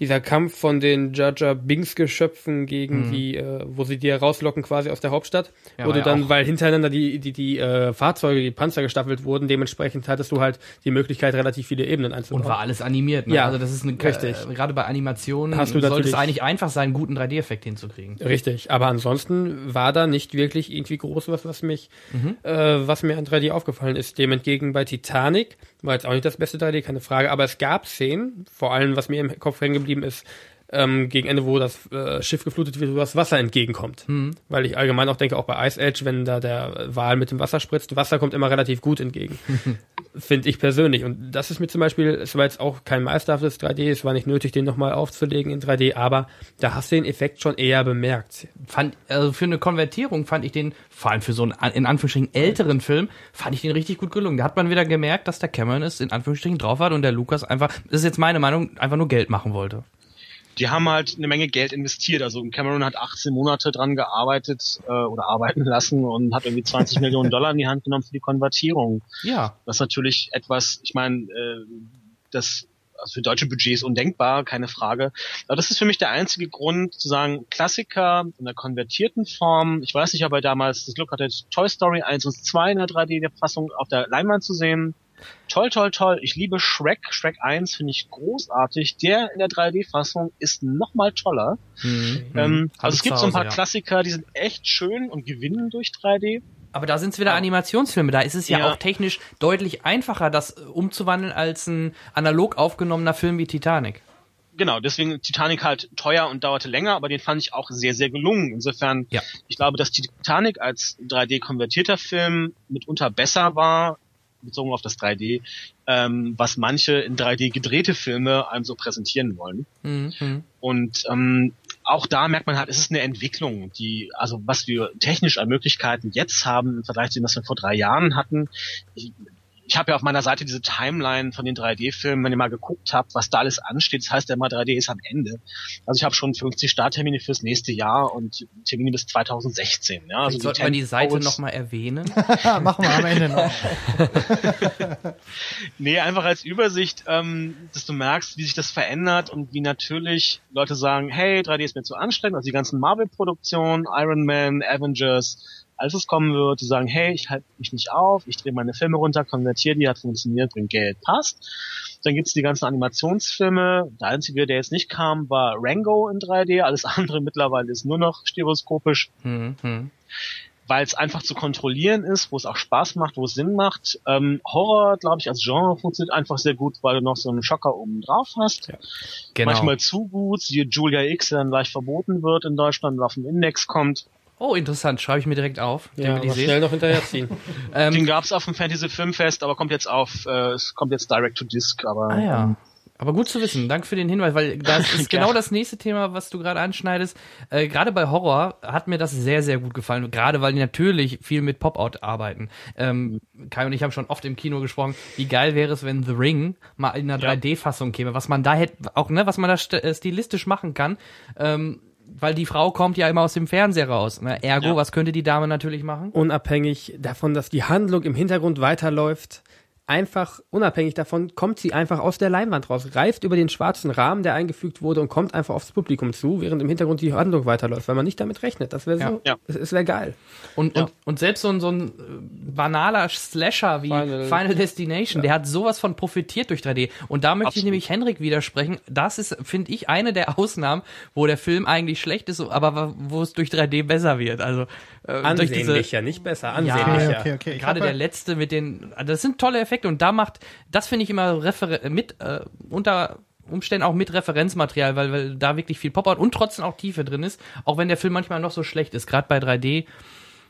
dieser Kampf von den Jaja Binks Geschöpfen gegen die, äh, wo sie die rauslocken quasi aus der Hauptstadt, Mhm. Ja, ja dann, auch- weil hintereinander die, die, die äh, Fahrzeuge, die Panzer gestaffelt wurden, dementsprechend hattest du halt die Möglichkeit, relativ viele Ebenen einzubauen. Und war alles animiert. Ne? Ja, also das ist eine, richtig. Äh, gerade bei Animationen Hast du sollte es eigentlich einfach sein, einen guten 3D-Effekt hinzukriegen. Richtig, aber ansonsten war da nicht wirklich irgendwie groß was, was mich, Mhm. äh, was mir an 3D aufgefallen ist. Dem entgegen bei Titanic war jetzt auch nicht das beste 3D, keine Frage, aber es gab Szenen, vor allem was mir im Kopf hängen geblieben ist, ähm, gegen Ende, wo das äh, Schiff geflutet wird, wo das Wasser entgegenkommt. Mhm. Weil ich allgemein auch denke, auch bei Ice Edge, wenn da der Wal mit dem Wasser spritzt, Wasser kommt immer relativ gut entgegen. [laughs] Finde ich persönlich. Und das ist mir zum Beispiel, es war jetzt auch kein meisterhaftes 3D, es war nicht nötig, den nochmal aufzulegen in 3D, aber da hast du den Effekt schon eher bemerkt. Fand, also für eine Konvertierung fand ich den, vor allem für so einen in Anführungsstrichen älteren Film, fand ich den richtig gut gelungen. Da hat man wieder gemerkt, dass der Cameron es in Anführungsstrichen drauf hat und der Lukas einfach, das ist jetzt meine Meinung, einfach nur Geld machen wollte. Die haben halt eine Menge Geld investiert. Also Cameron hat 18 Monate dran gearbeitet äh, oder arbeiten lassen und hat irgendwie 20 [laughs] Millionen Dollar in die Hand genommen für die Konvertierung. Ja. Das ist natürlich etwas, ich meine, äh, das also für deutsche Budgets undenkbar, keine Frage. Aber das ist für mich der einzige Grund zu sagen, Klassiker in der konvertierten Form. Ich weiß nicht, ob er damals das Glück hatte, Toy Story 1 und 2 in der 3D-Fassung auf der Leinwand zu sehen. Toll, toll, toll. Ich liebe Shrek. Shrek 1 finde ich großartig. Der in der 3D-Fassung ist noch mal toller. Mhm. Ähm, Hab also es gibt zu so ein paar Hause, ja. Klassiker, die sind echt schön und gewinnen durch 3D. Aber da sind es wieder Animationsfilme. Da ist es ja, Ja. auch technisch deutlich einfacher, das äh, umzuwandeln als ein analog aufgenommener Film wie Titanic. Genau, deswegen Titanic halt teuer und dauerte länger, aber den fand ich auch sehr, sehr gelungen. Insofern, Ja. ich glaube, dass Titanic als 3D konvertierter Film mitunter besser war, bezogen auf das 3D, ähm, was manche in 3D gedrehte Filme einem so präsentieren wollen. Mhm. Und ähm, auch da merkt man halt, es ist eine Entwicklung, die, also was wir technisch an Möglichkeiten jetzt haben im Vergleich zu dem, was wir vor drei Jahren hatten. Ich, habe ja auf meiner Seite diese Timeline von den 3D-Filmen, wenn ihr mal geguckt habt, was da alles ansteht, das heißt ja immer 3D ist am Ende. Also ich habe schon 50 Starttermine fürs nächste Jahr und Termine bis 2016. Ja, also Also sollte man die Seite nochmal erwähnen. [laughs] [laughs] Machen wir am Ende noch. [laughs] Nee, einfach als Übersicht, ähm, dass du merkst, wie sich das verändert und wie natürlich Leute sagen, hey, 3D ist mir zu anstrengend, also die ganzen Marvel-Produktionen, Iron Man, Avengers, als es kommen wird, die sagen, hey, ich halte mich nicht auf, ich drehe meine Filme runter, konvertiere die, hat funktioniert, bringt Geld, passt. Dann gibt's die ganzen Animationsfilme. Der einzige, der jetzt nicht kam, war Rango in 3D. Alles andere mittlerweile ist nur noch stereoskopisch, Mhm. Mhm. weil es einfach zu kontrollieren ist, wo es auch Spaß macht, wo es Sinn macht. Ähm, Horror, glaube ich, als Genre funktioniert einfach sehr gut, weil du noch so einen Schocker oben drauf hast. Genau. Manchmal zu gut, siehe Julia X, der dann leicht verboten wird in Deutschland und auf dem Index kommt. Oh, interessant. Schreibe ich mir direkt auf. den Ja, will ich sehen. schnell noch hinterherziehen. [laughs] Den Ähm, gab's auf dem Fantasy Filmfest, aber kommt jetzt auf, äh, es kommt jetzt direct to disc, aber ah ja. ähm, Aber gut zu wissen. Danke für den Hinweis, weil das [laughs] ist genau das nächste Thema, was du gerade anschneidest. Äh, gerade bei Horror hat mir das sehr, sehr gut gefallen. Gerade weil die natürlich viel mit Pop-Out arbeiten. Ähm, Kai und ich haben schon oft im Kino gesprochen, wie geil wäre es, wenn The Ring mal in einer Ja. 3D-Fassung käme. Was man da hätte, auch, ne, was man da st äh, stilistisch machen kann. Ähm, weil die Frau kommt ja immer aus dem Fernseher raus. Ne? Ergo, Ja. was könnte die Dame natürlich machen? Unabhängig davon, dass die Handlung im Hintergrund weiterläuft, einfach unabhängig davon kommt sie einfach aus der Leinwand raus, greift über den schwarzen Rahmen, der eingefügt wurde und kommt einfach aufs Publikum zu, während im Hintergrund die Handlung weiterläuft, weil man nicht damit rechnet. Das wäre so, Ja. Ja. es, es wäre geil. Und, Ja. und, und selbst so ein, so ein äh, banaler Slasher wie Final, Final- Destination, der hat sowas von profitiert durch 3D. Und da möchte ich Absolut. nämlich Henrik widersprechen. Das ist, finde ich, eine der Ausnahmen, wo der Film eigentlich schlecht ist, aber wo es durch 3D besser wird. Also äh, durch diese Ansehnlicher, nicht besser, ja, ansehnlicher. okay, okay. Ich gerade der letzte mit den, das sind tolle Effekte und da macht, das finde ich immer refer mit äh, unter Umständen auch mit Referenzmaterial, weil, weil da wirklich viel Pop-Out und trotzdem auch Tiefe drin ist, auch wenn der Film manchmal noch so schlecht ist. Gerade bei 3D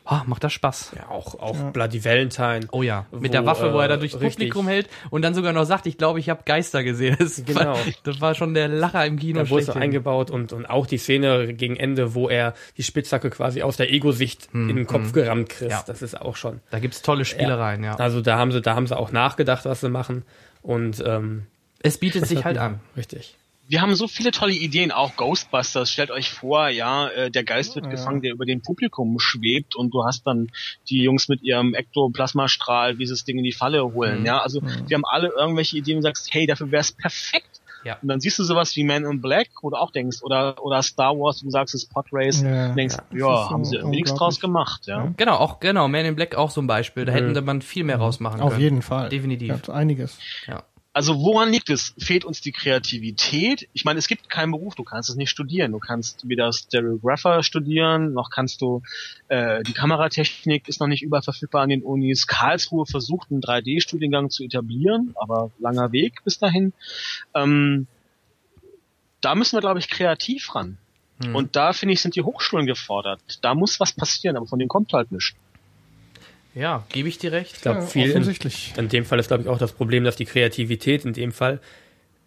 oh, macht das Spaß. Ja, auch, auch Bloody Valentine. Oh ja, mit Wo, der Waffe, wo er da äh, durchs richtig. Publikum hält und dann sogar noch sagt, ich glaube, ich habe Geister gesehen. [laughs] Das, Genau. war, das war schon der Lacher im Kino. Da wurde es so eingebaut und, und auch die Szene gegen Ende, wo er die Spitzhacke quasi aus der Ego-Sicht in den Kopf gerammt kriegt. Ja. Das ist auch schon. Da gibt's tolle Spielereien, ja. Also da haben sie, da haben sie auch nachgedacht, was sie machen. Und ähm, Es bietet sich [laughs] halt ja, an. Richtig. Wir haben so viele tolle Ideen, auch Ghostbusters. Stellt euch vor, ja, äh, der Geist wird gefangen, der über dem Publikum schwebt und du hast dann die Jungs mit ihrem Ektoplasmastrahl, wie sie das Ding in die Falle holen. Mhm. Ja, also wir haben alle irgendwelche Ideen und sagst, hey, dafür wär's perfekt. Ja. Und dann siehst du sowas wie Man in Black, wo du auch denkst, oder oder Star Wars, wo du sagst, es ist Pod Race, Ja. denkst, Ja, ja, haben sie irgendwie nichts draus gemacht, ja. Genau, auch genau, Man in Black auch so ein Beispiel. Da hätten man viel mehr rausmachen können. Auf jeden Fall. Definitiv. Gab's einiges. Ja. Also woran liegt es? Fehlt uns die Kreativität? Ich meine, es gibt keinen Beruf, du kannst es nicht studieren. Du kannst weder Stereographer studieren, noch kannst du äh, die Kameratechnik ist noch nicht überall verfügbar an den Unis. Karlsruhe versucht einen 3D-Studiengang zu etablieren, aber langer Weg bis dahin. Ähm, da müssen wir, glaube ich, kreativ ran. Hm. Und da finde ich, sind die Hochschulen gefordert. Da muss was passieren, aber von denen kommt halt nichts. Ja, gebe ich dir recht. Ich glaube, Ja, viel in, offensichtlich. in dem Fall ist, glaube ich, auch das Problem, dass die Kreativität in dem Fall,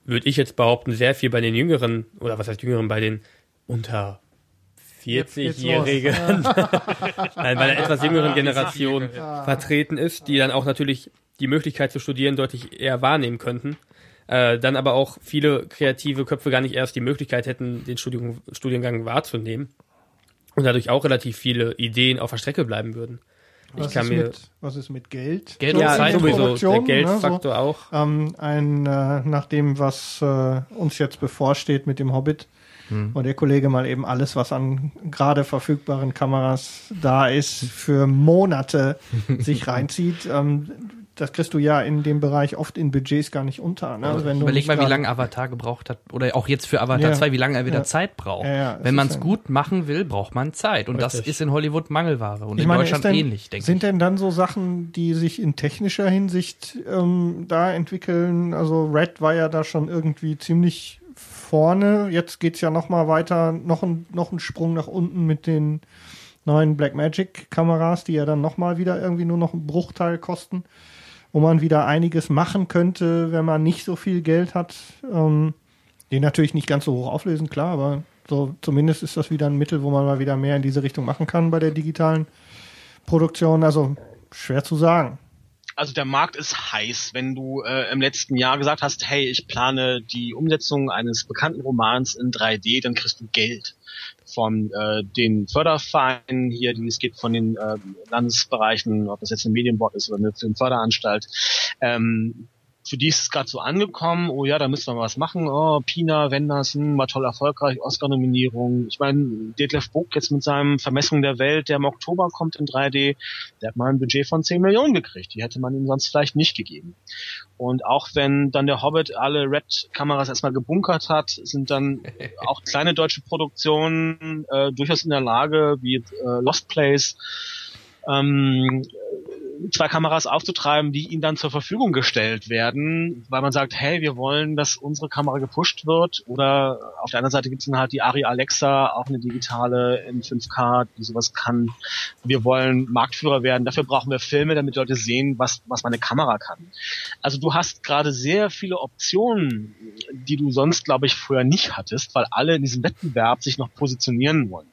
würde ich jetzt behaupten, sehr viel bei den Jüngeren, oder was heißt Jüngeren, bei den unter Jetzt geht's 40-Jährigen, [laughs] nein, bei der etwas jüngeren Generation vertreten ist, die dann auch natürlich die Möglichkeit zu studieren deutlich eher wahrnehmen könnten. Äh, dann aber auch viele kreative Köpfe gar nicht erst die Möglichkeit hätten, den Studium, Studiengang wahrzunehmen. Und dadurch auch relativ viele Ideen auf der Strecke bleiben würden. Was ist mit, was ist mit Geld? Geld und ja, Zeit. sowieso. Der Produktion, Geldfaktor ne, auch. Ähm, ein, äh, nach dem, was äh, uns jetzt bevorsteht mit dem Hobbit, wo der Kollege mal eben alles, was an gerade verfügbaren Kameras da ist, für Monate [laughs] sich reinzieht. Ähm, das kriegst du ja in dem Bereich oft in Budgets gar nicht unter. Ne? Also wenn du Überleg mal, wie lange Avatar gebraucht hat. Oder auch jetzt für Avatar Ja. 2, wie lange er wieder Ja. Zeit braucht. Ja, Wenn man es gut machen will, braucht man Zeit. Und das Richtig. ist in Hollywood Mangelware. Und Ich in meine, Deutschland denn, ähnlich, denke ich. Sind denn dann so Sachen, die sich in technischer Hinsicht ähm, da entwickeln? Also Red war ja da schon irgendwie ziemlich vorne. Jetzt geht's ja noch mal weiter, noch ein, noch ein Sprung nach unten mit den neuen Blackmagic Kameras, die ja dann noch mal wieder irgendwie nur noch einen Bruchteil kosten. Wo man wieder einiges machen könnte, wenn man nicht so viel Geld hat. Ähm, die natürlich nicht ganz so hoch auflösen, klar, aber so zumindest ist das wieder ein Mittel, wo man mal wieder mehr in diese Richtung machen kann bei der digitalen Produktion. Also schwer zu sagen. Also der Markt ist heiß. Wenn du äh, im letzten Jahr gesagt hast, hey, ich plane die Umsetzung eines bekannten Romans in 3D, dann kriegst du Geld von äh, den Fördervereinen hier, die es gibt von den äh, Landesbereichen, ob das jetzt ein Medienbord ist oder eine Filmförderanstalt. Ähm, für die ist es gerade so angekommen, oh ja, da müssen wir was machen, oh, Pina, Wendersen, war toll erfolgreich, Oscar-Nominierung. Ich meine, Detlef Buck jetzt mit seinem Vermessung der Welt, der im Oktober kommt in 3D, der hat mal ein Budget von 10 Millionen gekriegt. Die hätte man ihm sonst vielleicht nicht gegeben. Und auch wenn dann der Hobbit alle Red-Kameras erstmal gebunkert hat, sind dann [laughs] auch kleine deutsche Produktionen äh, durchaus in der Lage, wie äh, Lost Place, ähm, zwei Kameras aufzutreiben, die ihnen dann zur Verfügung gestellt werden, weil man sagt, hey, wir wollen, dass unsere Kamera gepusht wird. Oder auf der anderen Seite gibt es dann halt die Ari Alexa, auch eine digitale in 5K, die sowas kann. Wir wollen Marktführer werden. Dafür brauchen wir Filme, damit Leute sehen, was, was meine Kamera kann. Also du hast gerade sehr viele Optionen, die du sonst, glaube ich, früher nicht hattest, weil alle in diesem Wettbewerb sich noch positionieren wollen.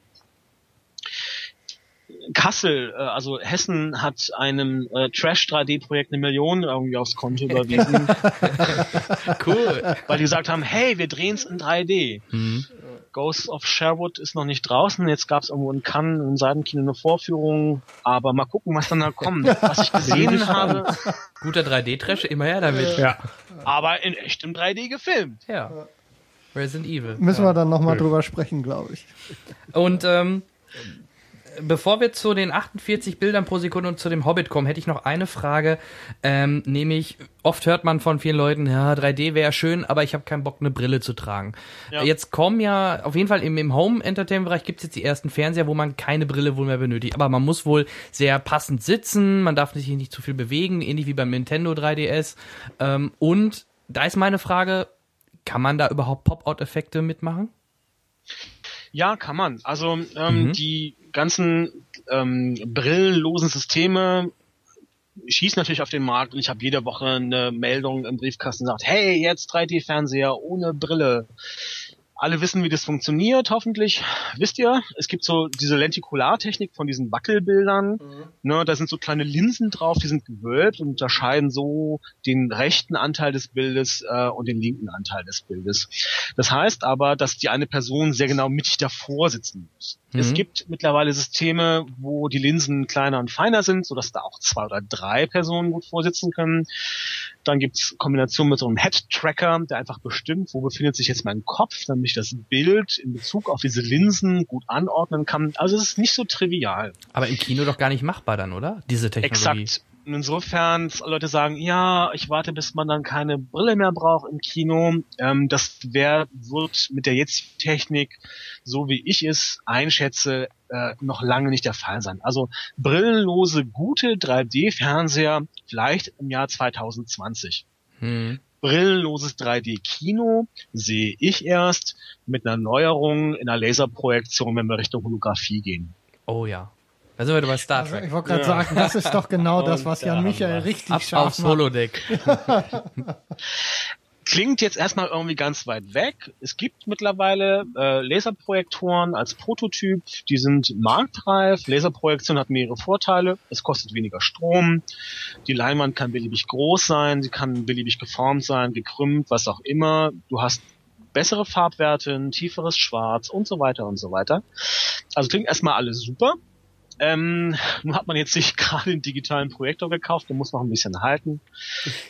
Kassel, äh, also Hessen hat einem äh, Trash 3D-Projekt eine Million irgendwie aufs Konto überwiesen. [laughs] cool. Weil die gesagt haben, hey, wir drehen es in 3D. Mhm. Ghost of Sherwood ist noch nicht draußen. Jetzt gab es irgendwo in Cannes im Seitenkino eine Vorführung. Aber mal gucken, was dann da kommt. [laughs] Was ich gesehen habe. Guter 3D-Trash, immer her damit. Ja. Aber in echtem 3D gefilmt. Ja. Resident Evil. Müssen ja. wir dann nochmal drüber sprechen, glaube ich. Und ähm, bevor wir zu den 48 Bildern pro Sekunde und zu dem Hobbit kommen, hätte ich noch eine Frage, ähm, nämlich oft hört man von vielen Leuten, ja, 3D wäre schön, aber ich habe keinen Bock, eine Brille zu tragen. Ja. Jetzt kommen ja, auf jeden Fall im, im Home-Entertainment-Bereich gibt es jetzt die ersten Fernseher, wo man keine Brille wohl mehr benötigt. Aber man muss wohl sehr passend sitzen, man darf sich nicht zu viel bewegen, ähnlich wie beim Nintendo 3DS. Ähm, und da ist meine Frage, kann man da überhaupt Pop-Out-Effekte mitmachen? Ja, kann man. Also ähm, mhm. die ganzen ähm, brillenlosen Systeme schießen natürlich auf den Markt und ich habe jede Woche eine Meldung im Briefkasten gesagt, hey, jetzt 3D-Fernseher ohne Brille alle wissen, wie das funktioniert, hoffentlich. Wisst ihr, es gibt so diese Lentikulartechnik von diesen Wackelbildern. Mhm. Ne, da sind so kleine Linsen drauf, die sind gewölbt und unterscheiden so den rechten Anteil des Bildes äh, und den linken Anteil des Bildes. Das heißt aber, dass die eine Person sehr genau mittig davor sitzen muss. Mhm. Es gibt mittlerweile Systeme, wo die Linsen kleiner und feiner sind, sodass da auch zwei oder drei Personen gut vorsitzen können. Dann gibt's Kombinationen mit so einem Head-Tracker, der einfach bestimmt, wo befindet sich jetzt mein Kopf, damit ich das Bild in Bezug auf diese Linsen gut anordnen kann. Also es ist nicht so trivial. Aber im Kino doch gar nicht machbar dann, oder? Diese Technologie. Exakt. Und insofern Leute sagen, ja, ich warte, bis man dann keine Brille mehr braucht im Kino. Ähm, das wär, wird mit der jetzigen Technik, so wie ich es einschätze, äh, noch lange nicht der Fall sein. Also brillenlose, gute 3D-Fernseher vielleicht im Jahr 2020. Hm. Brillenloses 3D-Kino sehe ich erst mit einer Neuerung in der Laserprojektion, wenn wir Richtung Holographie gehen. Oh ja. Da sind wir bei Star also, Trek. ich wollte gerade ja. sagen, das ist doch genau [laughs] das, was Jan Michael richtig Ab scharf aufs Holodeck. [laughs] Klingt jetzt erstmal irgendwie ganz weit weg. Es gibt mittlerweile äh, Laserprojektoren als Prototyp, die sind marktreif. Laserprojektion hat mehrere Vorteile. Es kostet weniger Strom. Die Leinwand kann beliebig groß sein, sie kann beliebig geformt sein, gekrümmt, was auch immer. Du hast bessere Farbwerte, ein tieferes Schwarz und so weiter und so weiter. Also klingt erstmal alles super. Ähm, [laughs] nun hat man jetzt sich [laughs] gerade einen digitalen Projektor gekauft, der muss noch ein bisschen halten.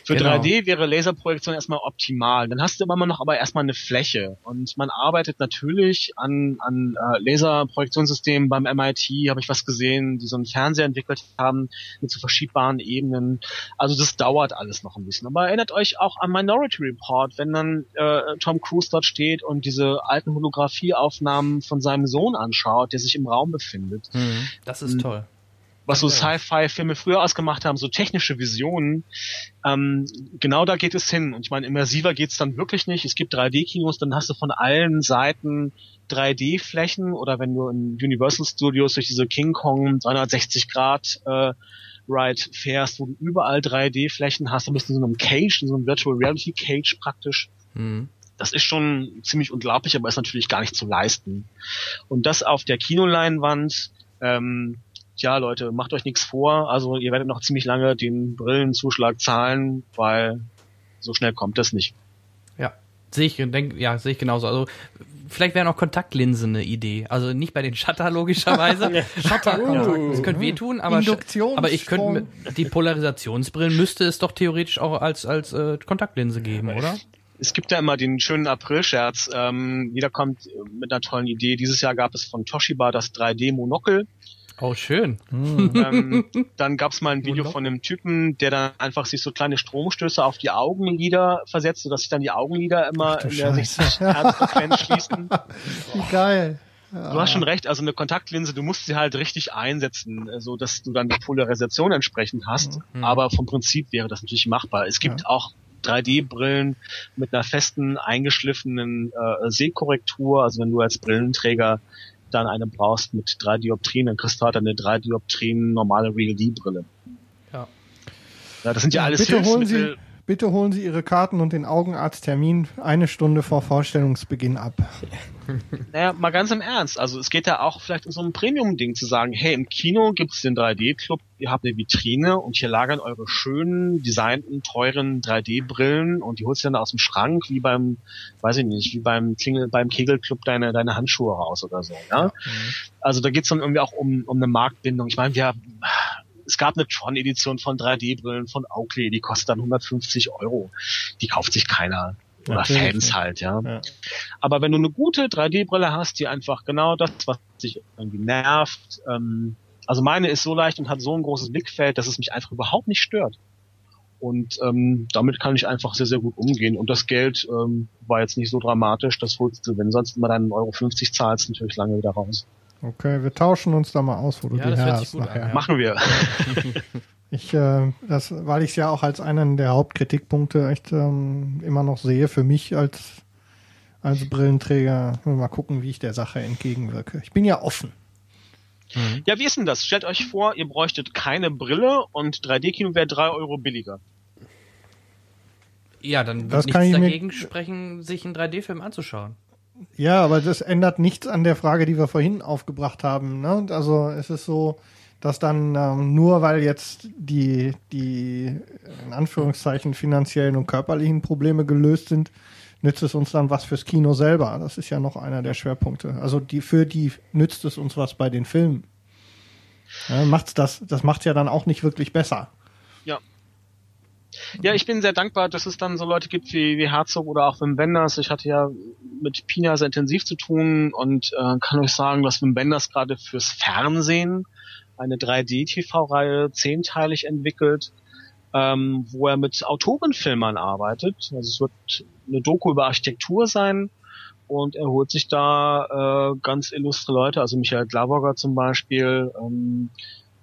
Für genau. 3D wäre Laserprojektion erstmal optimal. Dann hast du immer noch aber erstmal eine Fläche. Und man arbeitet natürlich an, an äh, Laserprojektionssystemen beim MIT, habe ich was gesehen, die so einen Fernseher entwickelt haben mit so verschiebbaren Ebenen. Also das dauert alles noch ein bisschen. Aber erinnert euch auch an Minority Report, wenn dann äh, Tom Cruise dort steht und diese alten Holographieaufnahmen von seinem Sohn anschaut, der sich im Raum befindet. Mhm. Das ist toll. Was so Sci-Fi-Filme früher ausgemacht haben, so technische Visionen, ähm, genau da geht es hin. Und ich meine, immersiver geht's dann wirklich nicht. Es gibt 3D-Kinos, dann hast du von allen Seiten 3D-Flächen oder wenn du in Universal Studios durch diese King Kong 360 Grad äh, Ride fährst, wo du überall 3D-Flächen hast, da bist du in so einem Cage, in so einem Virtual Reality Cage praktisch. Mhm. Das ist schon ziemlich unglaublich, aber ist natürlich gar nicht zu leisten. Und das auf der Kinoleinwand, ähm, tja Leute, macht euch nichts vor. Also ihr werdet noch ziemlich lange den Brillenzuschlag zahlen, weil so schnell kommt das nicht. Ja, sehe ich, denk, ja, sehe ich genauso. Also vielleicht wären auch Kontaktlinsen eine Idee. Also nicht bei den Shutter logischerweise. [laughs] Shutter, ja, das könnte wehtun, aber, aber ich könnte die Polarisationsbrillen müsste es doch theoretisch auch als als äh, Kontaktlinse geben, oder? Es gibt ja immer den schönen April-Scherz. Ähm, jeder kommt mit einer tollen Idee. Dieses Jahr gab es von Toshiba das 3D-Monokel. Oh, schön. [laughs] ähm, dann gab es mal ein Video von einem Typen, der dann einfach sich so kleine Stromstöße auf die Augenlider versetzt, sodass sich dann die Augenlider immer in der Scheiße. Herzfrequenz schließen. [laughs] Wie geil. Du hast schon recht, also eine Kontaktlinse, du musst sie halt richtig einsetzen, so dass du dann die Polarisation entsprechend hast. Mhm. Aber vom Prinzip wäre das natürlich machbar. Es gibt auch 3D-Brillen mit einer festen, eingeschliffenen äh, Sehkorrektur. Also wenn du als Brillenträger dann eine brauchst mit drei Dioptrien, dann kriegst du halt eine drei Dioptrien normale Real D-Brille. Ja. Ja, das sind ja, Ja, alles Hilfsmittel. Bitte holen Sie Ihre Karten und den Augenarzttermin eine Stunde vor Vorstellungsbeginn ab. [laughs] Naja, mal ganz im Ernst. Also es geht ja auch vielleicht um so ein Premium-Ding zu sagen, hey, im Kino gibt's den 3D-Club, ihr habt eine Vitrine und hier lagern eure schönen, designten, teuren 3D-Brillen und die holst du dann aus dem Schrank, wie beim, weiß ich nicht, wie beim Klingel, beim Kegelclub deine, deine Handschuhe raus oder so, ja. Also da geht's dann irgendwie auch um, um eine Marktbindung. Ich meine, wir, es gab eine Tron-Edition von 3D-Brillen von Oakley, die kostet dann 150 Euro. Die kauft sich keiner. Oder Natürlich Fans halt, ja. Ja. Aber wenn du eine gute 3D-Brille hast, die einfach genau das, was dich irgendwie nervt, ähm, also meine ist so leicht und hat so ein großes Blickfeld, dass es mich einfach überhaupt nicht stört. Und ähm, damit kann ich einfach sehr, sehr gut umgehen. Und das Geld ähm, war jetzt nicht so dramatisch, das holst du, wenn du sonst immer deinen Euro 50 zahlst, natürlich lange wieder raus. Okay, wir tauschen uns da mal aus, wo du Ja, die das her hört sich hast gut an, nachher. ja. Machen wir. [laughs] Ich, äh, das, weil ich es ja auch als einen der Hauptkritikpunkte echt ähm, immer noch sehe für mich als als Brillenträger. Mal gucken, wie ich der Sache entgegenwirke. Ich bin ja offen. Ja, wie ist denn das? Stellt euch vor, ihr bräuchtet keine Brille und 3D-Kino wäre drei Euro billiger. Ja, dann Das wird kann nichts dagegen sprechen, sich einen 3D-Film anzuschauen. Ja, aber das ändert nichts an der Frage, die wir vorhin aufgebracht haben. Ne? Also es ist so, dass dann ähm, nur weil jetzt die, die in Anführungszeichen finanziellen und körperlichen Probleme gelöst sind, nützt es uns dann was fürs Kino selber. Das ist ja noch einer der Schwerpunkte. Also die für die nützt es uns was bei den Filmen. Ja, macht's das, das macht's ja dann auch nicht wirklich besser. Ja. Ja, ich bin sehr dankbar, dass es dann so Leute gibt wie, wie Herzog oder auch Wim Wenders. Ich hatte ja mit Pina sehr intensiv zu tun und äh, kann euch sagen, dass Wim Wenders gerade fürs Fernsehen eine 3D-TV-Reihe zehnteilig entwickelt, ähm, wo er mit Autorenfilmern arbeitet. Also es wird eine Doku über Architektur sein und er holt sich da äh, ganz illustre Leute, also Michael Glaburger zum Beispiel, ähm,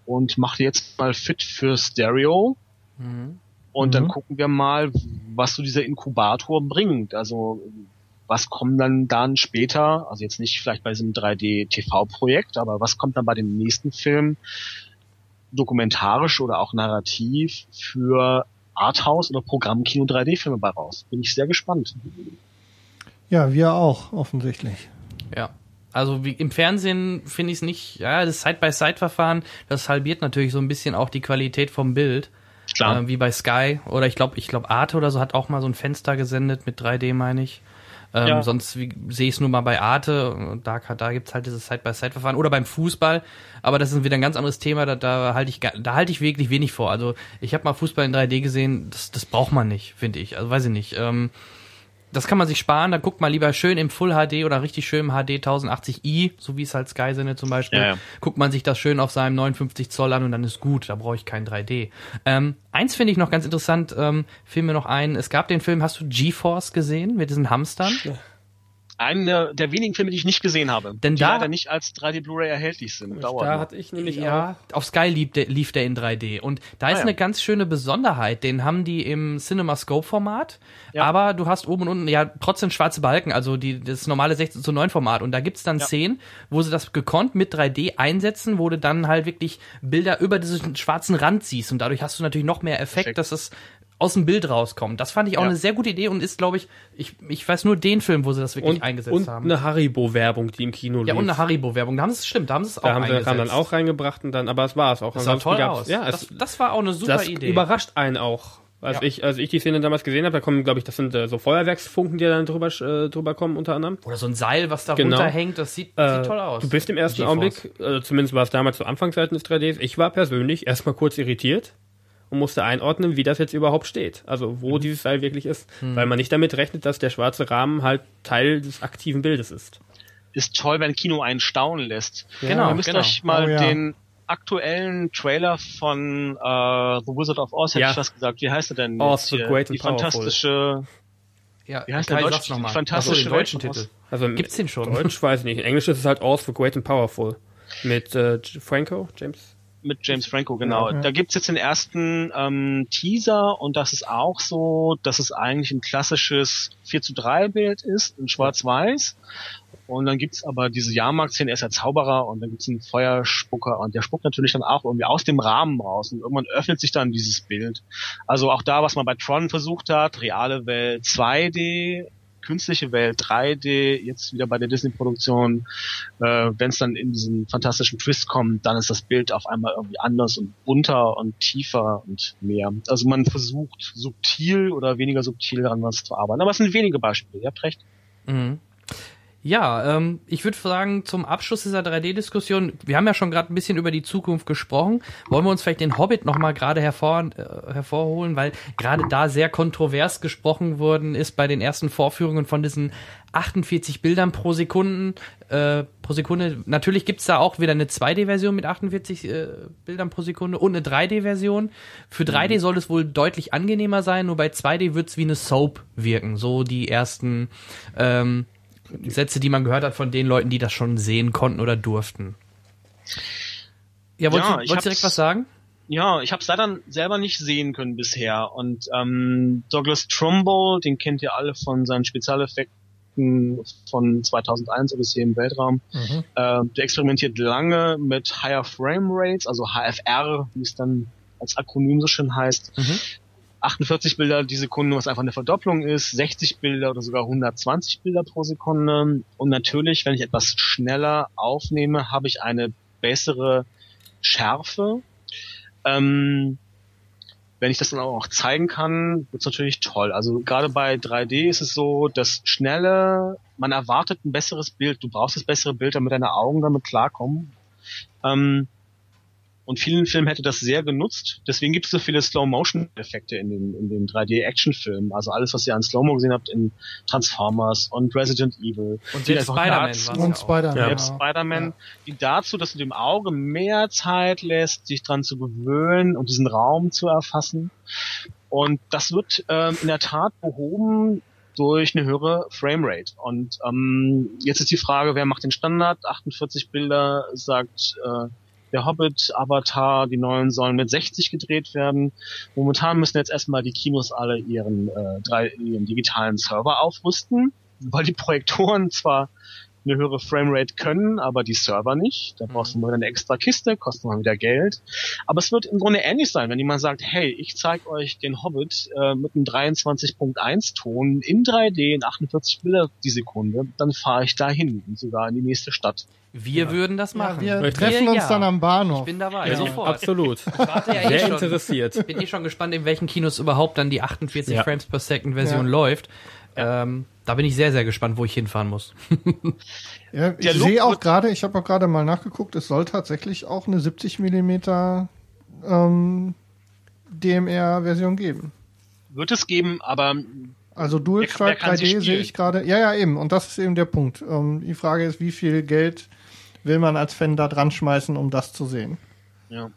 und macht jetzt mal fit für Stereo. Mhm. Und dann Mhm. gucken wir mal, was so dieser Inkubator bringt. Also was kommt dann dann später, also jetzt nicht vielleicht bei diesem 3D-TV-Projekt, aber was kommt dann bei dem nächsten Film dokumentarisch oder auch narrativ für Arthouse oder Programmkino 3D-Filme bei raus? Bin ich sehr gespannt. Ja, wir auch, offensichtlich. Ja. Also wie, im Fernsehen finde ich es nicht, ja, das Side-by-Side-Verfahren, das halbiert natürlich so ein bisschen auch die Qualität vom Bild. Klar. Äh, wie bei Sky oder ich glaube, ich glaube Arte oder so hat auch mal so ein Fenster gesendet mit 3D, meine ich. Ähm, Ja. Sonst sehe ich es nur mal bei Arte und da, da gibt's halt dieses Side-by-Side-Verfahren oder beim Fußball, aber das ist wieder ein ganz anderes Thema, da, da halte ich da halte ich wirklich wenig vor. Also ich habe mal Fußball in 3D gesehen, das, das braucht man nicht, finde ich. Also weiß ich nicht. Ähm, das kann man sich sparen, da guckt man lieber schön im Full HD oder richtig schön im HD 1080i, so wie es halt Sky sendet zum Beispiel. Ja, ja. Guckt man sich das schön auf seinem 59 Zoll an und dann ist gut, da brauche ich kein 3D. Ähm, eins finde ich noch ganz interessant, ähm, fiel mir noch ein, es gab den Film, hast du GeForce gesehen mit diesen Hamstern? Einer der wenigen Filme, die ich nicht gesehen habe. Denn die da- leider nicht als 3D Blu-ray erhältlich sind. Dauert Da hatte ich nämlich Ja, auf Sky lief der, lief der in 3D. Und da ist Ah, ja. eine ganz schöne Besonderheit. Den haben die im CinemaScope-Format. Ja. Aber du hast oben und unten ja trotzdem schwarze Balken, also die, das normale 16 zu 9 Format. Und da gibt's dann Ja. Szenen, wo sie das gekonnt mit 3D einsetzen, wo du dann halt wirklich Bilder über diesen schwarzen Rand siehst. Und dadurch hast du natürlich noch mehr Effekt, Perfekt. dass es aus dem Bild rauskommt. Das fand ich auch Ja. eine sehr gute Idee und ist, glaube ich, ich, ich weiß nur den Film, wo sie das wirklich und, eingesetzt und haben. eine Haribo-Werbung, die im Kino ja, lief. und eine Haribo-Werbung. Da haben sie es, stimmt, da haben sie es auch da haben sie eingesetzt. haben dann auch reingebracht und dann, aber es war es auch. das sah toll aus. Ja, das, es, das war auch eine super das Idee. überrascht einen auch. Als, Ja. ich, als ich die Szene damals gesehen habe, da kommen, glaube ich, das sind äh, so Feuerwerksfunken, die dann drüber, äh, drüber kommen, unter anderem. Oder so ein Seil, was da Genau. runterhängt, das sieht, Äh, sieht toll aus. Du bist im ersten. Augenblick, äh, zumindest war es damals zu Anfangszeiten des 3Ds, ich war persönlich erstmal kurz irritiert und musste einordnen, wie das jetzt überhaupt steht. Also Mhm. wo dieses Seil wirklich ist. Weil man nicht damit rechnet, dass der schwarze Rahmen halt Teil des aktiven Bildes ist. ist toll, wenn Kino einen staunen lässt. Genau, Ihr müsst genau. euch mal Oh, ja. den aktuellen Trailer von äh, The Wizard of Oz, hätte Ja. ich was gesagt. Wie heißt er denn? Oz, jetzt the hier? Great and Die Powerful. fantastische, ja, wie heißt der sag's Deutsch- noch mal. fantastische Ach so, den deutschen Titel. Oz. Also Gibt's den schon? Deutsch weiß ich nicht. In Englisch ist es halt All for Great and Powerful. Mit äh, Franco, James. Mit James Franco, genau. Ja. Da gibt's jetzt den ersten ähm, Teaser und das ist auch so, dass es eigentlich ein klassisches 4 zu 3 Bild ist, in schwarz-weiß. Und dann gibt's aber diese Jahrmarktszene, er ist ja Zauberer und dann gibt's einen Feuerspucker und der spuckt natürlich dann auch irgendwie aus dem Rahmen raus und irgendwann öffnet sich dann dieses Bild. Also auch da, was man bei Tron versucht hat, reale Welt 2D, künstliche Welt 3D, jetzt wieder bei der Disney-Produktion, äh, wenn es dann in diesen fantastischen Twist kommt, dann ist das Bild auf einmal irgendwie anders und bunter und tiefer und mehr. Also man versucht subtil oder weniger subtil daran was zu arbeiten. Aber es sind wenige Beispiele, ihr habt recht. Mhm. Ja, ähm, ich würde sagen, zum Abschluss dieser 3D-Diskussion, wir haben ja schon gerade ein bisschen über die Zukunft gesprochen, wollen wir uns vielleicht den Hobbit nochmal gerade hervor, äh, hervorholen, weil gerade da sehr kontrovers gesprochen worden ist bei den ersten Vorführungen von diesen 48 Bildern pro Sekunden, äh, pro Sekunde. Natürlich gibt's da auch wieder eine 2D-Version mit 48 äh, Bildern pro Sekunde und eine 3D-Version. Für 3D soll es wohl deutlich angenehmer sein, nur bei 2D wird's wie eine Soap wirken. So die ersten ähm, Sätze, die man gehört hat von den Leuten, die das schon sehen konnten oder durften. Ja, wolltest, Ja, du, ich wolltest direkt was sagen? Ja, ich habe es leider selber nicht sehen können bisher. Und ähm, Douglas Trumbull, den kennt ihr alle von seinen Spezialeffekten von 2001 Odyssee im Weltraum. Mhm. Äh, der experimentiert lange mit Higher Frame Rates, also HFR, wie es dann als Akronym so schön heißt. Mhm. 48 Bilder die Sekunde, was einfach eine Verdopplung ist, 60 Bilder oder sogar 120 Bilder pro Sekunde. Und natürlich, wenn ich etwas schneller aufnehme, habe ich eine bessere Schärfe. Ähm, wenn ich das dann auch zeigen kann, wird's natürlich toll. Also gerade bei 3D ist es so, das schnelle, man erwartet ein besseres Bild. Du brauchst das bessere Bild, damit deine Augen damit klarkommen. Ähm, und vielen Filmen hätte das sehr genutzt. Deswegen gibt es so viele Slow-Motion-Effekte in den, in den 3D-Action-Filmen. Also alles, was ihr an Slow-Mo gesehen habt in Transformers und Resident Evil. Und Die Spider-Man Und ja. Spider-Man. Ja. selbst Spider-Man, die dazu, dass du dem Auge mehr Zeit lässt, sich dran zu gewöhnen und diesen Raum zu erfassen. Und das wird ähm, in der Tat behoben durch eine höhere Framerate. Und ähm, jetzt ist die Frage, wer macht den Standard? 48 Bilder, sagt äh, der Hobbit, Avatar, die neuen sollen mit 60 gedreht werden. Momentan müssen jetzt erstmal die Kinos alle ihren, äh, drei, ihren digitalen Server aufrüsten, weil die Projektoren zwar eine höhere Framerate können, aber die Server nicht. Da brauchst du mal eine extra Kiste, kostet mal wieder Geld. Aber es wird im Grunde ähnlich sein, wenn jemand sagt, hey, ich zeige euch den Hobbit äh, mit einem 23.1 Ton in 3D in 48 Bilder die Sekunde, dann fahre ich dahin und sogar in die nächste Stadt. Wir würden das Ja, machen. wir treffen uns ja. dann am Ich Bahnhof. bin dabei, Ja, sofort. Absolut. Ich warte ja eh Sehr schon. interessiert. Bin eh schon gespannt, in welchen Kinos überhaupt dann die 48 Ja. Frames per Second Version Ja. läuft. Ähm, da bin ich sehr, sehr gespannt, wo ich hinfahren muss. [laughs] Ja, ich sehe auch gerade, ich habe auch gerade mal nachgeguckt, es soll tatsächlich auch eine 70 Millimeter ähm, DMR-Version geben. Wird es geben, aber Also Dual sie 3D sehe ich gerade. Ja, ja, eben. Und das ist eben der Punkt. Ähm, die Frage ist, wie viel Geld will man als Fan da dran schmeißen, um das zu sehen? Ja.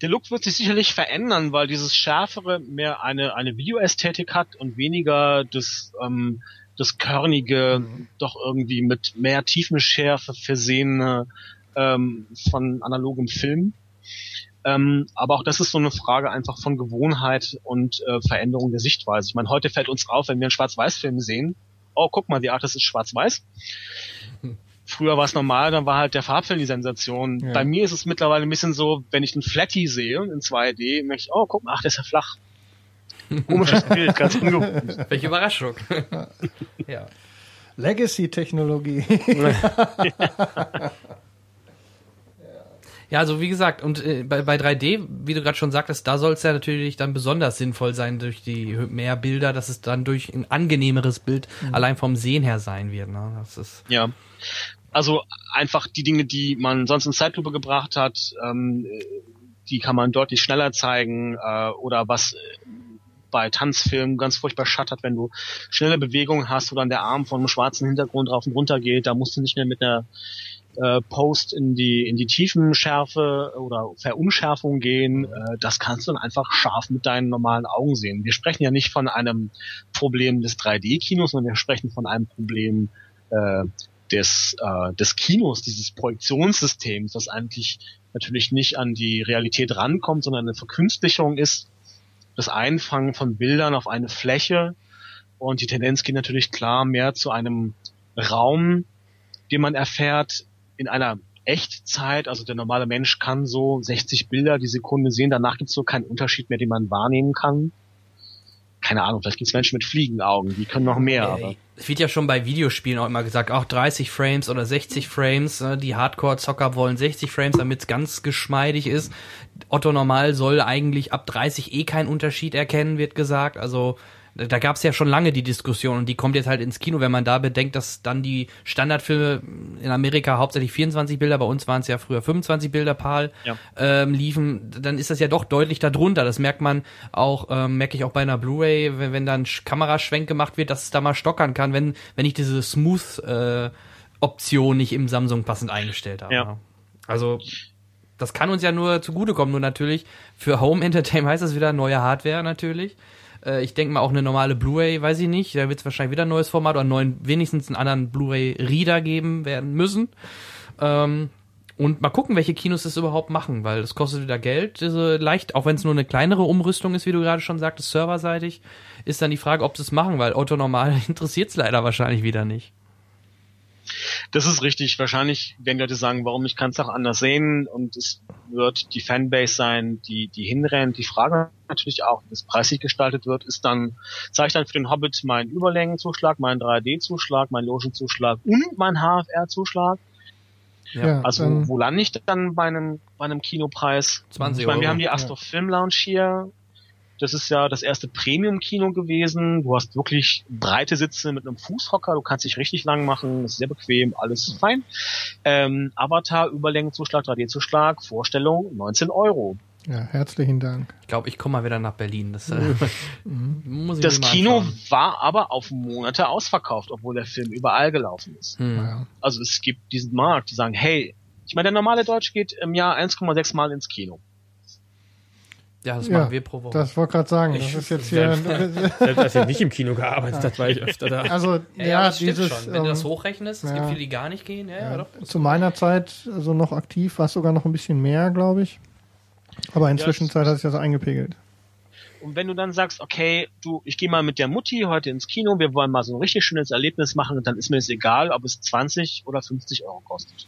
Der Look wird sich sicherlich verändern, weil dieses Schärfere mehr eine, eine Videoästhetik hat und weniger das, ähm, das körnige, doch irgendwie mit mehr Tiefenschärfe versehene ähm, von analogem Film. Ähm, aber auch das ist so eine Frage einfach von Gewohnheit und äh, Veränderung der Sichtweise. Ich meine, heute fällt uns auf, wenn wir einen Schwarz-Weiß-Film sehen, oh, guck mal, die Art, ist schwarz-weiß. Früher war es normal, dann war halt der Farbfilm die Sensation. Ja. Bei mir ist es mittlerweile ein bisschen so, wenn ich einen Flatty sehe in 2D, möchte ich, oh, guck mal, ach, der ist ja flach. [laughs] Komisches Bild, ganz ungewohnt. Welche Überraschung. [laughs] ja. Legacy-Technologie. [laughs] Ja, also wie gesagt, und äh, bei, bei 3D, wie du gerade schon sagtest, da soll es ja natürlich dann besonders sinnvoll sein durch die mehr Bilder, dass es dann durch ein angenehmeres Bild allein vom Sehen her sein wird. Ne? Das ist Ja. Also einfach die Dinge, die man sonst in Zeitlupe gebracht hat, ähm, äh, die kann man deutlich schneller zeigen äh, oder was äh, bei Tanzfilmen ganz furchtbar schattert, wenn du schnelle Bewegungen hast oder dann der Arm von einem schwarzen Hintergrund rauf und runter geht, da musst du nicht mehr mit einer äh, Post in die in die Tiefenschärfe oder Verunschärfung gehen. Äh, das kannst du dann einfach scharf mit deinen normalen Augen sehen. Wir sprechen ja nicht von einem Problem des 3D-Kinos, sondern wir sprechen von einem Problem äh, des, äh, des Kinos, dieses Projektionssystems, das eigentlich natürlich nicht an die Realität rankommt, sondern eine Verkünstlichung ist, das Einfangen von Bildern auf eine Fläche. Und die Tendenz geht natürlich klar mehr zu einem Raum, den man erfährt in einer Echtzeit. Also der normale Mensch kann so 60 Bilder die Sekunde sehen. Danach gibt es so keinen Unterschied mehr, den man wahrnehmen kann. Keine Ahnung, vielleicht gibt es Menschen mit Fliegenaugen, die können noch mehr. Aber Äh, Es wird ja schon bei Videospielen auch immer gesagt, auch 30 Frames oder 60 Frames. ne? Die Hardcore-Zocker wollen 60 Frames, damit es ganz geschmeidig ist. Otto Normal soll eigentlich ab 30 eh keinen Unterschied erkennen, wird gesagt. Also da gab es ja schon lange die Diskussion und die kommt jetzt halt ins Kino, wenn man da bedenkt, dass dann die Standardfilme in Amerika hauptsächlich 24 Bilder, bei uns waren es ja früher 25 Bilder PAL, Ja. ähm, liefen, dann ist das ja doch deutlich darunter. Das merkt man auch, ähm, merke ich auch bei einer Blu-ray, wenn, wenn dann Sch- Kameraschwenk gemacht wird, dass es da mal stockern kann, wenn, wenn ich diese Smooth äh, Option nicht im Samsung passend eingestellt habe. Ja. Also das kann uns ja nur zugutekommen, nur natürlich für Home Entertainment heißt das wieder neue Hardware natürlich. Äh, ich denke mal auch eine normale Blu-ray, weiß ich nicht. Da wird es wahrscheinlich wieder ein neues Format oder einen neuen, wenigstens einen anderen Blu-ray-Reader geben werden müssen. Ähm, und mal gucken, welche Kinos das überhaupt machen, weil das kostet wieder Geld. Diese leicht, auch wenn es nur eine kleinere Umrüstung ist, wie du gerade schon sagtest, serverseitig, ist dann die Frage, ob sie es machen, weil Otto Normal [laughs] interessiert es leider wahrscheinlich wieder nicht. Das ist richtig. Wahrscheinlich werden Leute sagen, warum ich kann es auch anders sehen und es wird die Fanbase sein, die die hinrennt. Die Frage natürlich auch, wie das preislich gestaltet wird, ist dann, zahle ich dann für den Hobbit meinen Überlängenzuschlag, meinen 3D-Zuschlag, meinen Logenzuschlag und meinen HFR-Zuschlag? Ja, Also dann, wo lande ich dann bei einem, bei einem Kinopreis? 20 Ich meine, wir Euro. haben die Astor Film Lounge hier. Das ist ja das erste Premium-Kino gewesen. Du hast wirklich breite Sitze mit einem Fußhocker. Du kannst dich richtig lang machen. Ist sehr bequem. Alles fein. Ähm, Avatar, Überlängenzuschlag, 3D-Zuschlag, Vorstellung 19 Euro. ja, herzlichen Dank. Ich glaube, ich komme mal wieder nach Berlin. Das, äh, [laughs] muss ich Das mal Kino anschauen. war aber auf Monate ausverkauft, obwohl der Film überall gelaufen ist. Hm. Ja. Also es gibt diesen Markt, die sagen, hey, ich meine, der normale Deutsch geht im Jahr 1,6 Mal ins Kino. Ja, das Ja, machen wir pro Woche. Das wollte gerade sagen. Ich- Das ist jetzt hier. [laughs] Selbst als ich nicht im Kino gearbeitet habe, war ich öfter da. Also, ja, ja, das stimmt dieses. schon. Wenn du das ähm, hochrechnest, es ja. gibt viele, die gar nicht gehen. Ja, ja, zu meiner Zeit also noch aktiv, war es sogar noch ein bisschen mehr, glaube ich. Aber inzwischen Ja, Zeit hat sich das eingepegelt. Und wenn du dann sagst, okay, du, ich gehe mal mit der Mutti heute ins Kino, wir wollen mal so ein richtig schönes Erlebnis machen, dann ist mir es egal, ob es 20 oder 50 Euro kostet.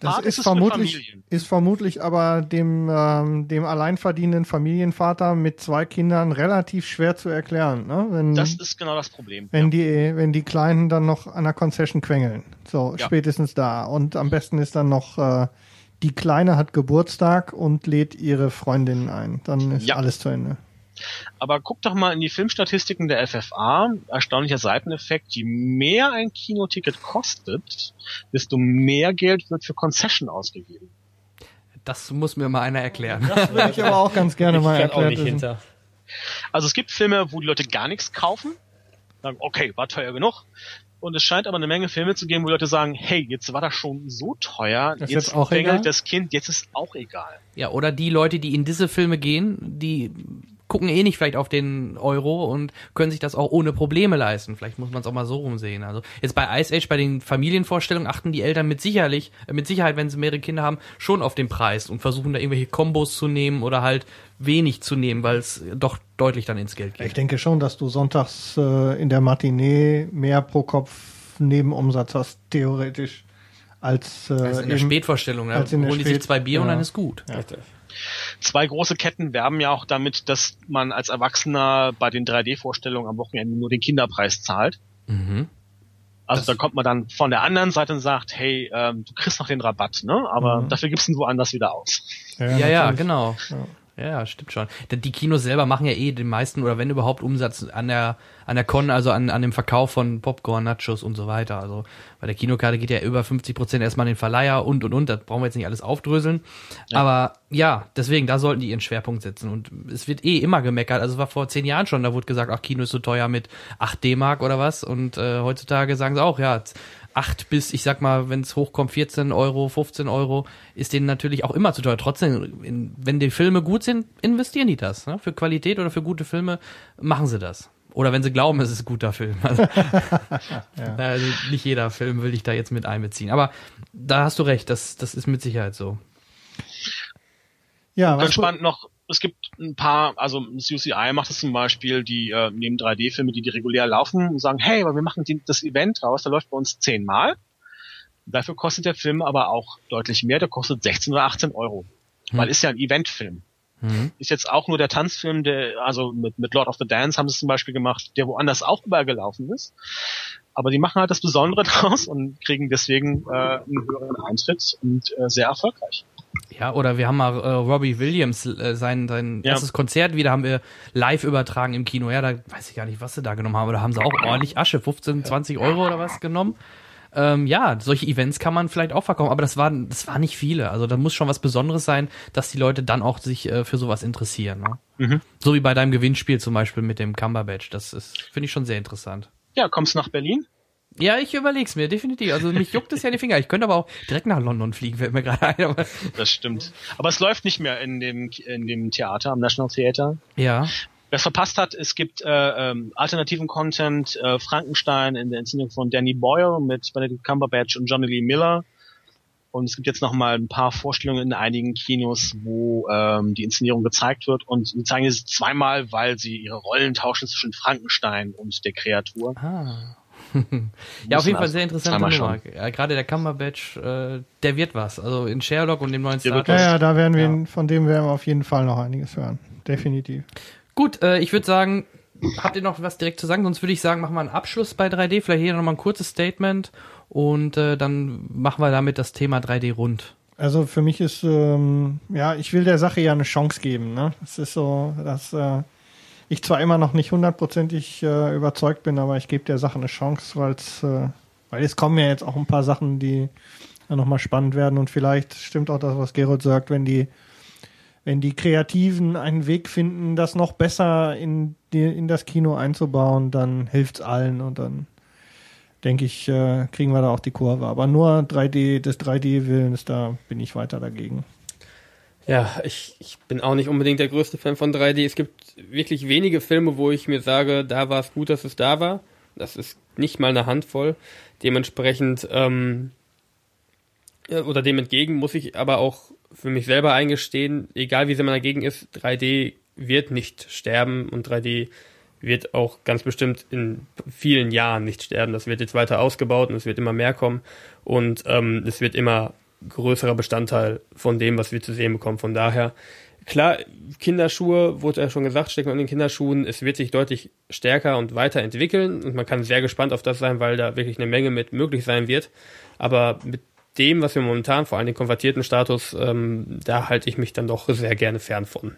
Das Hart ist, für vermutlich, ist vermutlich aber dem, ähm, dem alleinverdienenden Familienvater mit zwei Kindern relativ schwer zu erklären, ne? wenn, Das ist genau das Problem. wenn, die, wenn die Kleinen dann noch an der Concession quengeln. So, Ja. spätestens da. Und am besten ist dann noch, äh, die Kleine hat Geburtstag und lädt ihre Freundinnen ein. Dann ist Ja. alles zu Ende. Aber guck doch mal in die Filmstatistiken der FFA, erstaunlicher Seiteneffekt, je mehr ein Kinoticket kostet, desto mehr Geld wird für Concession ausgegeben. Das muss mir mal einer erklären. Würde ich aber auch ganz gerne ich mal hinter. Also es gibt Filme, wo die Leute gar nichts kaufen, sagen, okay, war teuer genug. Und es scheint aber eine Menge Filme zu geben, wo Leute sagen, hey, jetzt war das schon so teuer, Das ist jetzt jetzt auch das Kind, jetzt ist auch egal. Ja, oder die Leute, die in diese Filme gehen, die gucken eh nicht vielleicht auf den Euro und können sich das auch ohne Probleme leisten. Vielleicht muss man es auch mal so rumsehen. Also jetzt bei Ice Age, bei den Familienvorstellungen achten die Eltern mit sicherlich, äh, mit Sicherheit, wenn sie mehrere Kinder haben, schon auf den Preis und versuchen da irgendwelche Kombos zu nehmen oder halt wenig zu nehmen, weil es doch deutlich dann ins Geld geht. Ich denke schon, dass du sonntags äh, in der Matinee mehr pro Kopf Nebenumsatz hast, theoretisch, als, äh, Also in der eben- Spätvorstellung, ne? als in der holen die sich Spät- zwei Bier und ja. dann ist gut. Richtig. Zwei große Ketten werben ja auch damit, dass man als Erwachsener bei den 3D-Vorstellungen am Wochenende nur den Kinderpreis zahlt. Mhm. Also Das- da kommt man dann von der anderen Seite und sagt, hey, ähm, du kriegst noch den Rabatt, ne? Aber Mhm. dafür gibst du ihn woanders wieder aus. Ja, ja, natürlich. genau. Ja. Ja, ja, stimmt schon. Denn Die Kinos selber machen ja eh den meisten oder wenn überhaupt Umsatz an der an der Con, also an, an dem Verkauf von Popcorn, Nachos und so weiter. Also bei der Kinokarte geht ja über 50 Prozent erstmal an den Verleiher und und und. Das brauchen wir jetzt nicht alles aufdröseln. Aber ja, deswegen da sollten die ihren Schwerpunkt setzen. Und es wird eh immer gemeckert. Also es war vor zehn Jahren schon. Da wurde gesagt, ach Kino ist so teuer mit 8 D-Mark oder was. Und äh, heutzutage sagen sie auch, ja. 8 bis, ich sag mal, wenn es hochkommt, 14 Euro, 15 Euro, ist denen natürlich auch immer zu teuer. Trotzdem, in, wenn die Filme gut sind, investieren die das. Ne? Für Qualität oder für gute Filme machen sie das. Oder wenn sie glauben, es ist ein guter Film. [laughs] Also, also nicht jeder Film will ich da jetzt mit einbeziehen. Aber da hast du recht, das, das ist mit Sicherheit so. Ja, Ganz was, spannend noch, es gibt ein paar, also das UCI macht es zum Beispiel, die äh, nehmen 3D-Filme, die, die regulär laufen und sagen, hey, aber wir machen die, das Event raus, der läuft bei uns zehnmal. Dafür kostet der Film aber auch deutlich mehr, der kostet 16 oder 18 Euro. Weil ist ja ein Eventfilm. Mhm. Ist jetzt auch nur der Tanzfilm, der, also mit, mit Lord of the Dance haben sie es zum Beispiel gemacht, der woanders auch überall gelaufen ist. Aber die machen halt das Besondere [laughs] draus und kriegen deswegen äh, einen höheren Eintritt und äh, sehr erfolgreich. Ja, oder wir haben mal äh, Robbie Williams, äh, sein, sein Ja. erstes Konzert wieder haben wir live übertragen im Kino. Ja, da weiß ich gar nicht, was sie da genommen haben, da haben sie auch ordentlich Asche, 15, 20 Euro oder was genommen. Ähm, ja, solche Events kann man vielleicht auch verkaufen, aber das waren, das war nicht viele. Also da muss schon was Besonderes sein, dass die Leute dann auch sich äh, für sowas interessieren. Ne? Mhm. So wie bei deinem Gewinnspiel zum Beispiel mit dem Cumberbatch. Das ist, finde ich schon sehr interessant. Ja, kommst du nach Berlin? Ja, ich überleg's mir, definitiv. Also mich juckt es ja in die Finger. Ich könnte aber auch direkt nach London fliegen, fällt mir gerade ein. Aber Das stimmt. Aber es läuft nicht mehr in dem, in dem Theater, am National Theater. ja. Wer es verpasst hat, es gibt äh, ähm, alternativen Content, äh, Frankenstein in der Inszenierung von Danny Boyle mit Benedict Cumberbatch und Johnny Lee Miller. Und es gibt jetzt noch mal ein paar Vorstellungen in einigen Kinos, wo ähm, die Inszenierung gezeigt wird. Und sie zeigen es zweimal, weil sie ihre Rollen tauschen zwischen Frankenstein und der Kreatur. Ah. [laughs] ja, auf jeden Fall also sehr Nummer. Ja, gerade der Cumberbatch, äh, der wird was. Also in Sherlock und dem neuen Star ja, ja, da werden wir, Ja. von dem werden wir auf jeden Fall noch einiges hören. Definitiv. Gut, äh, ich würde sagen, habt ihr noch was direkt zu sagen? Sonst würde ich sagen, machen wir einen Abschluss bei 3D. Vielleicht hier nochmal ein kurzes Statement und äh, dann machen wir damit das Thema 3D rund. Also für mich ist, ähm, ja, ich will der Sache ja eine Chance geben. Ne? Es ist so, dass äh, ich zwar immer noch nicht hundertprozentig äh, überzeugt bin, aber ich gebe der Sache eine Chance, weil's, äh, weil es kommen ja jetzt auch ein paar Sachen, die ja nochmal spannend werden und vielleicht stimmt auch das, was Gerold sagt, wenn die wenn die Kreativen einen Weg finden, das noch besser in, die, in das Kino einzubauen, dann hilft's allen und dann denke ich, äh, kriegen wir da auch die Kurve. Aber nur 3D, des 3D-Willens, da bin ich weiter dagegen. Ja, ich, ich bin auch nicht unbedingt der größte Fan von 3D. Es gibt wirklich wenige Filme, wo ich mir sage, da war es gut, dass es da war. Das ist nicht mal eine Handvoll. Dementsprechend, ähm, ja, oder dem entgegen muss ich aber auch für mich selber eingestehen, egal wie sehr man dagegen ist, 3D wird nicht sterben und 3D wird auch ganz bestimmt in vielen Jahren nicht sterben. Das wird jetzt weiter ausgebaut und es wird immer mehr kommen und ähm, es wird immer größerer Bestandteil von dem, was wir zu sehen bekommen. Von daher, klar, Kinderschuhe, wurde ja schon gesagt, steckt man in den Kinderschuhen, es wird sich deutlich stärker und weiterentwickeln und man kann sehr gespannt auf das sein, weil da wirklich eine Menge mit möglich sein wird. Aber mit dem, was wir momentan, vor allem den konvertierten Status, ähm, da halte ich mich dann doch sehr gerne fern von.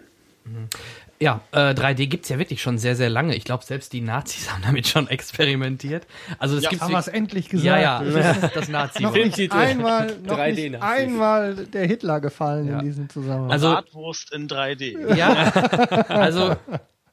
Ja, äh, 3D gibt's ja wirklich schon sehr, sehr lange. Ich glaube, selbst die Nazis [laughs] haben damit schon experimentiert. Also es Ja, gibt's Haben wir es endlich gesagt? Ja, ja, das, ist das Nazi. Noch nicht einmal, [laughs] noch 3D nicht einmal der Hitler gefallen Ja. in diesem Zusammenhang. Also- Bratwurst in 3D. Ja, [laughs] also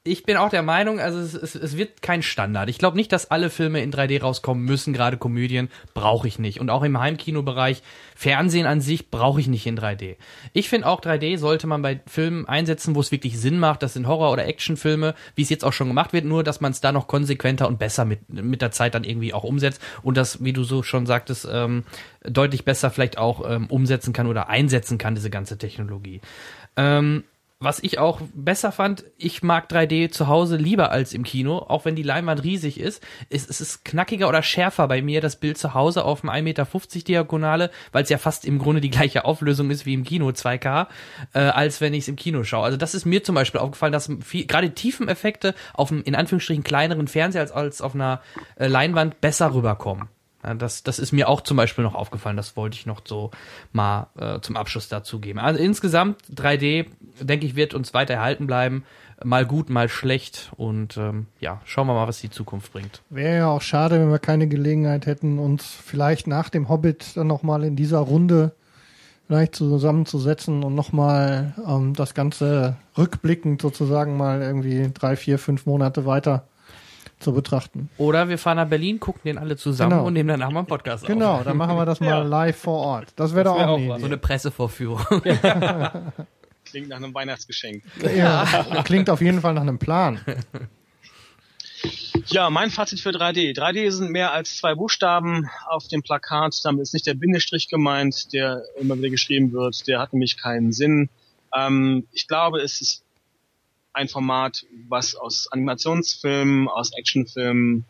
ich bin auch der Meinung, also es, es, es wird kein Standard. Ich glaube nicht, dass alle Filme in 3D rauskommen müssen, gerade Komödien brauche ich nicht. Und auch im Heimkinobereich, Fernsehen an sich brauche ich nicht in 3D. Ich finde auch 3D sollte man bei Filmen einsetzen, wo es wirklich Sinn macht. Das sind Horror- oder Actionfilme, wie es jetzt auch schon gemacht wird, nur dass man es da noch konsequenter und besser mit, mit der Zeit dann irgendwie auch umsetzt und das, wie du so schon sagtest, ähm, deutlich besser vielleicht auch ähm, umsetzen kann oder einsetzen kann, diese ganze Technologie. Ähm, was ich auch besser fand, ich mag 3D zu Hause lieber als im Kino, auch wenn die Leinwand riesig ist. Es, es ist knackiger oder schärfer bei mir, das Bild zu Hause auf einem 1,50 Meter Diagonale, weil es ja fast im Grunde die gleiche Auflösung ist wie im Kino 2K, äh, als wenn ich es im Kino schaue. Also das ist mir zum Beispiel aufgefallen, dass viel, gerade Tiefeneffekte auf einem in Anführungsstrichen kleineren Fernseher als, als auf einer äh, Leinwand besser rüberkommen. Das, das ist mir auch zum Beispiel noch aufgefallen. Das wollte ich noch so mal äh, zum Abschluss dazu geben. Also insgesamt 3D, denke ich, wird uns weiter erhalten bleiben. Mal gut, mal schlecht. Und ähm, ja, schauen wir mal, was die Zukunft bringt. Wäre ja auch schade, wenn wir keine Gelegenheit hätten, uns vielleicht nach dem Hobbit dann nochmal in dieser Runde vielleicht zusammenzusetzen und nochmal ähm, das Ganze rückblickend sozusagen mal irgendwie drei, vier, fünf Monate weiter zu betrachten. Oder wir fahren nach Berlin, gucken den alle zusammen Genau. und nehmen danach mal einen Podcast Genau, auf. dann machen wir das mal Ja. live vor Ort. Das wäre doch wär auch auch. So eine Pressevorführung. [laughs] Klingt nach einem Weihnachtsgeschenk. Ja, klingt auf jeden Fall nach einem Plan. Ja, mein Fazit für 3D. 3D sind mehr als zwei Buchstaben auf dem Plakat. Damit ist nicht der Bindestrich gemeint, der immer wieder geschrieben wird. Der hat nämlich keinen Sinn. Ähm, ich glaube, es ist ein Format, was aus Animationsfilmen, aus Actionfilmen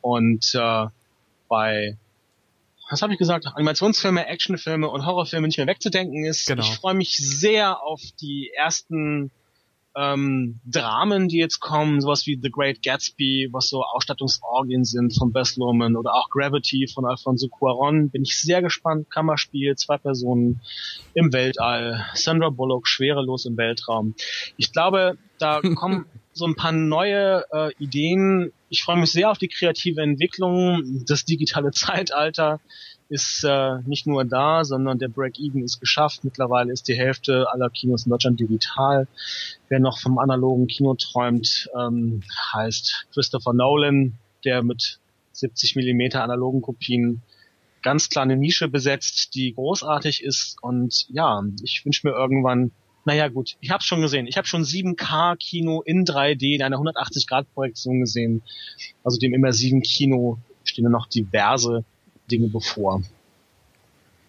und äh, bei was habe ich gesagt? Animationsfilme, Actionfilme und Horrorfilme nicht mehr wegzudenken ist. Genau. Ich freue mich sehr auf die ersten ähm, Dramen, die jetzt kommen, sowas wie The Great Gatsby, was so Ausstattungsorgien sind von Bess Luhrmann oder auch Gravity von Alfonso Cuarón. Bin ich sehr gespannt. Kammerspiel, zwei Personen im Weltall, Sandra Bullock schwerelos im Weltraum. Ich glaube, da [laughs] kommen so ein paar neue äh, Ideen. Ich freue mich sehr auf die kreative Entwicklung. Das digitale [laughs] Zeitalter ist äh, nicht nur da, sondern der Break-Even ist geschafft. Mittlerweile ist die Hälfte aller Kinos in Deutschland digital. Wer noch vom analogen Kino träumt, ähm, heißt Christopher Nolan, der mit 70 Millimeter analogen Kopien ganz kleine Nische besetzt, die großartig ist. Und ja, ich wünsche mir irgendwann, naja gut, ich habe schon gesehen. Ich habe schon 7K-Kino in 3D in einer 180-Grad-Projektion gesehen. Also dem immersiven Kino stehen noch diverse Dinge bevor.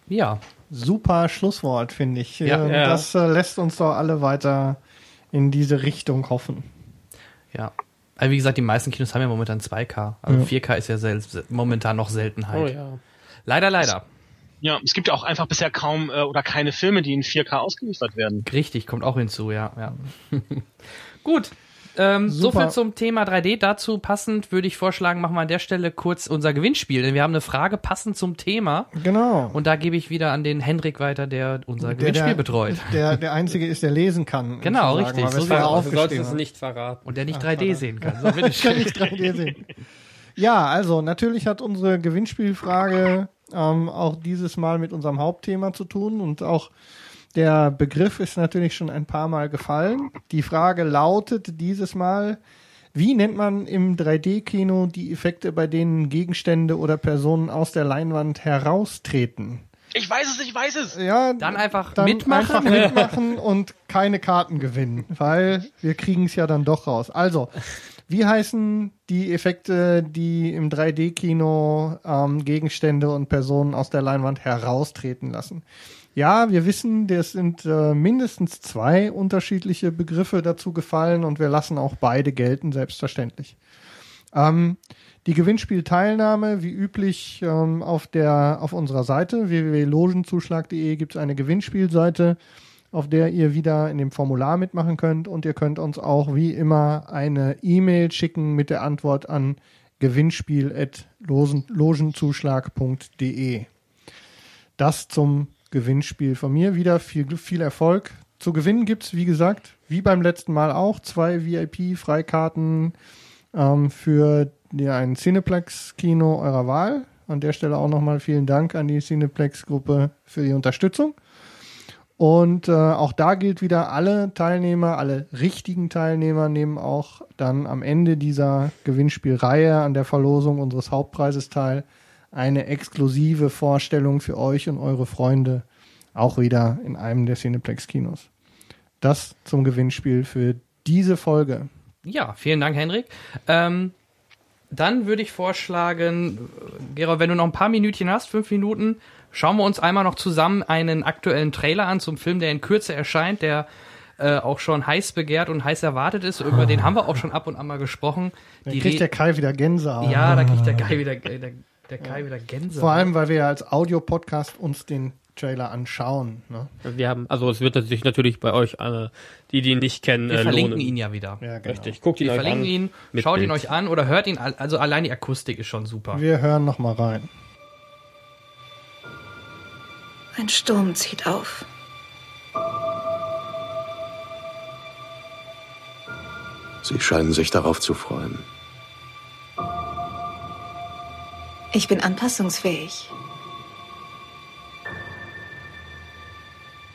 Ja, Super Schlusswort, finde ich. Ja. Ähm, Ja. Das äh, lässt uns doch alle weiter in diese Richtung hoffen. ja. Also wie gesagt, die meisten Kinos haben ja momentan 2K. Also 4K ist ja sel momentan noch Seltenheit. Oh ja. Leider, leider. Ja, es gibt ja auch einfach bisher kaum äh, oder keine Filme, die in 4K ausgeliefert werden. Richtig, kommt auch hinzu, ja. ja. [laughs] Gut. Ähm, so viel zum Thema 3D. Dazu passend würde ich vorschlagen, machen wir an der Stelle kurz unser Gewinnspiel. Denn wir haben eine Frage passend zum Thema. Genau. Und da gebe ich wieder an den Hendrik weiter, der unser Der- Gewinnspiel der, betreut. Der, der Einzige ist, der lesen kann. Genau, richtig. So. Du aufgeschrieben es nicht verraten. Und der nicht 3D sehen kann. So, [laughs] bitte Ich kann nicht 3D sehen. Ja, also natürlich hat unsere Gewinnspielfrage ähm, auch dieses Mal mit unserem Hauptthema zu tun und auch der Begriff ist natürlich schon ein paar Mal gefallen. Die Frage lautet dieses Mal, wie nennt man im 3D-Kino die Effekte, bei denen Gegenstände oder Personen aus der Leinwand heraustreten? Ich weiß es, ich weiß es. Ja, Dann einfach dann mitmachen. Einfach [laughs] mitmachen und keine Karten gewinnen, weil wir kriegen es ja dann doch raus. Also, wie heißen die Effekte, die im 3D-Kino ähm, Gegenstände und Personen aus der Leinwand heraustreten lassen? Ja, wir wissen, es sind äh, mindestens zwei unterschiedliche Begriffe dazu gefallen und wir lassen auch beide gelten, selbstverständlich. Ähm, die Gewinnspielteilnahme, wie üblich, ähm, auf der auf unserer Seite www.logenzuschlag.de gibt es eine Gewinnspielseite, auf der ihr wieder in dem Formular mitmachen könnt und ihr könnt uns auch wie immer eine E-Mail schicken mit der Antwort an gewinnspiel@logenzuschlag.de. Das zum Gewinnspiel von mir wieder viel viel Erfolg. Zu gewinnen gibt's wie gesagt, wie beim letzten Mal auch zwei VIP-Freikarten ähm, für die, ein Cineplex-Kino eurer Wahl. An der Stelle auch nochmal vielen Dank an die Cineplex-Gruppe für die Unterstützung. Und äh, auch da gilt wieder, alle Teilnehmer, alle richtigen Teilnehmer nehmen auch dann am Ende dieser Gewinnspielreihe an der Verlosung unseres Hauptpreises teil. Eine exklusive Vorstellung für euch und eure Freunde, auch wieder in einem der Cineplex-Kinos. Das zum Gewinnspiel für diese Folge. Ja, vielen Dank, Henrik. Ähm, dann würde ich vorschlagen, Gerald, wenn du noch ein paar Minütchen hast, fünf Minuten, schauen wir uns einmal noch zusammen einen aktuellen Trailer an zum Film, der in Kürze erscheint, der äh, auch schon heiß begehrt und heiß erwartet ist. Über den haben wir auch schon ab und an mal gesprochen. Die kriegt Re- der Kai wieder Gänsehaut. ja, da kriegt der Kai wieder, äh, der, der Kai wieder Gänse. Vor allem, weil wir ja als Audiopodcast uns den Trailer anschauen. Ne? Wir haben, also es wird sich natürlich bei euch, äh, die, die ihn nicht kennen, wir äh, verlinken lohnen. ihn ja wieder. Ja, genau. Richtig, guckt ihn Wir euch verlinken an. ihn, schaut ihn Bild. euch an oder hört ihn, al- also allein die Akustik ist schon super. Wir hören noch mal rein. Ein Sturm zieht auf. Sie scheinen sich darauf zu freuen. Ich bin anpassungsfähig.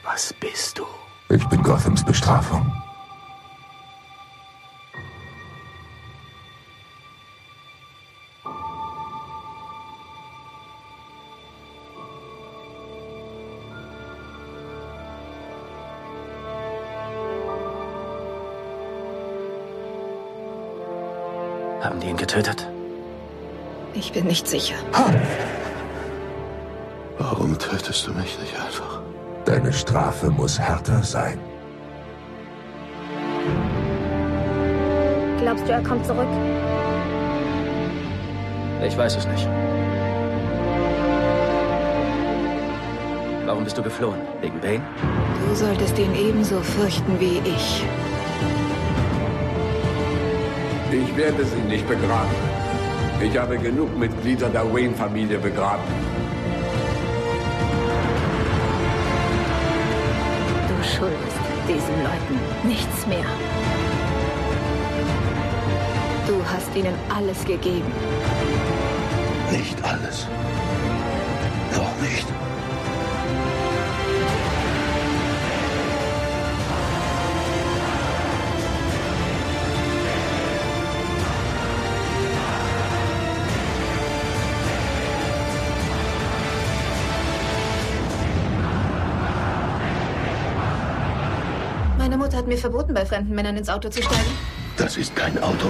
Was bist du? Ich bin Gothams Bestrafung. Haben die ihn getötet? Ich bin nicht sicher. Warum tötest du mich nicht einfach? Deine Strafe muss härter sein. Glaubst du, er kommt zurück? Ich weiß es nicht. Warum bist du geflohen? Wegen Bane? Du solltest ihn ebenso fürchten wie ich. Ich werde sie nicht begraben. Ich habe genug Mitglieder der Wayne-Familie begraben. Du schuldest diesen Leuten nichts mehr. Du hast ihnen alles gegeben. Nicht alles. Hat mir verboten, bei fremden Männern ins Auto zu steigen. Das ist kein Auto.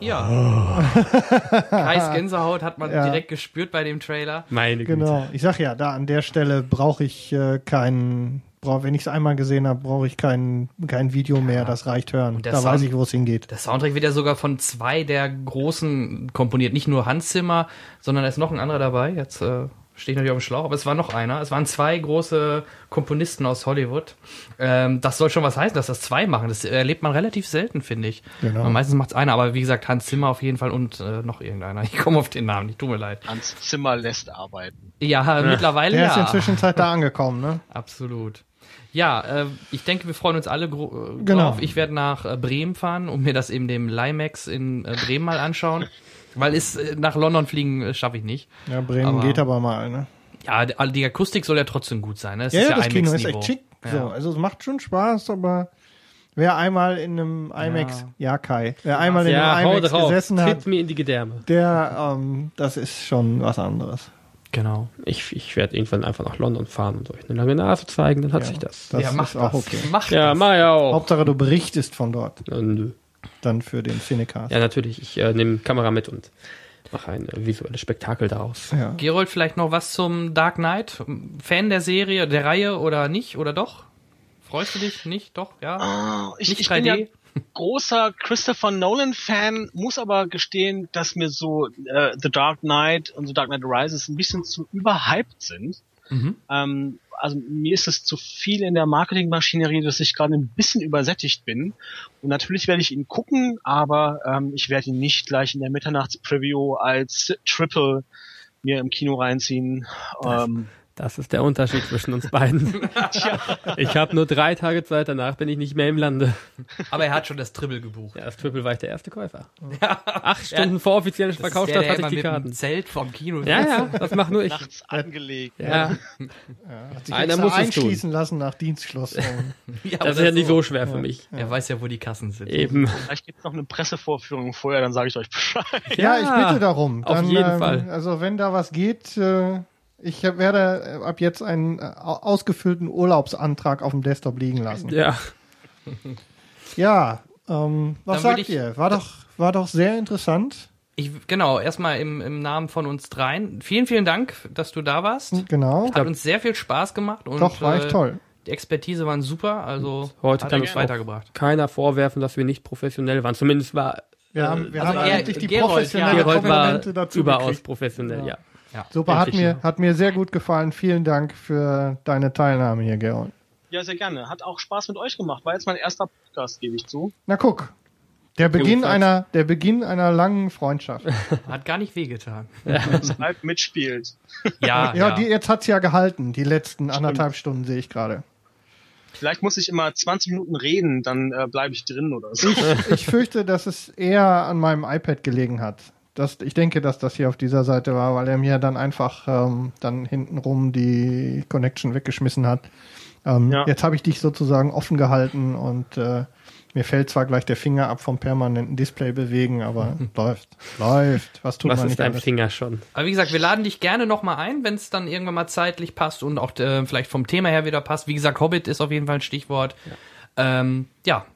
Ja. [laughs] Kais Gänsehaut hat man Ja. direkt gespürt bei dem Trailer. Meine Güte. Genau. Ich sag ja, da an der Stelle brauche ich äh, keinen, brauch, wenn ich es einmal gesehen habe, brauche ich kein, kein Video mehr. Das reicht hören. Da Sound- weiß ich, wo es hingeht. Der Soundtrack wird ja sogar von zwei der Großen komponiert. Nicht nur Hans Zimmer, sondern da ist noch ein anderer dabei. Jetzt äh, stehe ich natürlich auf dem Schlauch, aber es war noch einer. Es waren zwei große Komponisten aus Hollywood. Ähm, das soll schon was heißen, dass das zwei machen. Das erlebt man relativ selten, finde ich. Genau. Und meistens macht es einer, aber wie gesagt, Hans Zimmer auf jeden Fall und äh, noch irgendeiner. [laughs] Ich komme auf den Namen nicht, tut mir leid. Hans Zimmer lässt arbeiten. Ja, mittlerweile Der ja. ist inzwischen Zeit da [laughs] angekommen, ne? Absolut. Ja, äh, ich denke, wir freuen uns alle gro- äh, Genau. drauf. Ich werde nach äh, Bremen fahren und mir das eben dem Limax in äh, Bremen mal anschauen. Weil ist äh, nach London fliegen äh, schaffe ich nicht. Ja, Bremen Aber- geht aber mal, ne? Ja, die, die Akustik soll ja trotzdem gut sein. Ne? Es Ja, ist ja, ja das Kino ist echt schick. So, Ja. also es macht schon Spaß, aber wer einmal in einem IMAX, ja, Kai, wer einmal in Ja, einem hau IMAX drauf. gesessen Tritt hat, mir in die Gedärme. der, ähm, das ist schon was anderes. Genau. Ich, ich werde irgendwann einfach nach London fahren und euch eine lange Nase zeigen, dann hat sich das. Das ja, mach auch okay. Mach Ja, das. mach ja auch. Hauptsache du berichtest von dort, nö. dann für den Cinecast. Ja, natürlich. Ich äh, nehme Kamera mit und mache ein äh, visuelles Spektakel daraus. Ja. Gerold, vielleicht noch was zum Dark Knight? Fan der Serie, der Reihe oder nicht? Oder doch? Freust du dich? Nicht? Doch? Ja? Ah, ich, Nicht ich 3D? Großer Christopher Nolan-Fan, muss aber gestehen, dass mir so äh, The Dark Knight und The Dark Knight Rises ein bisschen zu überhyped sind. Mhm. Ähm, also mir ist es zu viel in der Marketingmaschinerie, dass ich gerade ein bisschen übersättigt bin. Und natürlich werde ich ihn gucken, aber ähm, ich werde ihn nicht gleich in der Mitternachtspreview als Triple mir im Kino reinziehen. Ähm, Das ist der Unterschied zwischen uns beiden. [laughs] Ich habe nur drei Tage Zeit, danach bin ich nicht mehr im Lande. Aber er hat schon das Triple gebucht. Ja, das Triple war ich der erste Käufer. Acht Stunden vor offizieller Das ist Verkaufsstart hatte ich die Karten. Zelt vom Kino Ja, ja, das macht nur ich. Nachts angelegt. Ja, Hat sich Einer muss es tun. einschließen lassen nach Dienstschluss. [laughs] Ja, das ist ja nicht so schwer für mich. Er weiß ja, wo die Kassen sind. Eben. Vielleicht gibt's noch eine Pressevorführung vorher, dann sage ich euch Bescheid. ja, ich bitte darum. auf Dann, jeden ähm, Fall. Also wenn da was geht, äh, ich werde äh, ab jetzt einen äh, au- ausgefüllten Urlaubsantrag auf dem Desktop liegen lassen. Ja, Ja, ähm, was sagt ich- ihr? War doch, war doch sehr interessant. Ich, genau, erstmal im, im Namen von uns dreien. Vielen, vielen Dank, dass du da warst. Genau. Hat uns sehr viel Spaß gemacht und Doch, war echt äh, toll. die Expertise waren super, also Heute hat kann uns weitergebracht. keiner vorwerfen, dass wir nicht professionell waren. Zumindest war Wir haben, wir also haben endlich die Gerold, professionelle ja. Gerold war dazu überaus gekriegt. professionell, ja. Super, hat mir, ja. hat mir sehr gut gefallen. Vielen Dank für deine Teilnahme hier, Gerold. Ja, sehr gerne. Hat auch Spaß mit euch gemacht. War jetzt mein erster Podcast, gebe ich zu. Na guck, der Beginn Jedenfalls. einer, der Beginn einer langen Freundschaft. [laughs] Hat gar nicht wehgetan. [laughs] Skype mitspielt. Ja, Ja, ja. Die, jetzt hat's ja gehalten, die letzten anderthalb Stunden sehe ich gerade. Vielleicht muss ich immer 20 Minuten reden, dann äh, bleibe ich drin oder so. Ich, ich fürchte, dass es eher an meinem iPad gelegen hat. Das, ich denke, dass das hier auf dieser Seite war, weil er mir dann einfach ähm, dann hintenrum die Connection weggeschmissen hat. Ähm, Ja. Jetzt habe ich dich sozusagen offen gehalten und äh, mir fällt zwar gleich der Finger ab vom permanenten Display bewegen, aber [laughs] läuft, läuft. Was tut Was man ist nicht dein alles? Finger schon? Aber wie gesagt, wir laden dich gerne nochmal ein, wenn es dann irgendwann mal zeitlich passt und auch äh, vielleicht vom Thema her wieder passt. Wie gesagt, Hobbit ist auf jeden Fall ein Stichwort. Ja, ähm, ja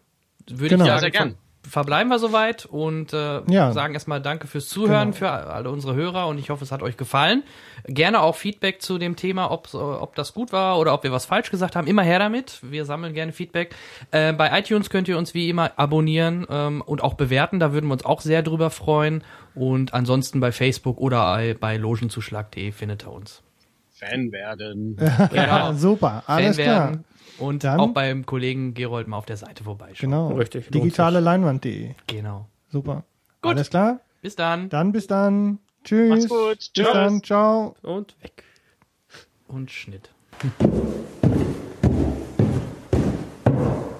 würde Genau. ich Ja, sagen, sehr gern. Ver verbleiben wir soweit und äh, Ja. sagen erstmal Danke fürs Zuhören Genau. für alle unsere Hörer und ich hoffe, es hat euch gefallen. Gerne auch Feedback zu dem Thema, äh, ob das gut war oder ob wir was falsch gesagt haben. Immer her damit. Wir sammeln gerne Feedback. Äh, bei iTunes könnt ihr uns wie immer abonnieren ähm, und auch bewerten. Da würden wir uns auch sehr drüber freuen. Und ansonsten bei Facebook oder bei- logenzuschlag.de findet ihr uns. Fan werden. Ja, [laughs] super, alles Fan klar. werden. Und Dann- auch beim Kollegen Gerold mal auf der Seite vorbeischauen. Genau. Richtig, lohnt Digitale Leinwand.de. Genau. Super. Gut. Alles klar? Bis dann Dann bis dann. Tschüss. Macht's gut. Bis Tschüss. dann. Ciao. Und weg. und Schnitt. [laughs]